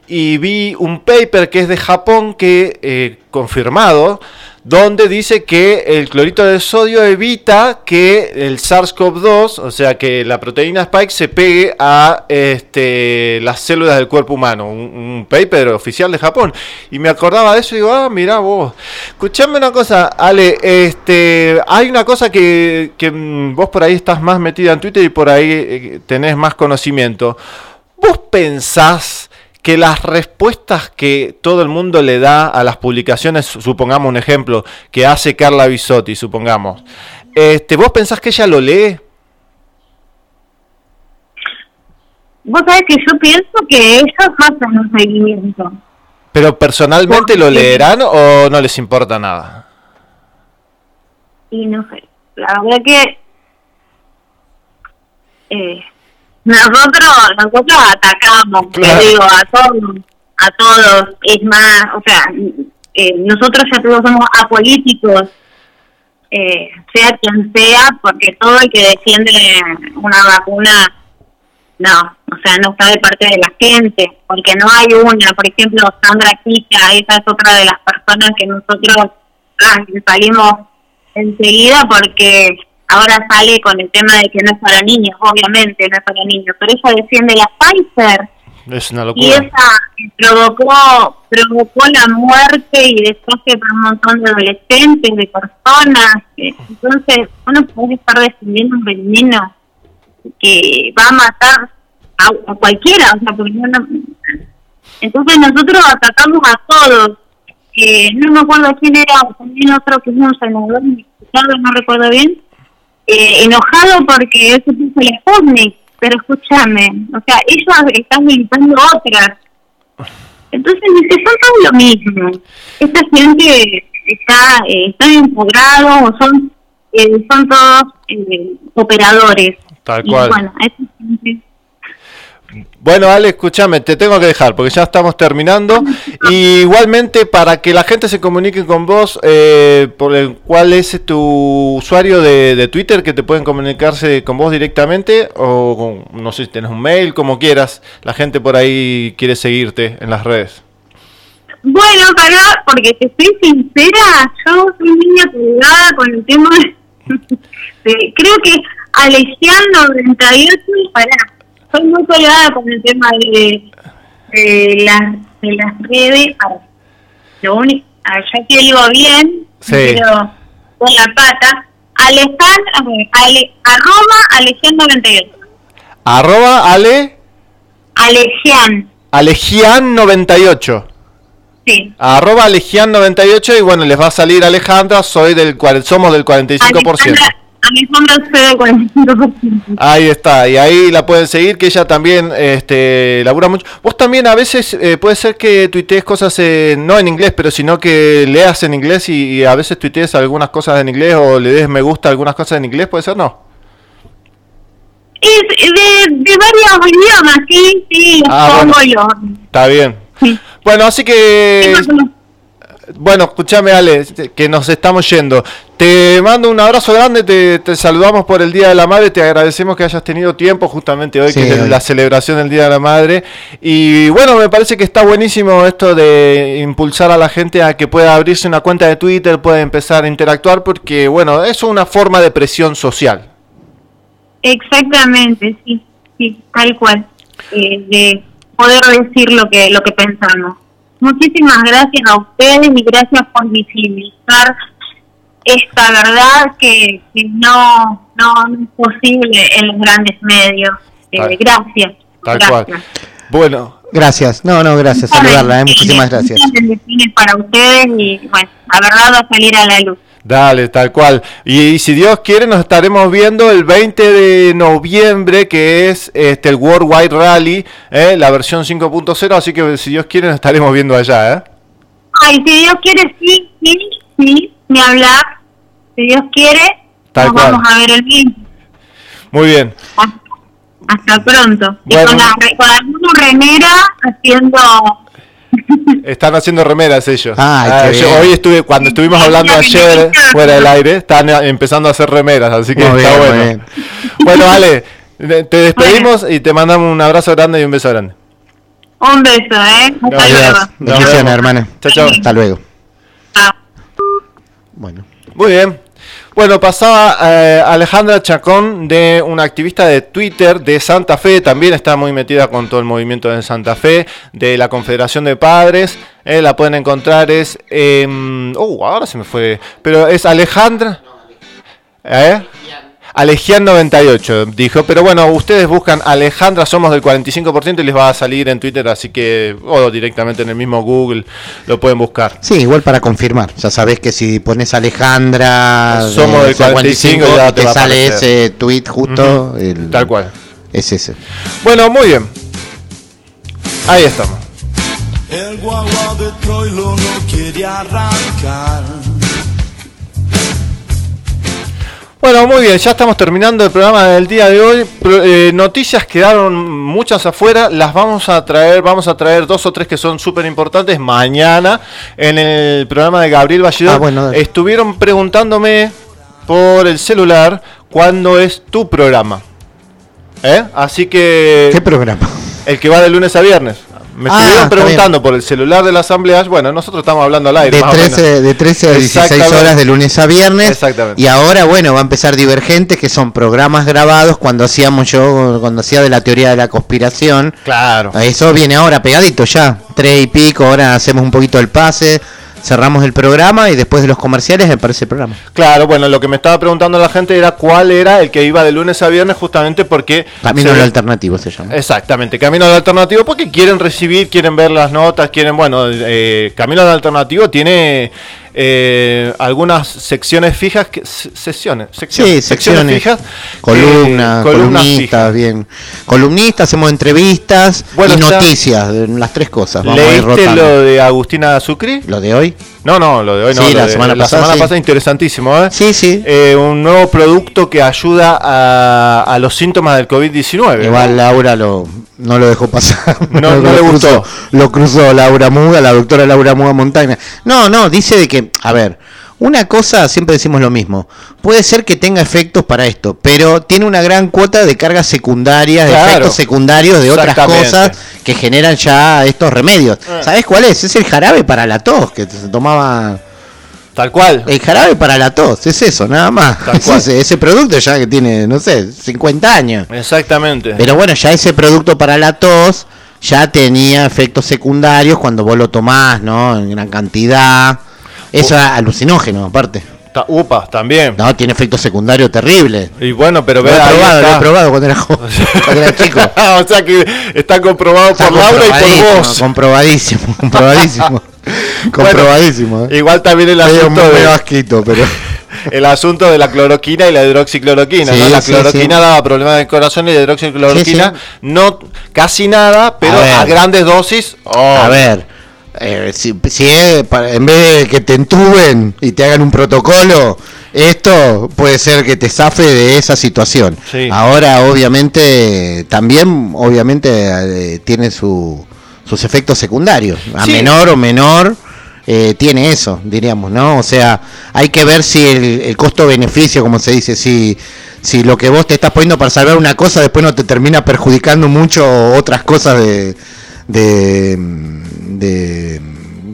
y vi un paper que es de Japón que, eh, confirmado, donde dice que el clorito de sodio evita que el SARS-CoV-2, o sea que la proteína Spike se pegue a este, las células del cuerpo humano. Un, paper oficial de Japón. Y me acordaba de eso y digo, ah, mirá vos. Escuchame una cosa, Ale, este, hay una cosa que, que mm, vos por ahí estás más metida en Twitter y por ahí eh, tenés más conocimiento. ¿Vos pensás que las respuestas que todo el mundo le da a las publicaciones, supongamos un ejemplo, que hace Carla Bisotti, supongamos, este, ¿vos pensás que ella lo lee? Vos sabés que yo pienso que ellos hacen un seguimiento. ¿Pero personalmente lo leerán o no les importa nada? Y no sé, la verdad que eh, nosotros nosotros atacamos, te Claro. digo, a todos, a todos. Es más, o sea, eh, nosotros ya todos somos apolíticos, eh, sea quien sea, porque todo el que defiende una vacuna, no, o sea, no está de parte de la gente, porque no hay una, por ejemplo, Sandra Quita, esa es otra de las personas que nosotros ah, salimos enseguida porque ahora sale con el tema de que no es para niños, obviamente no es para niños, pero ella defiende la Pfizer Es una y esa provocó provocó la muerte y desastre para un montón de adolescentes, de personas. Entonces, uno puede estar defendiendo un veneno que va a matar a, a cualquiera, o sea, porque no, entonces nosotros atacamos a todos. Eh, no me acuerdo quién era, también otro que es un senador no recuerdo bien, eh, enojado porque se puso el Sputnik, pero escúchame, o sea, ellos están militando otras. Entonces, dice, son todos lo mismo. Esta gente está, eh, están integrados o son, eh, son todos eh, operadores. Tal Y cual. bueno, esta gente- Bueno, Ale, escúchame, te tengo que dejar porque ya estamos terminando. Y igualmente, para que la gente se comunique con vos, eh, por el cuál es tu usuario de, de Twitter, que te pueden comunicarse con vos directamente, o con- no sé si tenés un mail, como quieras. La gente por ahí quiere seguirte en las redes. Bueno, para, porque te soy sincera, yo soy niña colgada con el tema de, de- creo que Alexian 98, para, soy muy colgada con el tema de, de, las, de las redes, lo único, ah, ya te digo bien, Sí. pero con la pata, Alejan, a ver, ale, arroba Alexian 98, Arroba Ale, Alexian, Alegian98. sí. Arroba Alegian98 y bueno, les va a salir Alejandra, soy del, cuar- somos del 45%. Alejandra, Alejandra Cede 45%. Ahí está, y ahí la pueden seguir, que ella también este, labura mucho. Vos también a veces eh, puede ser que tuitees cosas eh, no en inglés, pero sino que leas en inglés y, y a veces tuitees algunas cosas en inglés o le des me gusta a algunas cosas en inglés, ¿puede ser no? Es de, de varios idiomas, sí, sí, Ah, pongo bueno. yo. Está bien. Bueno, así que... Bueno, escúchame Ale, que nos estamos yendo. Te mando un abrazo grande, te, te saludamos por el Día de la Madre, te agradecemos que hayas tenido tiempo justamente hoy, Sí, que es hoy. la celebración del Día de la Madre. Y bueno, me parece que está buenísimo esto de impulsar a la gente a que pueda abrirse una cuenta de Twitter, pueda empezar a interactuar, porque bueno, es una forma de presión social. Exactamente, sí, sí, tal cual. Eh, de poder decir lo que lo que pensamos. Muchísimas gracias a ustedes y gracias por visibilizar esta verdad que, que no, no es posible en los grandes medios. Eh, Tal- gracias. Tal gracias. cual. Bueno, Gracias. No, no, gracias. Saludarla, ¿eh? Muchísimas gracias. Muchas bendiciones para ustedes y bueno, la verdad va a salir a la luz. Dale, tal cual. Y, si Dios quiere, nos estaremos viendo el 20 de noviembre, que es este el World Wide Rally, ¿eh? la versión 5.0. Así que si Dios quiere, nos estaremos viendo allá. ¿eh? Ay, si Dios quiere, sí, sí, sí, ni hablar. Si Dios quiere, Tal nos cual. vamos a ver el 20. Muy bien. Hasta pronto. Bueno. Y con, la, con alguna remera haciendo... Están haciendo remeras ellos. Ay, Ah, qué yo bien. hoy estuve, cuando estuvimos hablando ayer fuera del aire, están eh, empezando a hacer remeras, así que Muy está bien, bueno. Bueno, Ale, te despedimos y te mandamos un abrazo grande y un beso grande. Un beso, ¿eh? Hasta luego. Bendiciones, hermana. Chao, chao. Hasta luego. Chao. Bueno. Muy bien. Bueno, pasaba eh, Alejandra Chacón, de una activista de Twitter de Santa Fe, también está muy metida con todo el movimiento de Santa Fe, de la Confederación de Padres, eh, la pueden encontrar, es... em, uh, ahora se me fue, pero es Alejandra... ¿Eh? Alegian 98, dijo, pero bueno, ustedes buscan Alejandra, somos del 45% y les va a salir en Twitter, así que, o directamente en el mismo Google, lo pueden buscar. Sí, igual para confirmar. Ya sabés que si pones Alejandra, Somos de del 45, ya y te sale ese tweet justo. El- Tal cual. Es ese. Bueno, muy bien. Ahí estamos. El guagua de Troilo no quiere arrancar. Bueno, muy bien, ya estamos terminando el programa del día de hoy. Pro- eh, noticias quedaron muchas afuera, las vamos a traer, vamos a traer dos o tres que son súper importantes mañana en el programa de Gabriel Ballidor. Ah, bueno. Estuvieron preguntándome por el celular cuándo es tu programa. ¿Eh? Así que... ¿Qué programa? El que va de lunes a viernes. Me Ah, estuvieron preguntando por el celular de la asamblea. Bueno, nosotros estamos hablando al aire. De más o 13, menos. de 13 a 16 Exactamente. horas de lunes a viernes. Exactamente. Y ahora, bueno, va a empezar Divergentes, que son programas grabados cuando hacíamos yo, cuando hacía de la teoría de la conspiración. Claro. Eso viene ahora pegadito ya. Tres y pico, ahora hacemos un poquito el pase, cerramos el programa y después de los comerciales aparece el programa. Claro, bueno, lo que me estaba preguntando la gente era cuál era el que iba de lunes a viernes, justamente porque. Camino al alternativo se llama. Exactamente, Camino al Alternativo, porque quieren recibir, quieren ver las notas, quieren, bueno, eh, Camino al Alternativo tiene eh, algunas secciones fijas, que, se- sesiones, secciones, Sí, secciones, fijas, columnas, eh, columnas columnistas, bien. Columnistas, hacemos entrevistas Bueno, y noticias, las tres cosas. Vamos a ir ¿Leíste rotando. lo de Agustina Sucri? ¿Lo de hoy? No, no, lo de hoy no. Sí, la de- semana pasada, semana sí. pasada interesantísimo, ¿eh? Sí, sí. Eh, un nuevo producto que ayuda a, a los síntomas del COVID-19. Igual Laura lo, no lo dejó pasar. No- no le cruzó- gustó. Lo cruzó Laura Muga, la doctora Laura Muga Montaña. No, no, dice de que, a ver, una cosa, siempre decimos lo mismo, puede ser que tenga efectos para esto, pero tiene una gran cuota de cargas secundarias, de efectos secundarios de otras cosas que generan ya estos remedios. Ah. ¿Sabes cuál es? Es el jarabe para la tos que se tomaba... Tal cual. El jarabe para la tos, es eso, nada más. Tal Es cual. ese, ese producto ya que tiene, no sé, 50 años. Exactamente. Pero bueno, ya ese producto para la tos ya tenía efectos secundarios cuando vos lo tomás, ¿no? En gran cantidad. Eso es alucinógeno, aparte. Upa, también. No, tiene efectos secundarios terribles. Y bueno, pero Lo he probado, lo he probado cuando era, joven, cuando era chico. o sea que está comprobado Está por Laura y por vos. Comprobadísimo, comprobadísimo. comprobadísimo. ¿eh? Igual también el Medio- asunto, medio de, asquito, pero... el asunto de la cloroquina y la hidroxicloroquina. Sí, ¿no? La cloroquina sí. daba problemas del corazón y la hidroxicloroquina no casi nada, pero A a, grandes dosis. oh. A ver, eh, si, si es para- en vez de que te entuben y te hagan un protocolo, esto puede ser que te zafe de esa situación. Sí. Ahora, obviamente, también, obviamente, eh, tiene su, sus efectos secundarios. A Sí. menor o menor. eh, tiene eso, diríamos, ¿no? O sea, hay que ver si el, el costo-beneficio, como se dice, si, si lo que vos te estás poniendo para salvar una cosa después no te termina perjudicando mucho otras cosas de, de, de,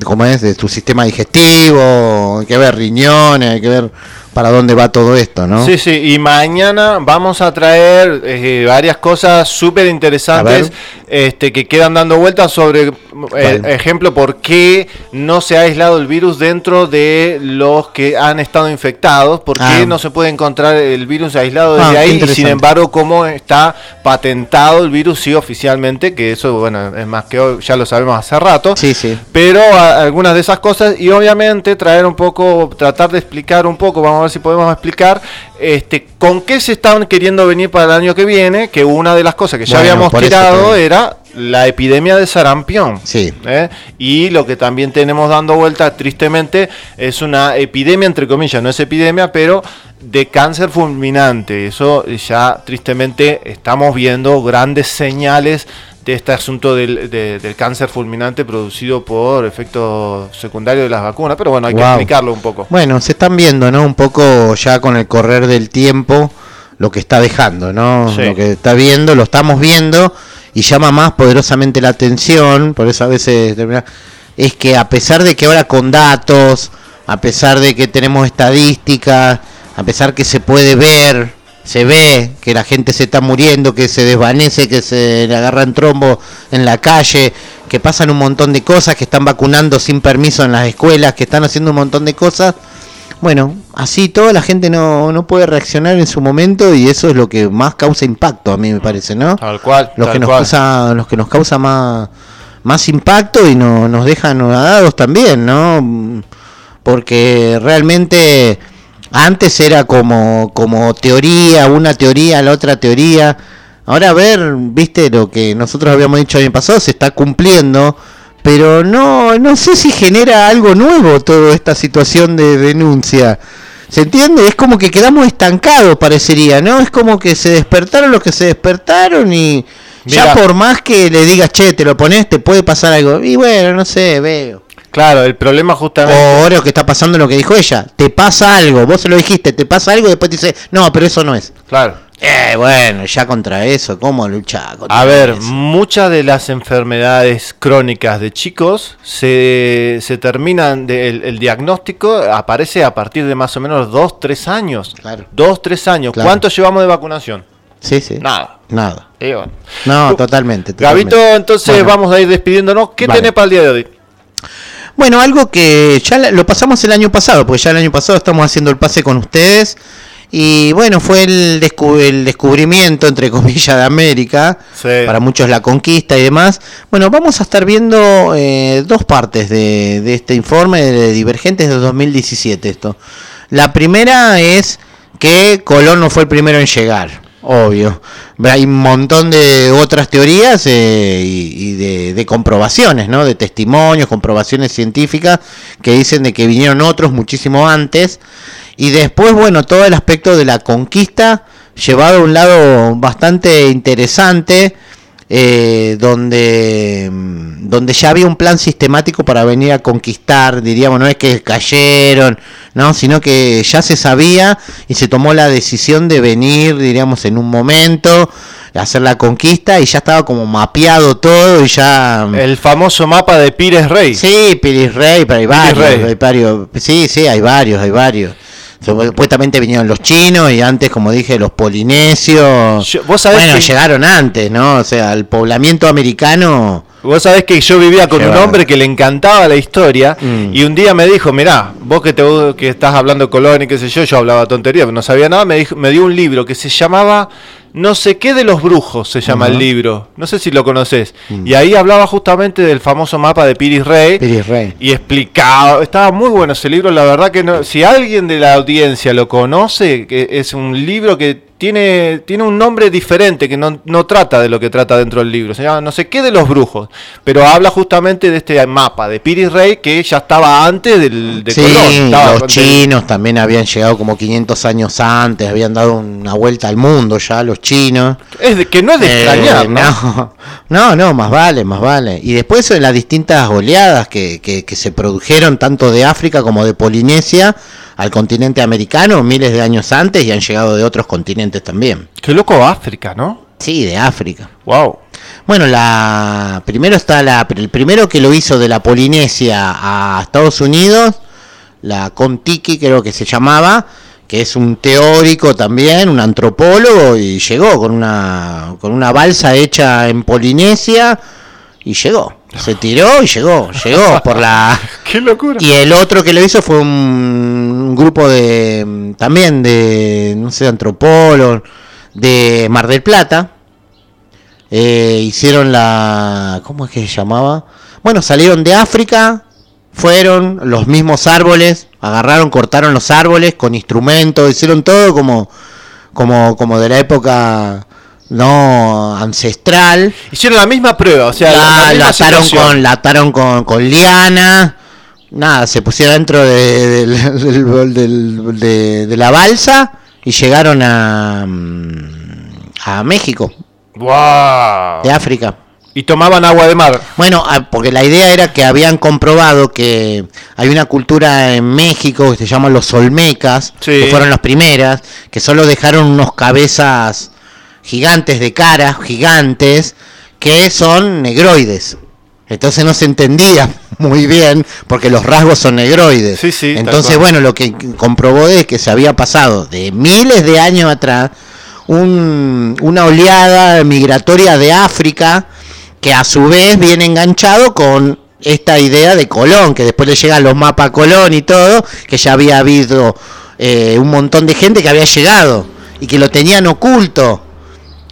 ¿cómo es? De tu sistema digestivo, hay que ver riñones, hay que ver para dónde va todo esto, ¿no? Sí, sí, y mañana vamos a traer eh, varias cosas súper interesantes este, que quedan dando vueltas sobre, eh, ejemplo, por qué no se ha aislado el virus dentro de los que han estado infectados, por qué Ah. no se puede encontrar el virus aislado Ah, desde qué ahí, y sin embargo, cómo está patentado el virus, sí, oficialmente, que eso, bueno, es más que hoy, ya lo sabemos hace rato. Sí, sí. Pero a- algunas de esas cosas y obviamente traer un poco, tratar de explicar un poco, vamos ver si podemos explicar este con qué se están queriendo venir para el año que viene, que una de las cosas que ya Bueno, habíamos tirado era la epidemia de sarampión. Sí. ¿eh? Y lo que también tenemos dando vuelta, tristemente, es una epidemia, entre comillas, no es epidemia, pero de cáncer fulminante. Eso ya tristemente estamos viendo grandes señales de este asunto del, de- del cáncer fulminante producido por efectos secundarios de las vacunas. Pero bueno, hay que explicarlo un poco. Bueno, se están viendo, ¿no? Un poco ya con el correr del tiempo lo que está dejando, ¿no? Sí. Lo que está viendo, lo estamos viendo y llama más poderosamente la atención, por eso a veces termina- es que a pesar de que ahora con datos, a pesar de que tenemos estadísticas, a pesar que se puede ver, se ve que la gente se está muriendo, que se desvanece, que se le agarran trombo en la calle, que pasan un montón de cosas, que están vacunando sin permiso en las escuelas, que están haciendo un montón de cosas. Bueno, así toda la gente no, no puede reaccionar en su momento y eso es lo que más causa impacto a mí me parece, ¿no? Tal cual. Los que nos cual. causa, los que nos causa más, más impacto y no, nos dejan anonadados también, ¿no? Porque realmente antes era como, como teoría, una teoría, la otra teoría. Ahora a ver, viste lo que nosotros habíamos dicho el año pasado, se está cumpliendo, pero no, no sé si genera algo nuevo toda esta situación de denuncia. ¿Se entiende? Es como que quedamos estancados, parecería, ¿no? Es como que se despertaron los que se despertaron y ya por más que le digas, che, te lo pones, te puede pasar algo. Y bueno, no sé, veo. Claro, el problema O justamente... ahora lo que está pasando lo que dijo ella, te pasa algo, vos se lo dijiste, te pasa algo y después te dice, no, pero eso no es. Claro. Eh, bueno, ya contra eso, ¿cómo luchar? contra A ver, eso? muchas de las enfermedades crónicas de chicos se, se terminan, de- el, el diagnóstico aparece a partir de más o menos 2, 3 años. Claro. 2, 3 años. Claro. ¿Cuánto llevamos de vacunación? Sí, sí. Nada. Nada. Bueno. No, totalmente. totalmente. Gabito, entonces Bueno. vamos a ir despidiéndonos. ¿Qué Vale. tenés para el día de hoy? Bueno, algo que ya lo pasamos el año pasado, porque ya el año pasado estamos haciendo el pase con ustedes. Y bueno, fue el, el descubrimiento, entre comillas, de América. Para muchos la conquista y demás. Bueno, vamos a estar viendo eh, dos partes de, de este informe de Divergentes de 2017. Esto. La primera es que Colón no fue el primero en llegar. Obvio. Hay un montón de otras teorías eh, y, y de, de comprobaciones, ¿no? De testimonios, comprobaciones científicas que dicen de que vinieron otros muchísimo antes. Y después, bueno, todo el aspecto de la conquista llevado a un lado bastante interesante, eh, donde, mm, donde ya había un plan sistemático para venir a conquistar, diríamos, no es que cayeron, no, sino que ya se sabía y se tomó la decisión de venir, diríamos, en un momento, hacer la conquista y ya estaba como mapeado todo y ya... El famoso mapa de Pires Rey. Sí, Piris Rey, pero hay varios, Rey. hay varios. Sí, sí, hay varios, hay varios. Supuestamente vinieron los chinos y antes, como dije, los polinesios. vos sabés bueno, que- llegaron antes, ¿no? O sea, el poblamiento americano. Vos sabés que yo vivía con un hombre que le encantaba la historia Mm. y un día me dijo, mirá, vos que, te, que estás hablando de Colón y qué sé yo, yo hablaba tontería, pero no sabía nada, me, dijo, me dio un libro que se llamaba No sé qué de los brujos, se llama el libro, no sé si lo conoces, Mm. y ahí hablaba justamente del famoso mapa de Piris Rey Piris Rey. y explicaba, estaba muy bueno ese libro, la verdad que no, si alguien de la audiencia lo conoce, que es un libro que tiene, tiene un nombre diferente, que no, no trata de lo que trata dentro del libro, se llama no sé qué de los brujos, pero habla justamente de este mapa de Piris Rey que ya estaba antes del, de sí, Colón. los antes- chinos también habían llegado como 500 años antes, habían dado una vuelta al mundo ya, los chinos. Es de, que no es de Eh, extrañar, ¿no? no, no, no, más vale, más vale. Y después de las distintas oleadas que, que, que se produjeron tanto de África como de Polinesia al continente americano miles de años antes y han llegado de otros continentes también. Qué loco África, ¿no? Sí, de África. Wow. Bueno, la primero está la el primero que lo hizo de la Polinesia a Estados Unidos, la Contiki creo que se llamaba, que es un teórico también, un antropólogo y llegó con una con una balsa hecha en Polinesia y llegó. Se tiró y llegó, llegó por la Qué locura. y el otro que lo hizo fue un, grupo de también de no sé, antropólogos de Mar del Plata. Eh, hicieron la ¿cómo es que se llamaba? Bueno, salieron de África, fueron los mismos árboles, agarraron, cortaron los árboles con instrumentos, hicieron todo como como como de la época no ancestral. Hicieron la misma prueba, o sea, la- ataron con, la ataron con, con liana. Nada, se pusieron dentro de, de- de la balsa y llegaron a, mm, a México, Wow. de África. Y tomaban agua de mar. Bueno, ah, porque la idea era que habían comprobado que hay una cultura en México que se llama los Olmecas, Sí. que fueron las primeras, que solo dejaron unos cabezas gigantes de cara, gigantes, que son negroides. Entonces no se entendía muy bien porque los rasgos son negroides. Sí, sí, Entonces, bueno, lo que comprobó es que se había pasado de miles de años atrás un- una oleada migratoria de África que a su vez viene enganchado con esta idea de Colón, que después le llegan los mapas a Colón y todo, que ya había habido eh, un montón de gente que había llegado y que lo tenían oculto.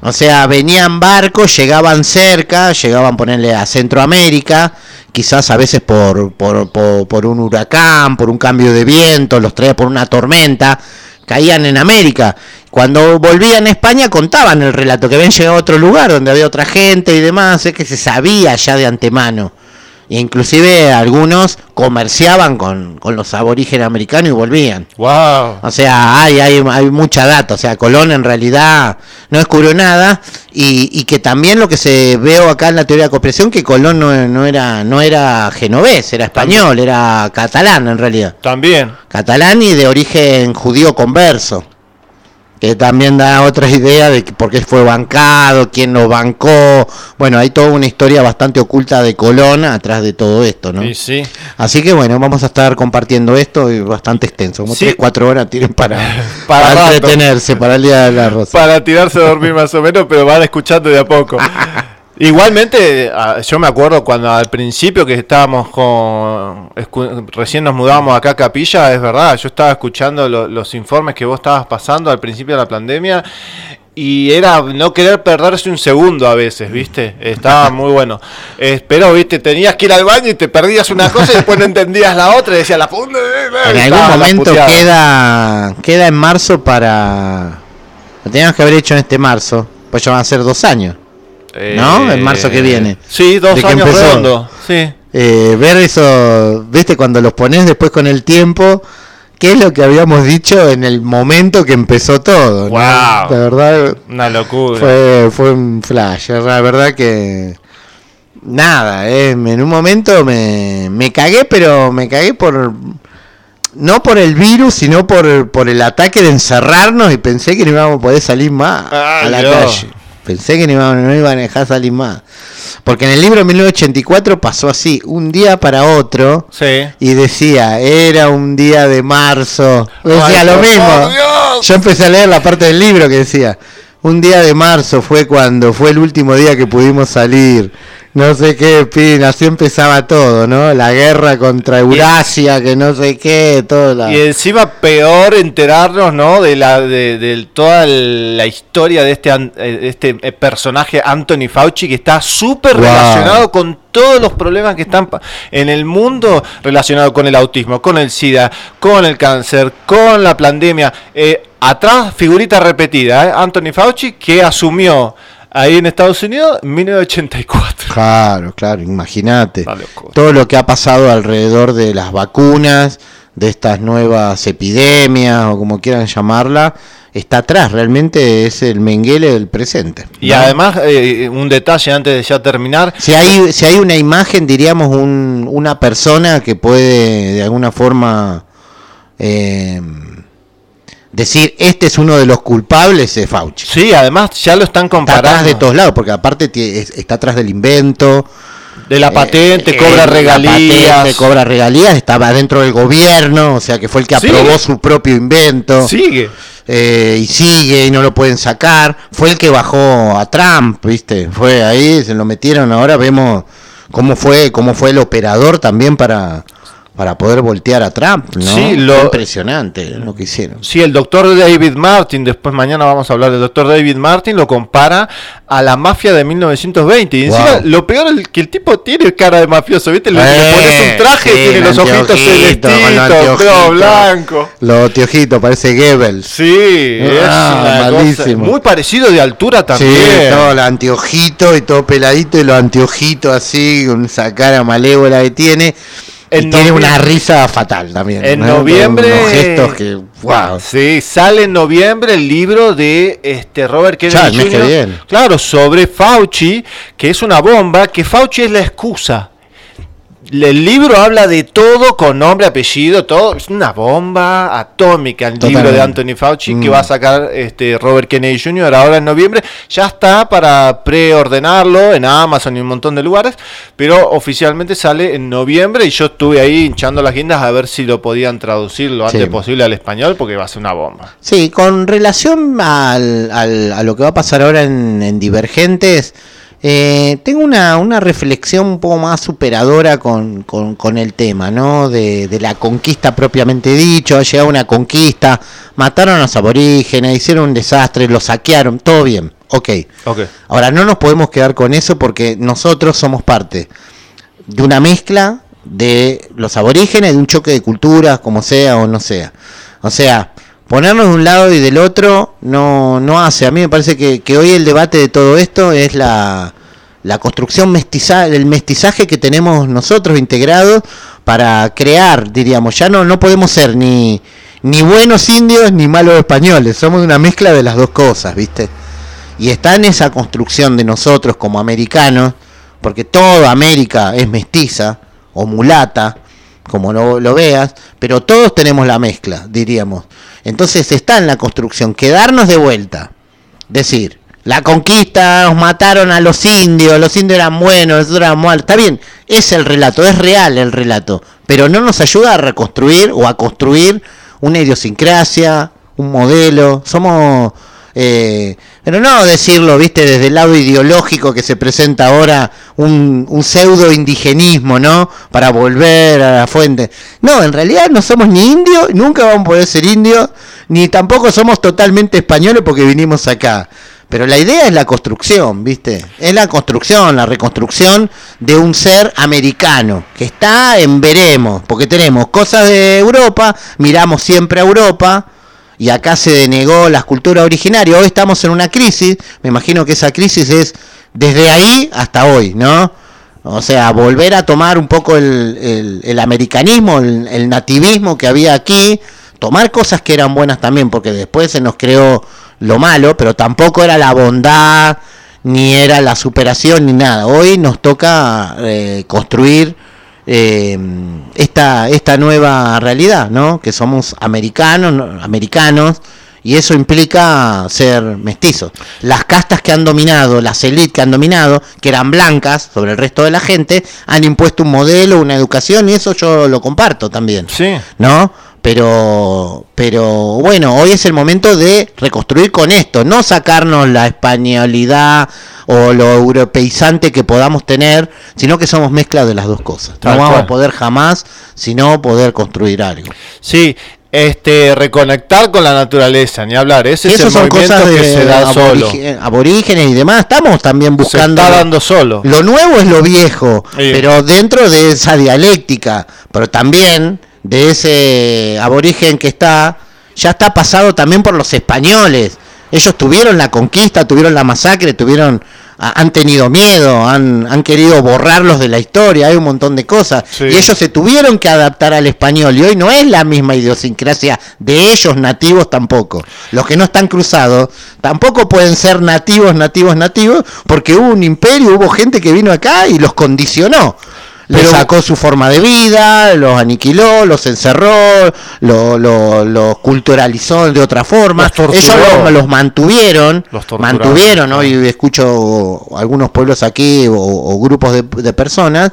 O sea, venían barcos, llegaban cerca, llegaban ponerle a Centroamérica, quizás a veces por, por, por, por un huracán, por un cambio de viento, los traía por una tormenta, caían en América. Cuando volvían a España contaban el relato, que habían llegado a otro lugar donde había otra gente y demás, es que se sabía ya de antemano. E inclusive algunos comerciaban con, con los aborígenes americanos y volvían. Wow. O sea, hay, hay, hay mucha data. O sea, Colón en realidad no descubrió nada. Y, y que también lo que se veo acá en la teoría de conspiración, que Colón no, no era no era genovés, era español, era catalán en realidad. También. Catalán y de origen judío converso. Que también da otra idea de que por qué fue bancado, quién lo bancó. Bueno, hay toda una historia bastante oculta de Colón atrás de todo esto, ¿no? Sí, sí. Así que bueno, vamos a estar compartiendo esto y bastante extenso, como Sí. 3, 4 horas tienen para, Para entretenerse, para el Día de la Rosa. Para tirarse a dormir más o menos, pero van escuchando de a poco. Igualmente, ah, yo me acuerdo cuando al principio que estábamos con. recién nos mudamos acá a Capilla, es verdad, yo estaba escuchando lo- los informes que vos estabas pasando al principio de la pandemia y era no querer perderse un segundo a veces, ¿viste? Estaba muy bueno. Eh, pero, ¿viste? Tenías que ir al baño y te perdías una cosa y después no entendías la otra y decías la punta. En algún momento queda, queda en marzo para... Lo teníamos que haber hecho en este marzo, pues ya van a ser dos años. ¿No? En marzo que viene. Eh, Sí, dos De que años empezó. redondos. Sí. Eh, ver eso, viste, cuando los pones después con el tiempo, ¿qué es lo que habíamos dicho en el momento que empezó todo? ¿no? Wow. La verdad, Una locura. fue, fue un flash, la verdad que... Nada, eh, en un momento me, me cagué, pero me cagué por... No por el virus, sino por, por el ataque de encerrarnos y pensé que no íbamos a poder salir más a la Dios. calle. Pensé que no iban, no iban a dejar salir más. Porque en el libro 1984 pasó así, un día para otro, Sí. y decía, era un día de marzo. Decía Ay, lo mismo. Yo empecé a leer la parte del libro que decía, un día de marzo fue cuando fue el último día que pudimos salir. No sé qué, pin, así empezaba todo, ¿no? La guerra contra Eurasia, que no sé qué, todo la... Y encima peor enterarnos, ¿no? De la de, de toda la historia de este an- eh, de este eh, personaje Anthony Fauci que está súper Wow. relacionado con todos los problemas que están en el mundo relacionado con el autismo, con el SIDA, con el cáncer, con la pandemia. Eh, atrás figurita repetida, ¿eh? Anthony Fauci que asumió ahí en Estados Unidos en 1984. Claro, claro, imagínate. Todo lo que ha pasado alrededor de las vacunas, de estas nuevas epidemias o como quieran llamarla, está atrás, realmente es el menguele del presente. Y ¿no? además, eh, un detalle antes de ya terminar, Si hay, si hay una imagen, diríamos, un, una persona que puede de alguna forma eh, decir, este es uno de los culpables, es Fauci. Sí, además ya lo están Está comparando. atrás de todos lados, porque aparte está atrás del invento. De la patente, eh, cobra regalías. patente, cobra regalías, estaba dentro del gobierno, o sea que fue el que Sigue. aprobó su propio invento. Sigue. Eh, y sigue y no lo pueden sacar. Fue el que bajó a Trump, ¿viste? Fue ahí, se lo metieron. Ahora vemos cómo fue, cómo fue el operador también para, para poder voltear a Trump, ¿no? Sí, Fue lo- impresionante lo que hicieron. Sí, el doctor David Martin, después mañana vamos a hablar del doctor David Martin, lo compara a la mafia de 1920. Y encima, lo peor es que el tipo tiene cara de mafioso, ¿viste? Le, le Eh, pones un traje, sí, tiene los ojitos celestitos, pelo blanco. Los anteojitos, parece Goebbels. Sí, es Ah, cosa malísimo. muy parecido de altura también. Sí, todo el anteojito y todo peladito y los anteojitos así, con esa cara malévola que tiene. Y tiene una risa fatal también. En ¿no? noviembre. Unos gestos que, wow. Sí, sale en noviembre el libro de este Robert Kennedy Jr.. Claro, sobre Fauci, que es una bomba, que Fauci es la excusa. El libro habla de todo con nombre, apellido, todo. Es una bomba atómica el libro de. Anthony Fauci que Mm. va a sacar este Robert Kennedy Jr. ahora en noviembre. Ya está para preordenarlo en Amazon y un montón de lugares, pero oficialmente sale en noviembre y yo estuve ahí hinchando las guindas a ver si lo podían traducir lo antes Sí. posible al español porque va a ser una bomba. Sí, con relación al, al- a lo que va a pasar ahora en, en Divergentes, eh, tengo una, una reflexión un poco más superadora con, con- con el tema, ¿no? De, de la conquista propiamente dicho, ha llegado una conquista, mataron a los aborígenes, hicieron un desastre, los saquearon, todo bien, ok. Ok. Ahora, no nos podemos quedar con eso porque nosotros somos parte de una mezcla de los aborígenes, de un choque de culturas, como sea o no sea. O sea, ponernos de un lado y del otro no, no hace. A mí me parece que, hoy el debate de todo esto es la, la construcción mestiza, del mestizaje que tenemos nosotros integrados para crear, diríamos, ya no, no podemos ser ni, ni buenos indios ni malos españoles, somos una mezcla de las dos cosas, ¿viste? Y está en esa construcción de nosotros como americanos, porque toda América es mestiza o mulata, como lo, lo veas, pero todos tenemos la mezcla, diríamos. Entonces está en la construcción, quedarnos de vuelta. Decir, la conquista, nos mataron a los indios, los indios eran buenos, nosotros éramos malos. Está bien, es el relato, es real el relato, pero no nos ayuda a reconstruir o a construir una idiosincrasia, un modelo. Somos eh, pero no decirlo, viste, desde el lado ideológico que se presenta ahora un, un pseudo indigenismo, ¿no? Para volver a la fuente. No, en realidad no somos ni indios, nunca vamos a poder ser indios, ni tampoco somos totalmente españoles porque vinimos acá. Pero la idea es la construcción, ¿viste? Es la construcción, la reconstrucción de un ser americano, que está en veremos, porque tenemos cosas de Europa, miramos siempre a Europa, y acá se denegó la escultura originaria. Hoy estamos en una crisis, me imagino que esa crisis es desde ahí hasta hoy, ¿no? O sea, volver a tomar un poco el, el, americanismo, el, el, nativismo que había aquí, tomar cosas que eran buenas también, porque después se nos creó lo malo, pero tampoco era la bondad, ni era la superación, ni nada. Hoy nos toca eh, construir eh, esta, esta nueva realidad, ¿no? Que somos americanos, americanos, y eso implica ser mestizos. Las castas que han dominado, las élites que han dominado, que eran blancas sobre el resto de la gente, han impuesto un modelo, una educación, y eso yo lo comparto también. Sí. ¿No? Pero, pero bueno, hoy es el momento de reconstruir con esto, no sacarnos la españolidad o lo europeizante que podamos tener, sino que somos mezcla de las dos cosas. no vamos a poder jamás, sino poder construir algo. Sí, este reconectar con la naturaleza, ni hablar, ese es el movimiento que se da solo. Aborígenes y demás, estamos también buscando. Se está dando solo. Lo nuevo es lo viejo, pero dentro de esa dialéctica, pero también de ese aborigen que está, ya está pasado también por los españoles. Ellos tuvieron la conquista, tuvieron la masacre, tuvieron han tenido miedo, han, han querido borrarlos de la historia, hay un montón de cosas. Y ellos se tuvieron que adaptar al español y hoy no es la misma idiosincrasia de ellos nativos tampoco. Los que no están cruzados tampoco pueden ser nativos, nativos, nativos, porque hubo un imperio, hubo gente que vino acá y los condicionó le sacó su forma de vida, los aniquiló, los encerró, los lo, culturalizó de otra forma. Ellos los, mantuvieron, mantuvieron, ¿no? y escucho algunos pueblos aquí o, grupos de, de personas,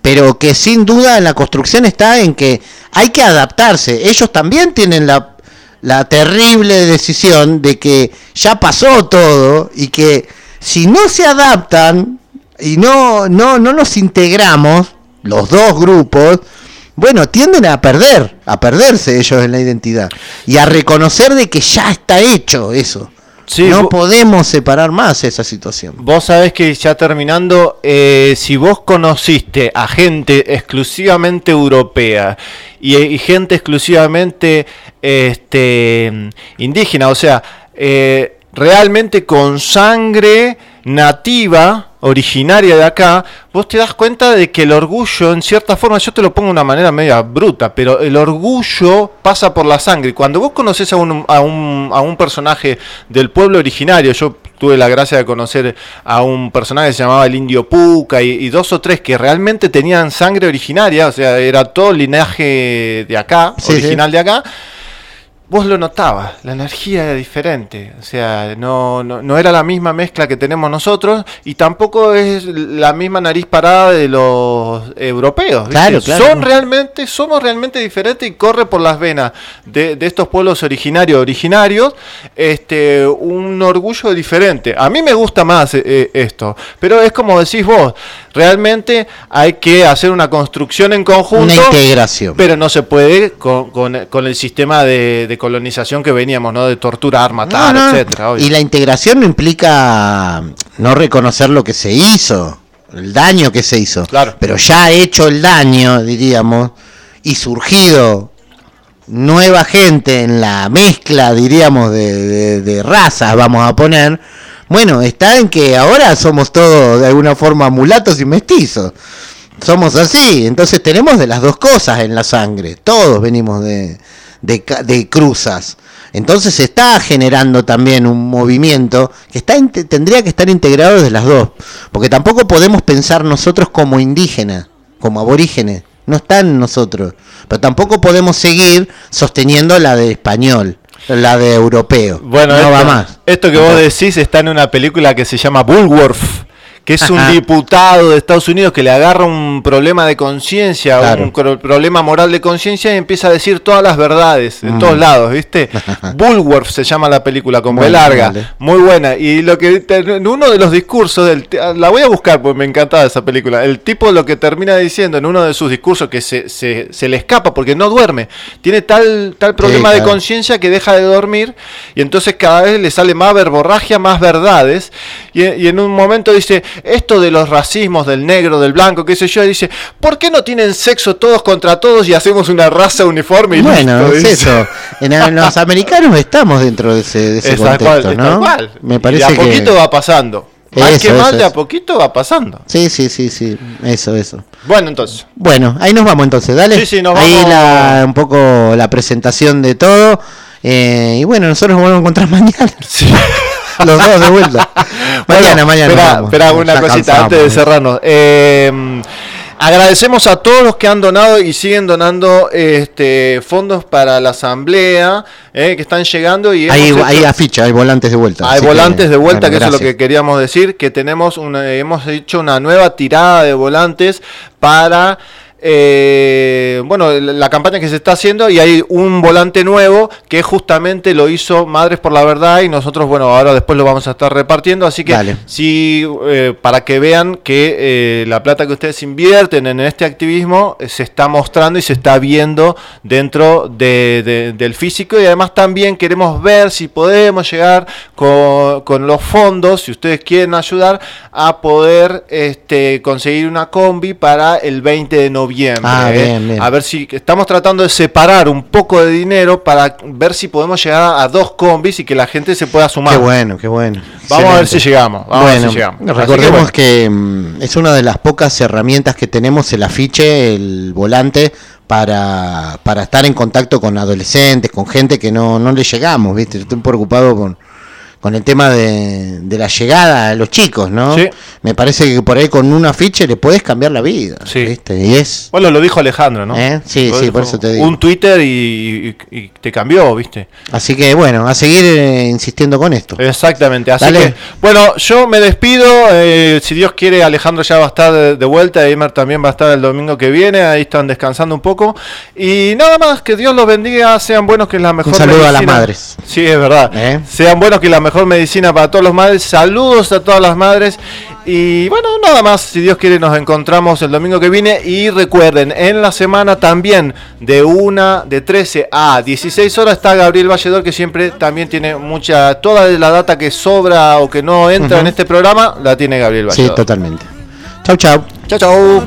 pero que sin duda en la construcción está en que hay que adaptarse. Ellos también tienen la la terrible decisión de que ya pasó todo y que si no se adaptan y no, no, no nos integramos, los dos grupos, bueno, tienden a perder, a perderse ellos en la identidad y a reconocer de que ya está hecho eso. no podemos separar más esa situación. Vos sabés que ya terminando, eh, si vos conociste a gente exclusivamente europea y, gente exclusivamente este, indígena, o sea, eh, realmente con sangre nativa, originaria de acá, vos te das cuenta de que el orgullo, en cierta forma, yo te lo pongo de una manera media bruta, pero el orgullo pasa por la sangre. Cuando vos conoces a un, a un, a un personaje del pueblo originario, yo tuve la gracia de conocer a un personaje que se llamaba el Indio Puca y, dos o tres que realmente tenían sangre originaria, o sea, era todo linaje de acá, original de acá vos lo notabas, la energía era diferente, o sea, no, no, era la misma mezcla que tenemos nosotros y tampoco es la misma nariz parada de los europeos. Claro, claro. Son realmente, somos realmente diferentes y corre por las venas de, estos pueblos originarios, originarios, este, un orgullo diferente. A mí me gusta más eh, esto, pero es como decís vos, realmente hay que hacer una construcción en conjunto. Una integración. Pero no se puede con, con, el sistema de colonización que veníamos, ¿no? De torturar, matar, etcétera. Y la integración no implica no reconocer lo que se hizo, el daño que se hizo. Claro. Pero ya hecho el daño, diríamos, y surgido nueva gente en la mezcla, diríamos, de, de razas, vamos a poner. Bueno, está en que ahora somos todos de alguna forma mulatos y mestizos. Somos así, entonces tenemos de las dos cosas en la sangre. Todos venimos de, de, cruzas. Entonces se está generando también un movimiento que está, tendría que estar integrado desde las dos, porque tampoco podemos pensar nosotros como indígenas, como aborígenes, no está en nosotros. Pero tampoco podemos seguir sosteniendo la de español, la de europeo. Bueno, no esto, va más. Esto que vos decís está en una película que se llama Bullworth, que es un diputado de Estados Unidos que le agarra un problema de conciencia, Claro. un problema moral de conciencia y empieza a decir todas las verdades en Mm. todos lados, ¿viste? Bullworth se llama la película con B larga, vale. muy buena. Y lo que en uno de los discursos del la voy a buscar porque me encantaba esa película. El tipo lo que termina diciendo en uno de sus discursos que se, se, se le escapa porque no duerme, tiene tal tal problema de claro. conciencia que deja de dormir y entonces cada vez le sale más verborragia, más verdades y, y en un momento dice, esto de los racismos del negro, del blanco, qué sé yo, y dice, ¿por qué no tienen sexo todos contra todos y hacemos una raza uniforme? Y Bueno, listo?", es eso. En, los americanos estamos dentro de ese, de ese contexto, cual, ¿no? cual. Me Y parece de a que poquito va pasando. Eso, que mal, de a poquito va pasando. Sí, sí, sí, sí. Eso, eso. Bueno, entonces. Bueno, ahí nos vamos entonces, dale. Sí, sí, nos ahí vamos. la, un poco la presentación de todo. eh, y bueno, nosotros nos volvemos a encontrar mañana. Los dos de vuelta. mañana, mañana. Espera, espera una cosita cansamos, antes de ¿eh? cerrarnos. Eh, agradecemos a todos los que han donado y siguen donando este fondos para la asamblea eh, que están llegando y Hay, hemos hay hecho- aficha, hay volantes de vuelta. hay que, volantes de vuelta, bueno, que eso es lo que queríamos decir, que tenemos una, hemos hecho una nueva tirada de volantes para eh, bueno, la, campaña que se está haciendo y hay un volante nuevo que justamente lo hizo Madres por la Verdad y nosotros, bueno, ahora después lo vamos a estar repartiendo, así que Dale. sí, eh, para que vean que eh, la plata que ustedes invierten en este activismo se está mostrando y se está viendo dentro de- de- del físico y además también queremos ver si podemos llegar con, con los fondos, si ustedes quieren ayudar, a poder este, conseguir una combi para el 20 de noviembre. Ah, ¿eh? bien, bien. A ver si estamos tratando de separar un poco de dinero para ver si podemos llegar a dos combis y que la gente se pueda sumar. Qué bueno, qué bueno. Vamos a ver si llegamos. Vamos a ver bueno, si llegamos. Así que recordemos bueno. que, mm, es una de las pocas herramientas que tenemos el afiche, el volante, para, para estar en contacto con adolescentes, con gente que no, no le llegamos, ¿viste? Estoy preocupado con, con el tema de, de la llegada a los chicos, ¿no? Sí. Me parece que por ahí con un afiche le puedes cambiar la vida, ¿viste? Y es... Bueno, lo dijo Alejandro, ¿no? ¿Eh? Sí, Lo sí, por eso te digo. Un Twitter y, y- y te cambió, ¿viste? Así que bueno, a seguir eh, insistiendo con esto. Exactamente. Así Dale. que, bueno, yo me despido. eh, si Dios quiere, Alejandro ya va a estar de, de vuelta. Eimer también va a estar el domingo que viene. Ahí están descansando un poco. Y nada más, que Dios los bendiga. Sean buenos, que es la mejor saludo a las madres. Sí, es verdad. ¿Eh? Sean buenos, que es la mejor medicina para todos los madres. Saludos a todas las madres. Y bueno, nada más, si Dios quiere, nos encontramos el domingo que viene. Y recuerden, en la semana también, de una, de 13 a 16 horas, está Gabriel Valledor, que siempre también tiene mucha, toda la data que sobra o que no entra en este programa, la tiene Gabriel Sí, Valledor. totalmente. Chau, chau. Chau, chau.